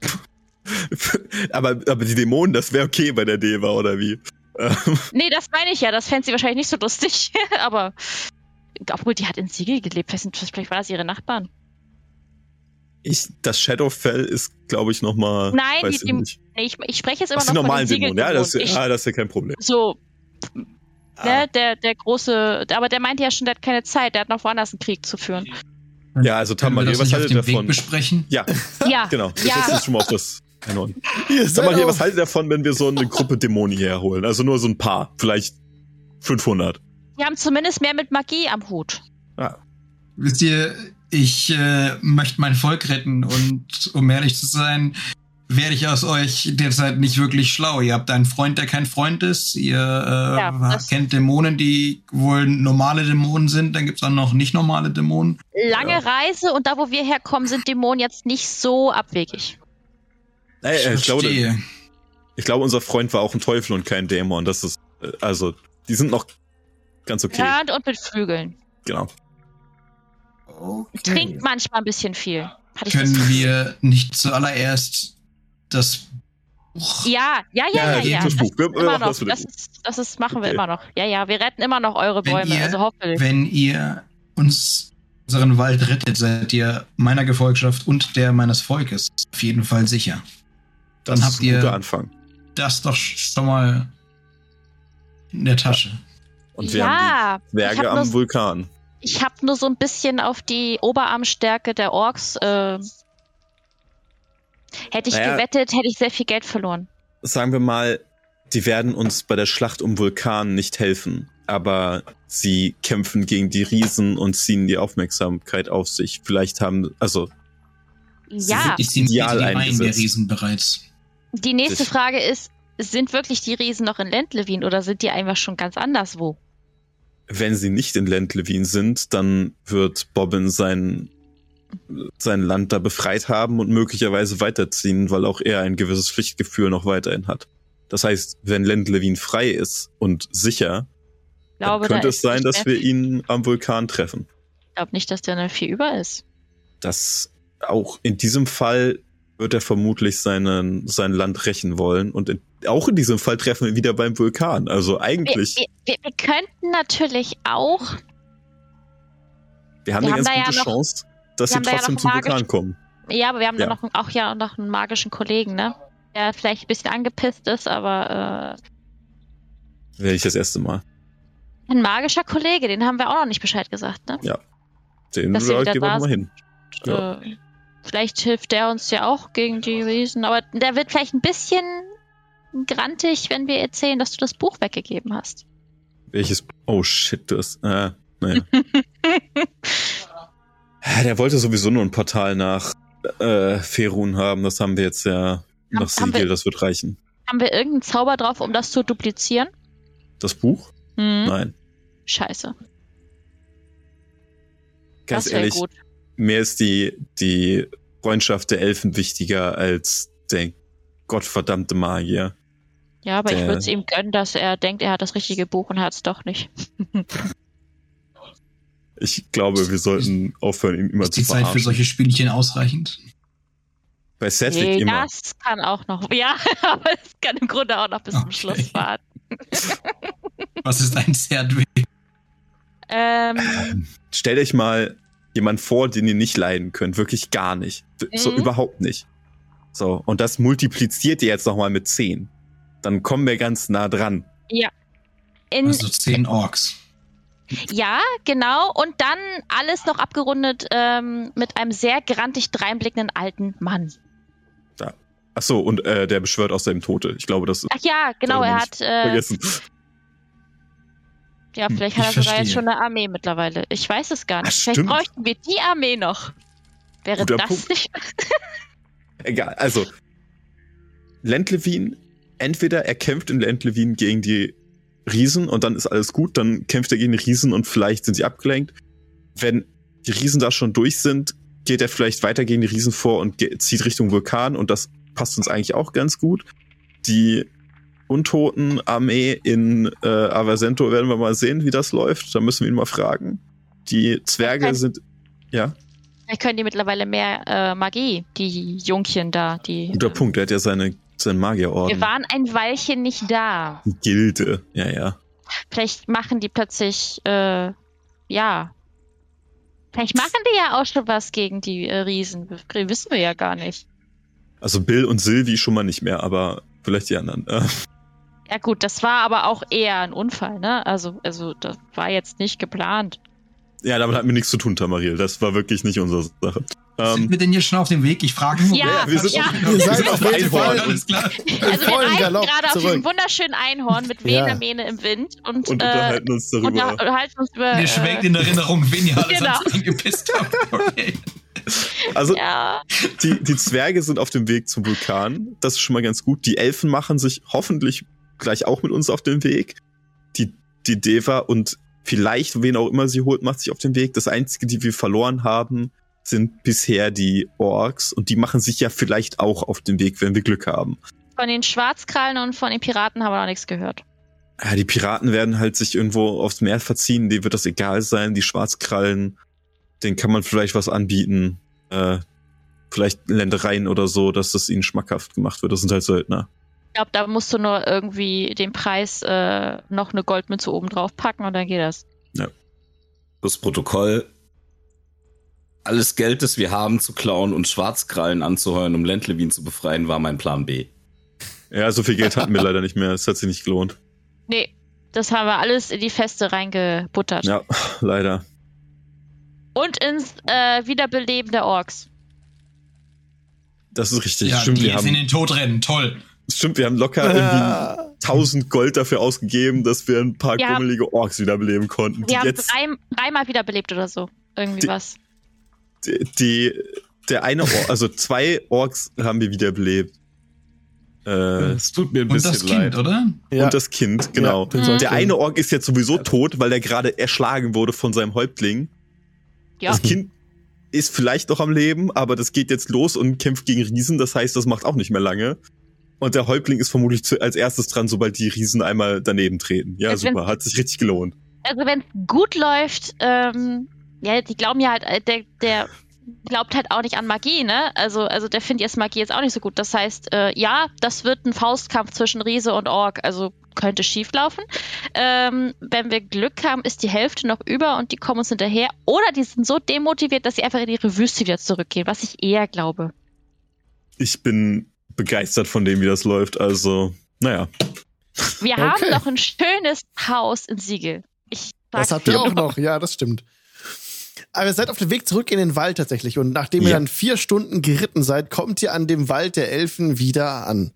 aber, aber die Dämonen, das wäre okay bei der Deva, oder wie? Ähm, Nee, das meine ich ja. Das fände sie wahrscheinlich nicht so lustig. aber. Obwohl, die hat in Siegel gelebt. Vielleicht war das ihre Nachbarn. Ich, das Shadowfell ist, glaube ich, nochmal. Nein, weiß die- ich nicht. Nee, ich, ich spreche jetzt immer Ach, die noch normalen von den Dämonen, ja, das, Siegeldämonen. ja, das ist ja kein Problem. Ich, so, Ah, ne, der, der große. Aber der meinte ja schon, der hat keine Zeit. Der hat noch woanders einen Krieg zu führen. Ja, also Können wir Tamari, das was haltet ihr Weg davon? besprechen? Ja, Ja, genau. Wir Ja. uns schon mal auf das. Hier, Sag mal hier, seid was haltet ihr davon, wenn wir so eine Gruppe Dämonen hierher holen? Also nur so ein paar, vielleicht 500. Wir haben zumindest mehr mit Magie am Hut. Ah, Wisst ihr, ich äh, möchte mein Volk retten und um ehrlich zu sein, werde ich aus euch derzeit nicht wirklich schlau. Ihr habt einen Freund, der kein Freund ist. Ihr äh, Ja, kennt Dämonen, die wohl normale Dämonen sind. Dann gibt's auch noch nicht normale Dämonen. Lange Ja. Reise und da, wo wir herkommen, sind Dämonen jetzt nicht so abwegig. Ey, ey, ich, glaube, ich glaube, unser Freund war auch ein Teufel und kein Dämon. Das ist, äh, also, die sind noch ganz okay. Hörend und mit Flügeln. Genau. Trinkt manchmal ein bisschen viel. Ich Können wir nicht zuallererst das Buch Ja, ja, ja, ja, Ja, ja. das Das, Buch. Wir- ist wir immer machen noch. das ist, das ist, machen wir Okay. immer noch. Ja, ja, wir retten immer noch eure Wenn Bäume. ihr- also hoffentlich. Wenn ihr uns unseren Wald rettet, seid ihr meiner Gefolgschaft und der meines Volkes auf jeden Fall sicher. Dann Das habt ist ein guter ihr Anfang. das doch schon mal in der Tasche. Und wir ja, haben die ich Berge habe am Vulkan. Ich hab nur so ein bisschen auf die Oberarmstärke der Orks. Äh, hätte ich Naja. gewettet, hätte ich sehr viel Geld verloren. Sagen wir mal, die werden uns bei der Schlacht um Vulkan nicht helfen. Aber sie kämpfen gegen die Riesen und ziehen die Aufmerksamkeit auf sich. Vielleicht haben, also, Ja, Ich die ideal Reihen der eingesetzt. Riesen bereits. die nächste. Frage ist, sind wirklich die Riesen noch in Lentlevin oder sind die einfach schon ganz anderswo? Wenn sie nicht in Lentlevin sind, dann wird Bobbin sein, sein Land da befreit haben und möglicherweise weiterziehen, weil auch er ein gewisses Pflichtgefühl noch weiterhin hat. Das heißt, wenn Lentlevin frei ist und sicher, Ich glaube, dann könnte da es sein, dass wir ihn am Vulkan treffen. Ich glaube nicht, dass der noch viel über ist. Das auch in diesem Fall wird er vermutlich seinen, sein Land rächen wollen und in, auch in diesem Fall treffen wir wieder beim Vulkan. Also eigentlich, wir, wir, wir könnten natürlich auch, wir haben wir eine haben ganz da ja gute noch- Chance, dass sie ja trotzdem noch zum Vulkan kommen. ja, aber wir haben Ja. noch auch ja noch einen magischen Kollegen, ne? Der vielleicht ein bisschen angepisst ist, aber Wäre ich das erste Mal. äh, ein magischer Kollege, den haben wir auch noch nicht Bescheid gesagt, ne? Den ja, wieder gehen wir mal hin. Ja. Äh, Vielleicht hilft der uns ja auch gegen die Riesen, aber der wird vielleicht ein bisschen grantig, wenn wir erzählen, dass du das Buch weggegeben hast. Welches? Oh shit, du hast. Äh, naja. der wollte sowieso nur ein Portal nach äh, Ferun haben. Das haben wir jetzt ja nach Siegel, das wird reichen. Haben wir irgendeinen Zauber drauf, um das zu duplizieren? Das Buch? Hm. Nein. Scheiße. Ganz das ehrlich, gut. mir ist die, die Freundschaft der Elfen wichtiger als der gottverdammte Magier. Ja, aber ich der- würde es ihm gönnen, dass er denkt, er hat das richtige Buch und hat es doch nicht. Ich glaube, wir sollten aufhören, ihn immer Ist zu die Zeit für verarschen. solche Spielchen ausreichend? Bei Cedric Nee, immer. das kann auch noch. Ja, aber es kann im Grunde auch noch bis zum Okay. Schluss warten. Was ist ein Serdweg? Ähm, Stellt euch mal jemand vor, den ihr nicht leiden könnt. Wirklich gar nicht. So Mhm. überhaupt nicht. So, und das multipliziert ihr jetzt nochmal mit 10. Dann kommen wir ganz nah dran. in, Also zehn Orks. ja, genau. Und dann alles noch abgerundet ähm, mit einem sehr grantig dreinblickenden alten Mann. Ach so, und äh, der beschwört aus seinem Tote. Ich glaube, das ist Ach ja, genau, er hat. Äh, vergessen. ja, Hm, vielleicht ich hat er sogar verstehe. jetzt schon eine Armee mittlerweile. Ich weiß es gar nicht. Ach, vielleicht bräuchten wir die Armee noch. Wäre Guter das Punkt. nicht. Egal, also Lentlevin, entweder er kämpft in Lentlevin gegen die Riesen und dann ist alles gut, dann kämpft er gegen die Riesen und vielleicht sind sie abgelenkt. Wenn die Riesen da schon durch sind, geht er vielleicht weiter gegen die Riesen vor und zieht Richtung Vulkan und das passt uns eigentlich auch ganz gut. Die Untoten-Armee in äh, Avasento werden wir mal sehen, wie das läuft. Da müssen wir ihn mal fragen. Die Zwerge Okay. sind, ja, Vielleicht können die mittlerweile mehr äh, Magie, die Jungchen da. Die, guter ähm, Punkt, er hat ja seine, seinen Magierorden. Wir waren ein Weilchen nicht da. Die Gilde, ja, ja. Vielleicht machen die plötzlich, äh, ja. Vielleicht machen die ja auch schon was gegen die äh, Riesen. Wissen wir ja gar nicht. Also Bill und Sylvie schon mal nicht mehr, aber vielleicht die anderen. Äh, Ja gut, das war aber auch eher ein Unfall, ne? Also, also das war jetzt nicht geplant. ja, damit hat mir nichts zu tun, Tamariel. Das war wirklich nicht unsere Sache. Sind Ähm, wir denn hier schon auf dem Weg? Ich frage nur. Ja, ja, wir sind, ja. Ihr seid auf jeden Einhorn. Fall Alles klar. Also wir reiten gerade auf diesem wunderschönen Einhorn mit Ja. Vene Mähne im Wind und, und äh, unterhalten uns darüber. unterhalten uns über. Mir schwelgt äh, in Erinnerung, wen ihr alles Genau. angepisst habt. Okay. also ja, die, die Zwerge sind auf dem Weg zum Vulkan. Das ist schon mal ganz gut. Die Elfen machen sich hoffentlich gleich auch mit uns auf den Weg. Die, die Deva und vielleicht, wen auch immer sie holt, macht sich auf den Weg. Das Einzige, die wir verloren haben, sind bisher die Orks. Und die machen sich ja vielleicht auch auf den Weg, wenn wir Glück haben. von den Schwarzkrallen und von den Piraten haben wir noch nichts gehört. Ja, die Piraten werden halt sich irgendwo aufs Meer verziehen, denen wird das egal sein. Die Schwarzkrallen, denen kann man vielleicht was anbieten. Äh, vielleicht Ländereien oder so, dass das ihnen schmackhaft gemacht wird. Das sind halt Söldner. Ich glaube, da musst du nur irgendwie den Preis äh, noch eine Goldmünze oben drauf packen und dann geht das. Das Protokoll. Alles Geld, das wir haben, zu klauen und Schwarzkrallen anzuheuern, um Lentlevin zu befreien, war mein Plan B. Ja, so viel Geld hatten wir leider nicht mehr. Es hat sich nicht gelohnt. Nee, das haben wir alles in die Feste reingebuttert. Ja, leider. Und ins äh, Wiederbeleben der Orks. Das ist richtig. Ja, stimmt, die wir jetzt in haben, den Tod rennen. Toll. stimmt, wir haben locker irgendwie Ah, 1000 Gold dafür ausgegeben, dass wir ein paar Wir haben- kummelige Orks wiederbeleben konnten. Die Wir haben jetzt, drei, dreimal wiederbelebt oder so. Irgendwie Die- was. Die, der eine Ork, also zwei Orks haben wir wiederbelebt. Äh, Es tut mir ein Und bisschen das Kind, leid. oder? ja. Und das Kind, genau. Ja, Mhm. Der eine Ork ist jetzt sowieso tot, weil er gerade erschlagen wurde von seinem Häuptling. Ja. Das Kind ist vielleicht noch am Leben, aber das geht jetzt los und kämpft gegen Riesen. Das heißt, das macht auch nicht mehr lange. Und der Häuptling ist vermutlich zu, als erstes dran, sobald die Riesen einmal daneben treten. Ja, Also super. Hat sich richtig gelohnt. Also wenn es gut läuft, ähm, ja, die glauben ja halt, äh, der, der glaubt halt auch nicht an Magie, ne? Also, also der findet jetzt Magie jetzt auch nicht so gut. Das heißt, äh, ja, das wird ein Faustkampf zwischen Riese und Ork, also könnte schief laufen. Ähm, wenn wir Glück haben, ist die Hälfte noch über und die kommen uns hinterher. Oder die sind so demotiviert, dass sie einfach in ihre Wüste wieder zurückgehen, was ich eher glaube. Ich bin begeistert von dem, wie das läuft. Also, naja. Wir Okay. haben noch ein schönes Haus in Siegel. Ich Das habt ihr auch noch, ja, das stimmt. Aber ihr seid auf dem Weg zurück in den Wald tatsächlich. Und nachdem ihr Ja. dann vier Stunden geritten seid, kommt ihr an dem Wald der Elfen wieder an.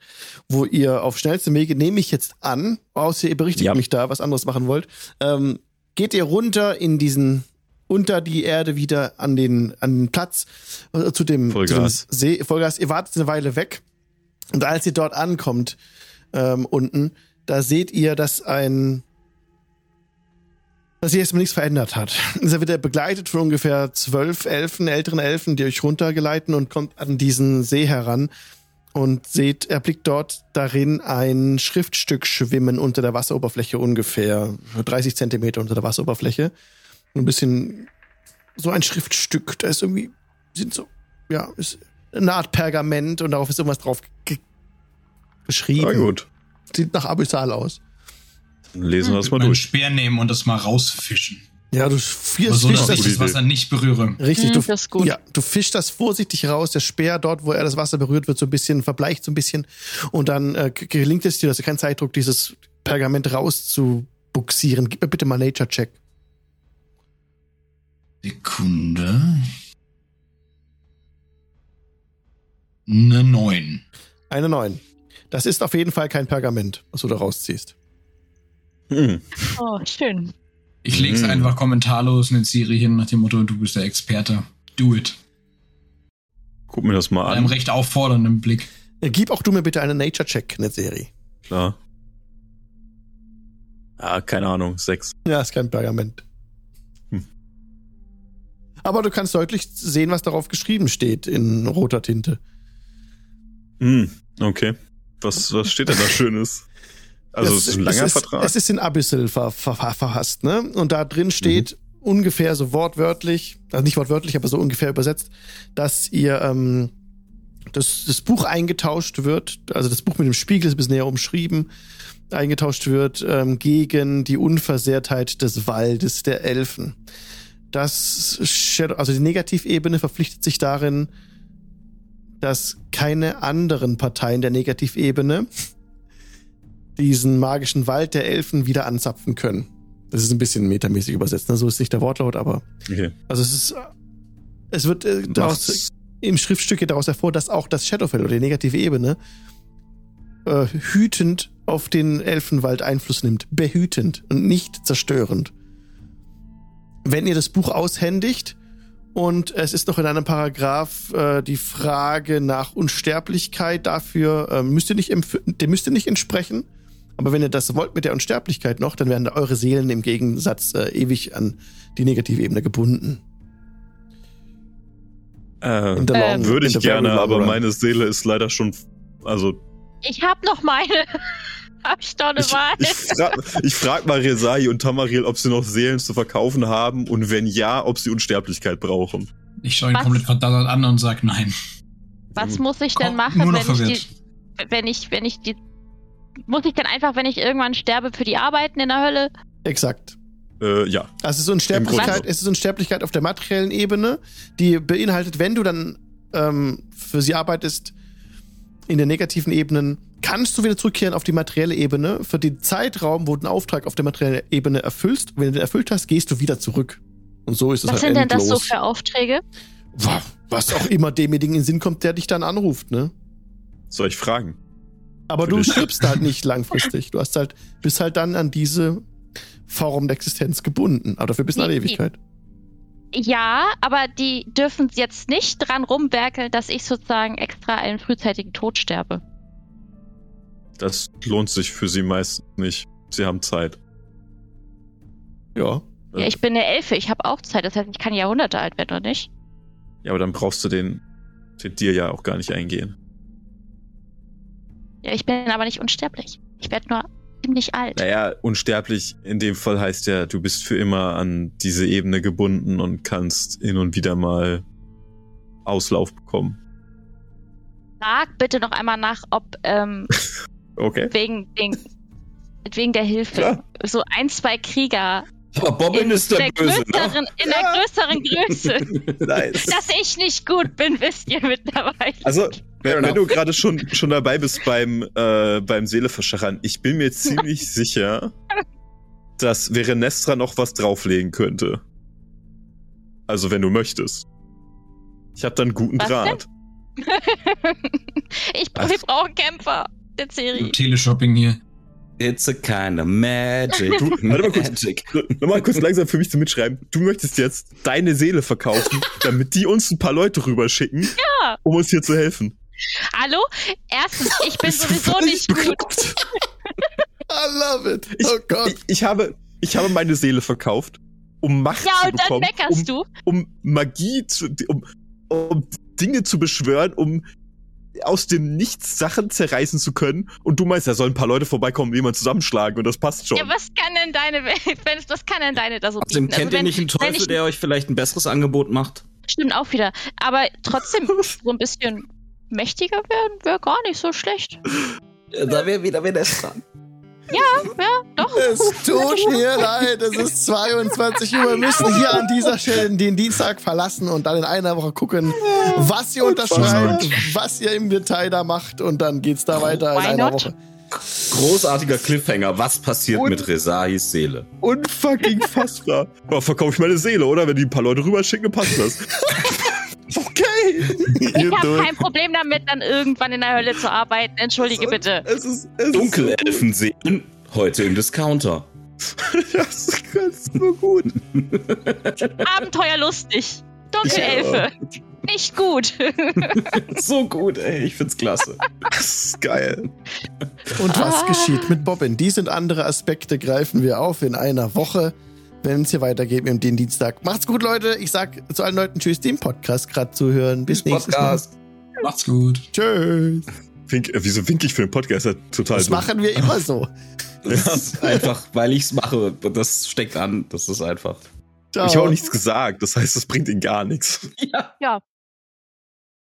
Wo ihr auf schnellstem Wege, nehme ich jetzt an, außer ihr berichtigt Ja. mich da, was anderes machen wollt, ähm, geht ihr runter in diesen, unter die Erde wieder an den, an den Platz, äh, zu dem, zu dem. See, Vollgas. Ihr wartet eine Weile weg. Und als ihr dort ankommt, ähm, unten, da seht ihr, dass ein dass sich erstmal nichts verändert hat. Ihr wird er begleitet von ungefähr zwölf Elfen, älteren Elfen, die euch runtergeleiten und kommt an diesen See heran und seht, er blickt dort darin ein Schriftstück schwimmen unter der Wasseroberfläche ungefähr 30 Zentimeter unter der Wasseroberfläche. Ein bisschen so ein Schriftstück, da ist irgendwie, sind so, ja, ist eine Art Pergament und darauf ist irgendwas drauf ge geschrieben. Na gut. Sieht nach Abyssal aus. Lesen wir das mal durch. Speer nehmen und das mal rausfischen. Ja, du fischst, so, dass das ich gute das Wasser nicht berühre. Richtig, Hm, du, gut. Ja, du fischst das vorsichtig raus, der Speer dort, wo er das Wasser berührt, wird so ein bisschen, verbleicht so ein bisschen und dann äh, gelingt es dir, dass du keinen Zeitdruck, dieses Pergament rauszubuxieren. Gib mir bitte mal Nature-Check. Sekunde. Eine 9. Eine 9. Das ist auf jeden Fall kein Pergament, was du da rausziehst. Hm. Oh, schön. Ich leg's Mhm. einfach kommentarlos in den Siri hin nach dem Motto, du bist der Experte. Do it. Guck mir das mal Mit einem an. recht auffordernden Blick. Äh, Gib auch du mir bitte einen Nature-Check, eine Serie. Klar. Ah, keine Ahnung. Sechs. Ja, ist kein Pergament. Hm. Aber du kannst deutlich sehen, was darauf geschrieben steht in roter Tinte. Hm. Okay. Was, was steht denn da Schönes? Also, es ist ein langer es Vertrag. Es ist in Abyssal ver, ver, ver, verhasst, ne? Und da drin steht Mhm. ungefähr so wortwörtlich, also nicht wortwörtlich, aber so ungefähr übersetzt, dass ihr ähm, das, das Buch eingetauscht wird, also das Buch mit dem Spiegel ist ein bisschen näher umschrieben, eingetauscht wird ähm, gegen die Unversehrtheit des Waldes der Elfen. Das also die Negativebene verpflichtet sich darin, dass keine anderen Parteien der Negativebene diesen magischen Wald der Elfen wieder anzapfen können. Das ist ein bisschen metamäßig übersetzt, ne? so ist nicht der Wortlaut, aber okay. also es ist, es wird äh, daraus, im Schriftstück geht daraus hervor, dass auch das Shadowfell oder die negative Ebene äh, hütend auf den Elfenwald Einfluss nimmt, behütend und nicht zerstörend. Wenn ihr das Buch aushändigt und es ist noch in einem Paragraph äh, die Frage nach Unsterblichkeit dafür, äh, müsst ihr nicht dem müsst ihr nicht entsprechen. Aber wenn ihr das wollt mit der Unsterblichkeit noch, dann werden eure Seelen im Gegensatz äh, ewig an die negative Ebene gebunden. Äh, Ähm, würde ich gerne, aber run. meine Seele ist leider schon. Also, Ich hab noch meine. hab ich doch eine ich, Wahl. ich, frag, ich frag mal Resai und Tamariel, ob sie noch Seelen zu verkaufen haben und wenn ja, ob sie Unsterblichkeit brauchen. Ich schaue ihn Was? komplett verdattert an und sag nein. Was muss ich denn machen, wenn ich, die, wenn ich, wenn ich die. Muss ich dann einfach, wenn ich irgendwann sterbe, für die Arbeiten in der Hölle? Exakt. Äh, ja. Also es ist Unsterblichkeit, es ist Unsterblichkeit auf der materiellen Ebene, die beinhaltet, wenn du dann ähm, für sie arbeitest in den negativen Ebenen, kannst du wieder zurückkehren auf die materielle Ebene. Für den Zeitraum, wo du einen Auftrag auf der materiellen Ebene erfüllst, wenn du den erfüllt hast, gehst du wieder zurück. Und so ist es Was halt sind denn das so endlos. für Aufträge? Wa- Was auch immer demjenigen in den Sinn kommt, der dich dann anruft, ne? Soll ich fragen? Aber du stirbst halt nicht langfristig. Du hast halt, bist halt dann an diese Form der Existenz gebunden. Aber dafür bis in alle Ewigkeit. Ja, aber die dürfen jetzt nicht dran rumwerkeln, dass ich sozusagen extra einen frühzeitigen Tod sterbe. Das lohnt sich für sie meistens nicht. Sie haben Zeit. Ja. Ja, ich bin eine Elfe, ich habe auch Zeit, das heißt, ich kann Jahrhunderte alt werden, oder nicht? Ja, aber dann brauchst du den, den dir ja auch gar nicht eingehen. Ja, ich bin aber nicht unsterblich. Ich werde nur ziemlich alt. Naja, unsterblich in dem Fall heißt ja, du bist für immer an diese Ebene gebunden und kannst hin und wieder mal Auslauf bekommen. Frag bitte noch einmal nach, ob ähm, Okay. wegen, den, wegen der Hilfe Klar. so ein, zwei Krieger Aber Bobbin in ist der, Böse, ne? größeren, in Ja. der größeren Größe. Nice. Dass ich nicht gut bin, wisst ihr mittlerweile. Also, wenn, wenn du gerade schon, schon dabei bist beim, äh, beim Seeleverschachern, ich bin mir ziemlich sicher, dass Verenestra noch was drauflegen könnte. Also wenn du möchtest. Ich habe dann einen guten Was Draht. ich, wir brauchen Kämpfer der Serie. Teleshopping hier. It's a kind of magic. Du, warte mal kurz. magic. Nochmal kurz langsam für mich zum Mitschreiben. Du möchtest jetzt deine Seele verkaufen, damit die uns ein paar Leute rüberschicken, Ja. um uns hier zu helfen. Hallo? Erstens, ich bin sowieso nicht gut. I love it. Ich, oh Gott. ich, ich, habe, ich habe meine Seele verkauft, um Macht Ja, zu und dann bekommen, meckerst um, du. um Magie zu, um, um Dinge zu beschwören, um aus dem Nichts Sachen zerreißen zu können. Und du meinst, da sollen ein paar Leute vorbeikommen, die jemand zusammenschlagen und das passt schon. Ja, was kann denn deine, Welt- was kann denn deine da so Außerdem bieten? Also kennt ihr wenn- nicht einen Teufel, ich- der euch vielleicht ein besseres Angebot macht? Stimmt auch wieder. Aber trotzdem, so ein bisschen mächtiger werden wäre gar nicht so schlecht. Da wäre wieder Venus dran. Ja, doch. Es tut mir leid, es ist 22 Uhr. Wir müssen hier an dieser Stelle den Dienstag verlassen und dann in einer Woche gucken, was ihr unterschreibt, was ihr im Detail da macht und dann geht's da weiter in einer not? Woche. Großartiger Cliffhanger. Was passiert Und- mit Resahis Seele? Unfucking fassbar. Ja, verkaufe ich meine Seele, oder? Wenn die ein paar Leute rüberschicken, passt das. Ich habe kein Problem damit, dann irgendwann in der Hölle zu arbeiten. Entschuldige bitte. Es ist, es Dunkelelfenseelen. Heute im Discounter. Das ist ganz so gut. Abenteuerlustig. Dunkelelfe. Nicht gut. So gut, ey. Ich find's klasse. Das ist geil. Und was Ah. geschieht mit Bobbin? Dies und andere Aspekte greifen wir auf in einer Woche, wenn es hier weitergeht mit dem Dienstag. Macht's gut, Leute. Ich sag zu allen Leuten Tschüss, die im Podcast gerade zuhören. Bis nächstes Podcast. Macht's gut. Mal. Tschüss. Wink, äh, wieso wink ich für den Podcast? Das total Das dumm. machen wir immer so. Das ist einfach, weil ich's mache. Das steckt an. Das ist einfach. Ciao. Ich habe auch nichts gesagt, das heißt, das bringt ihn gar nichts. Ja. ja,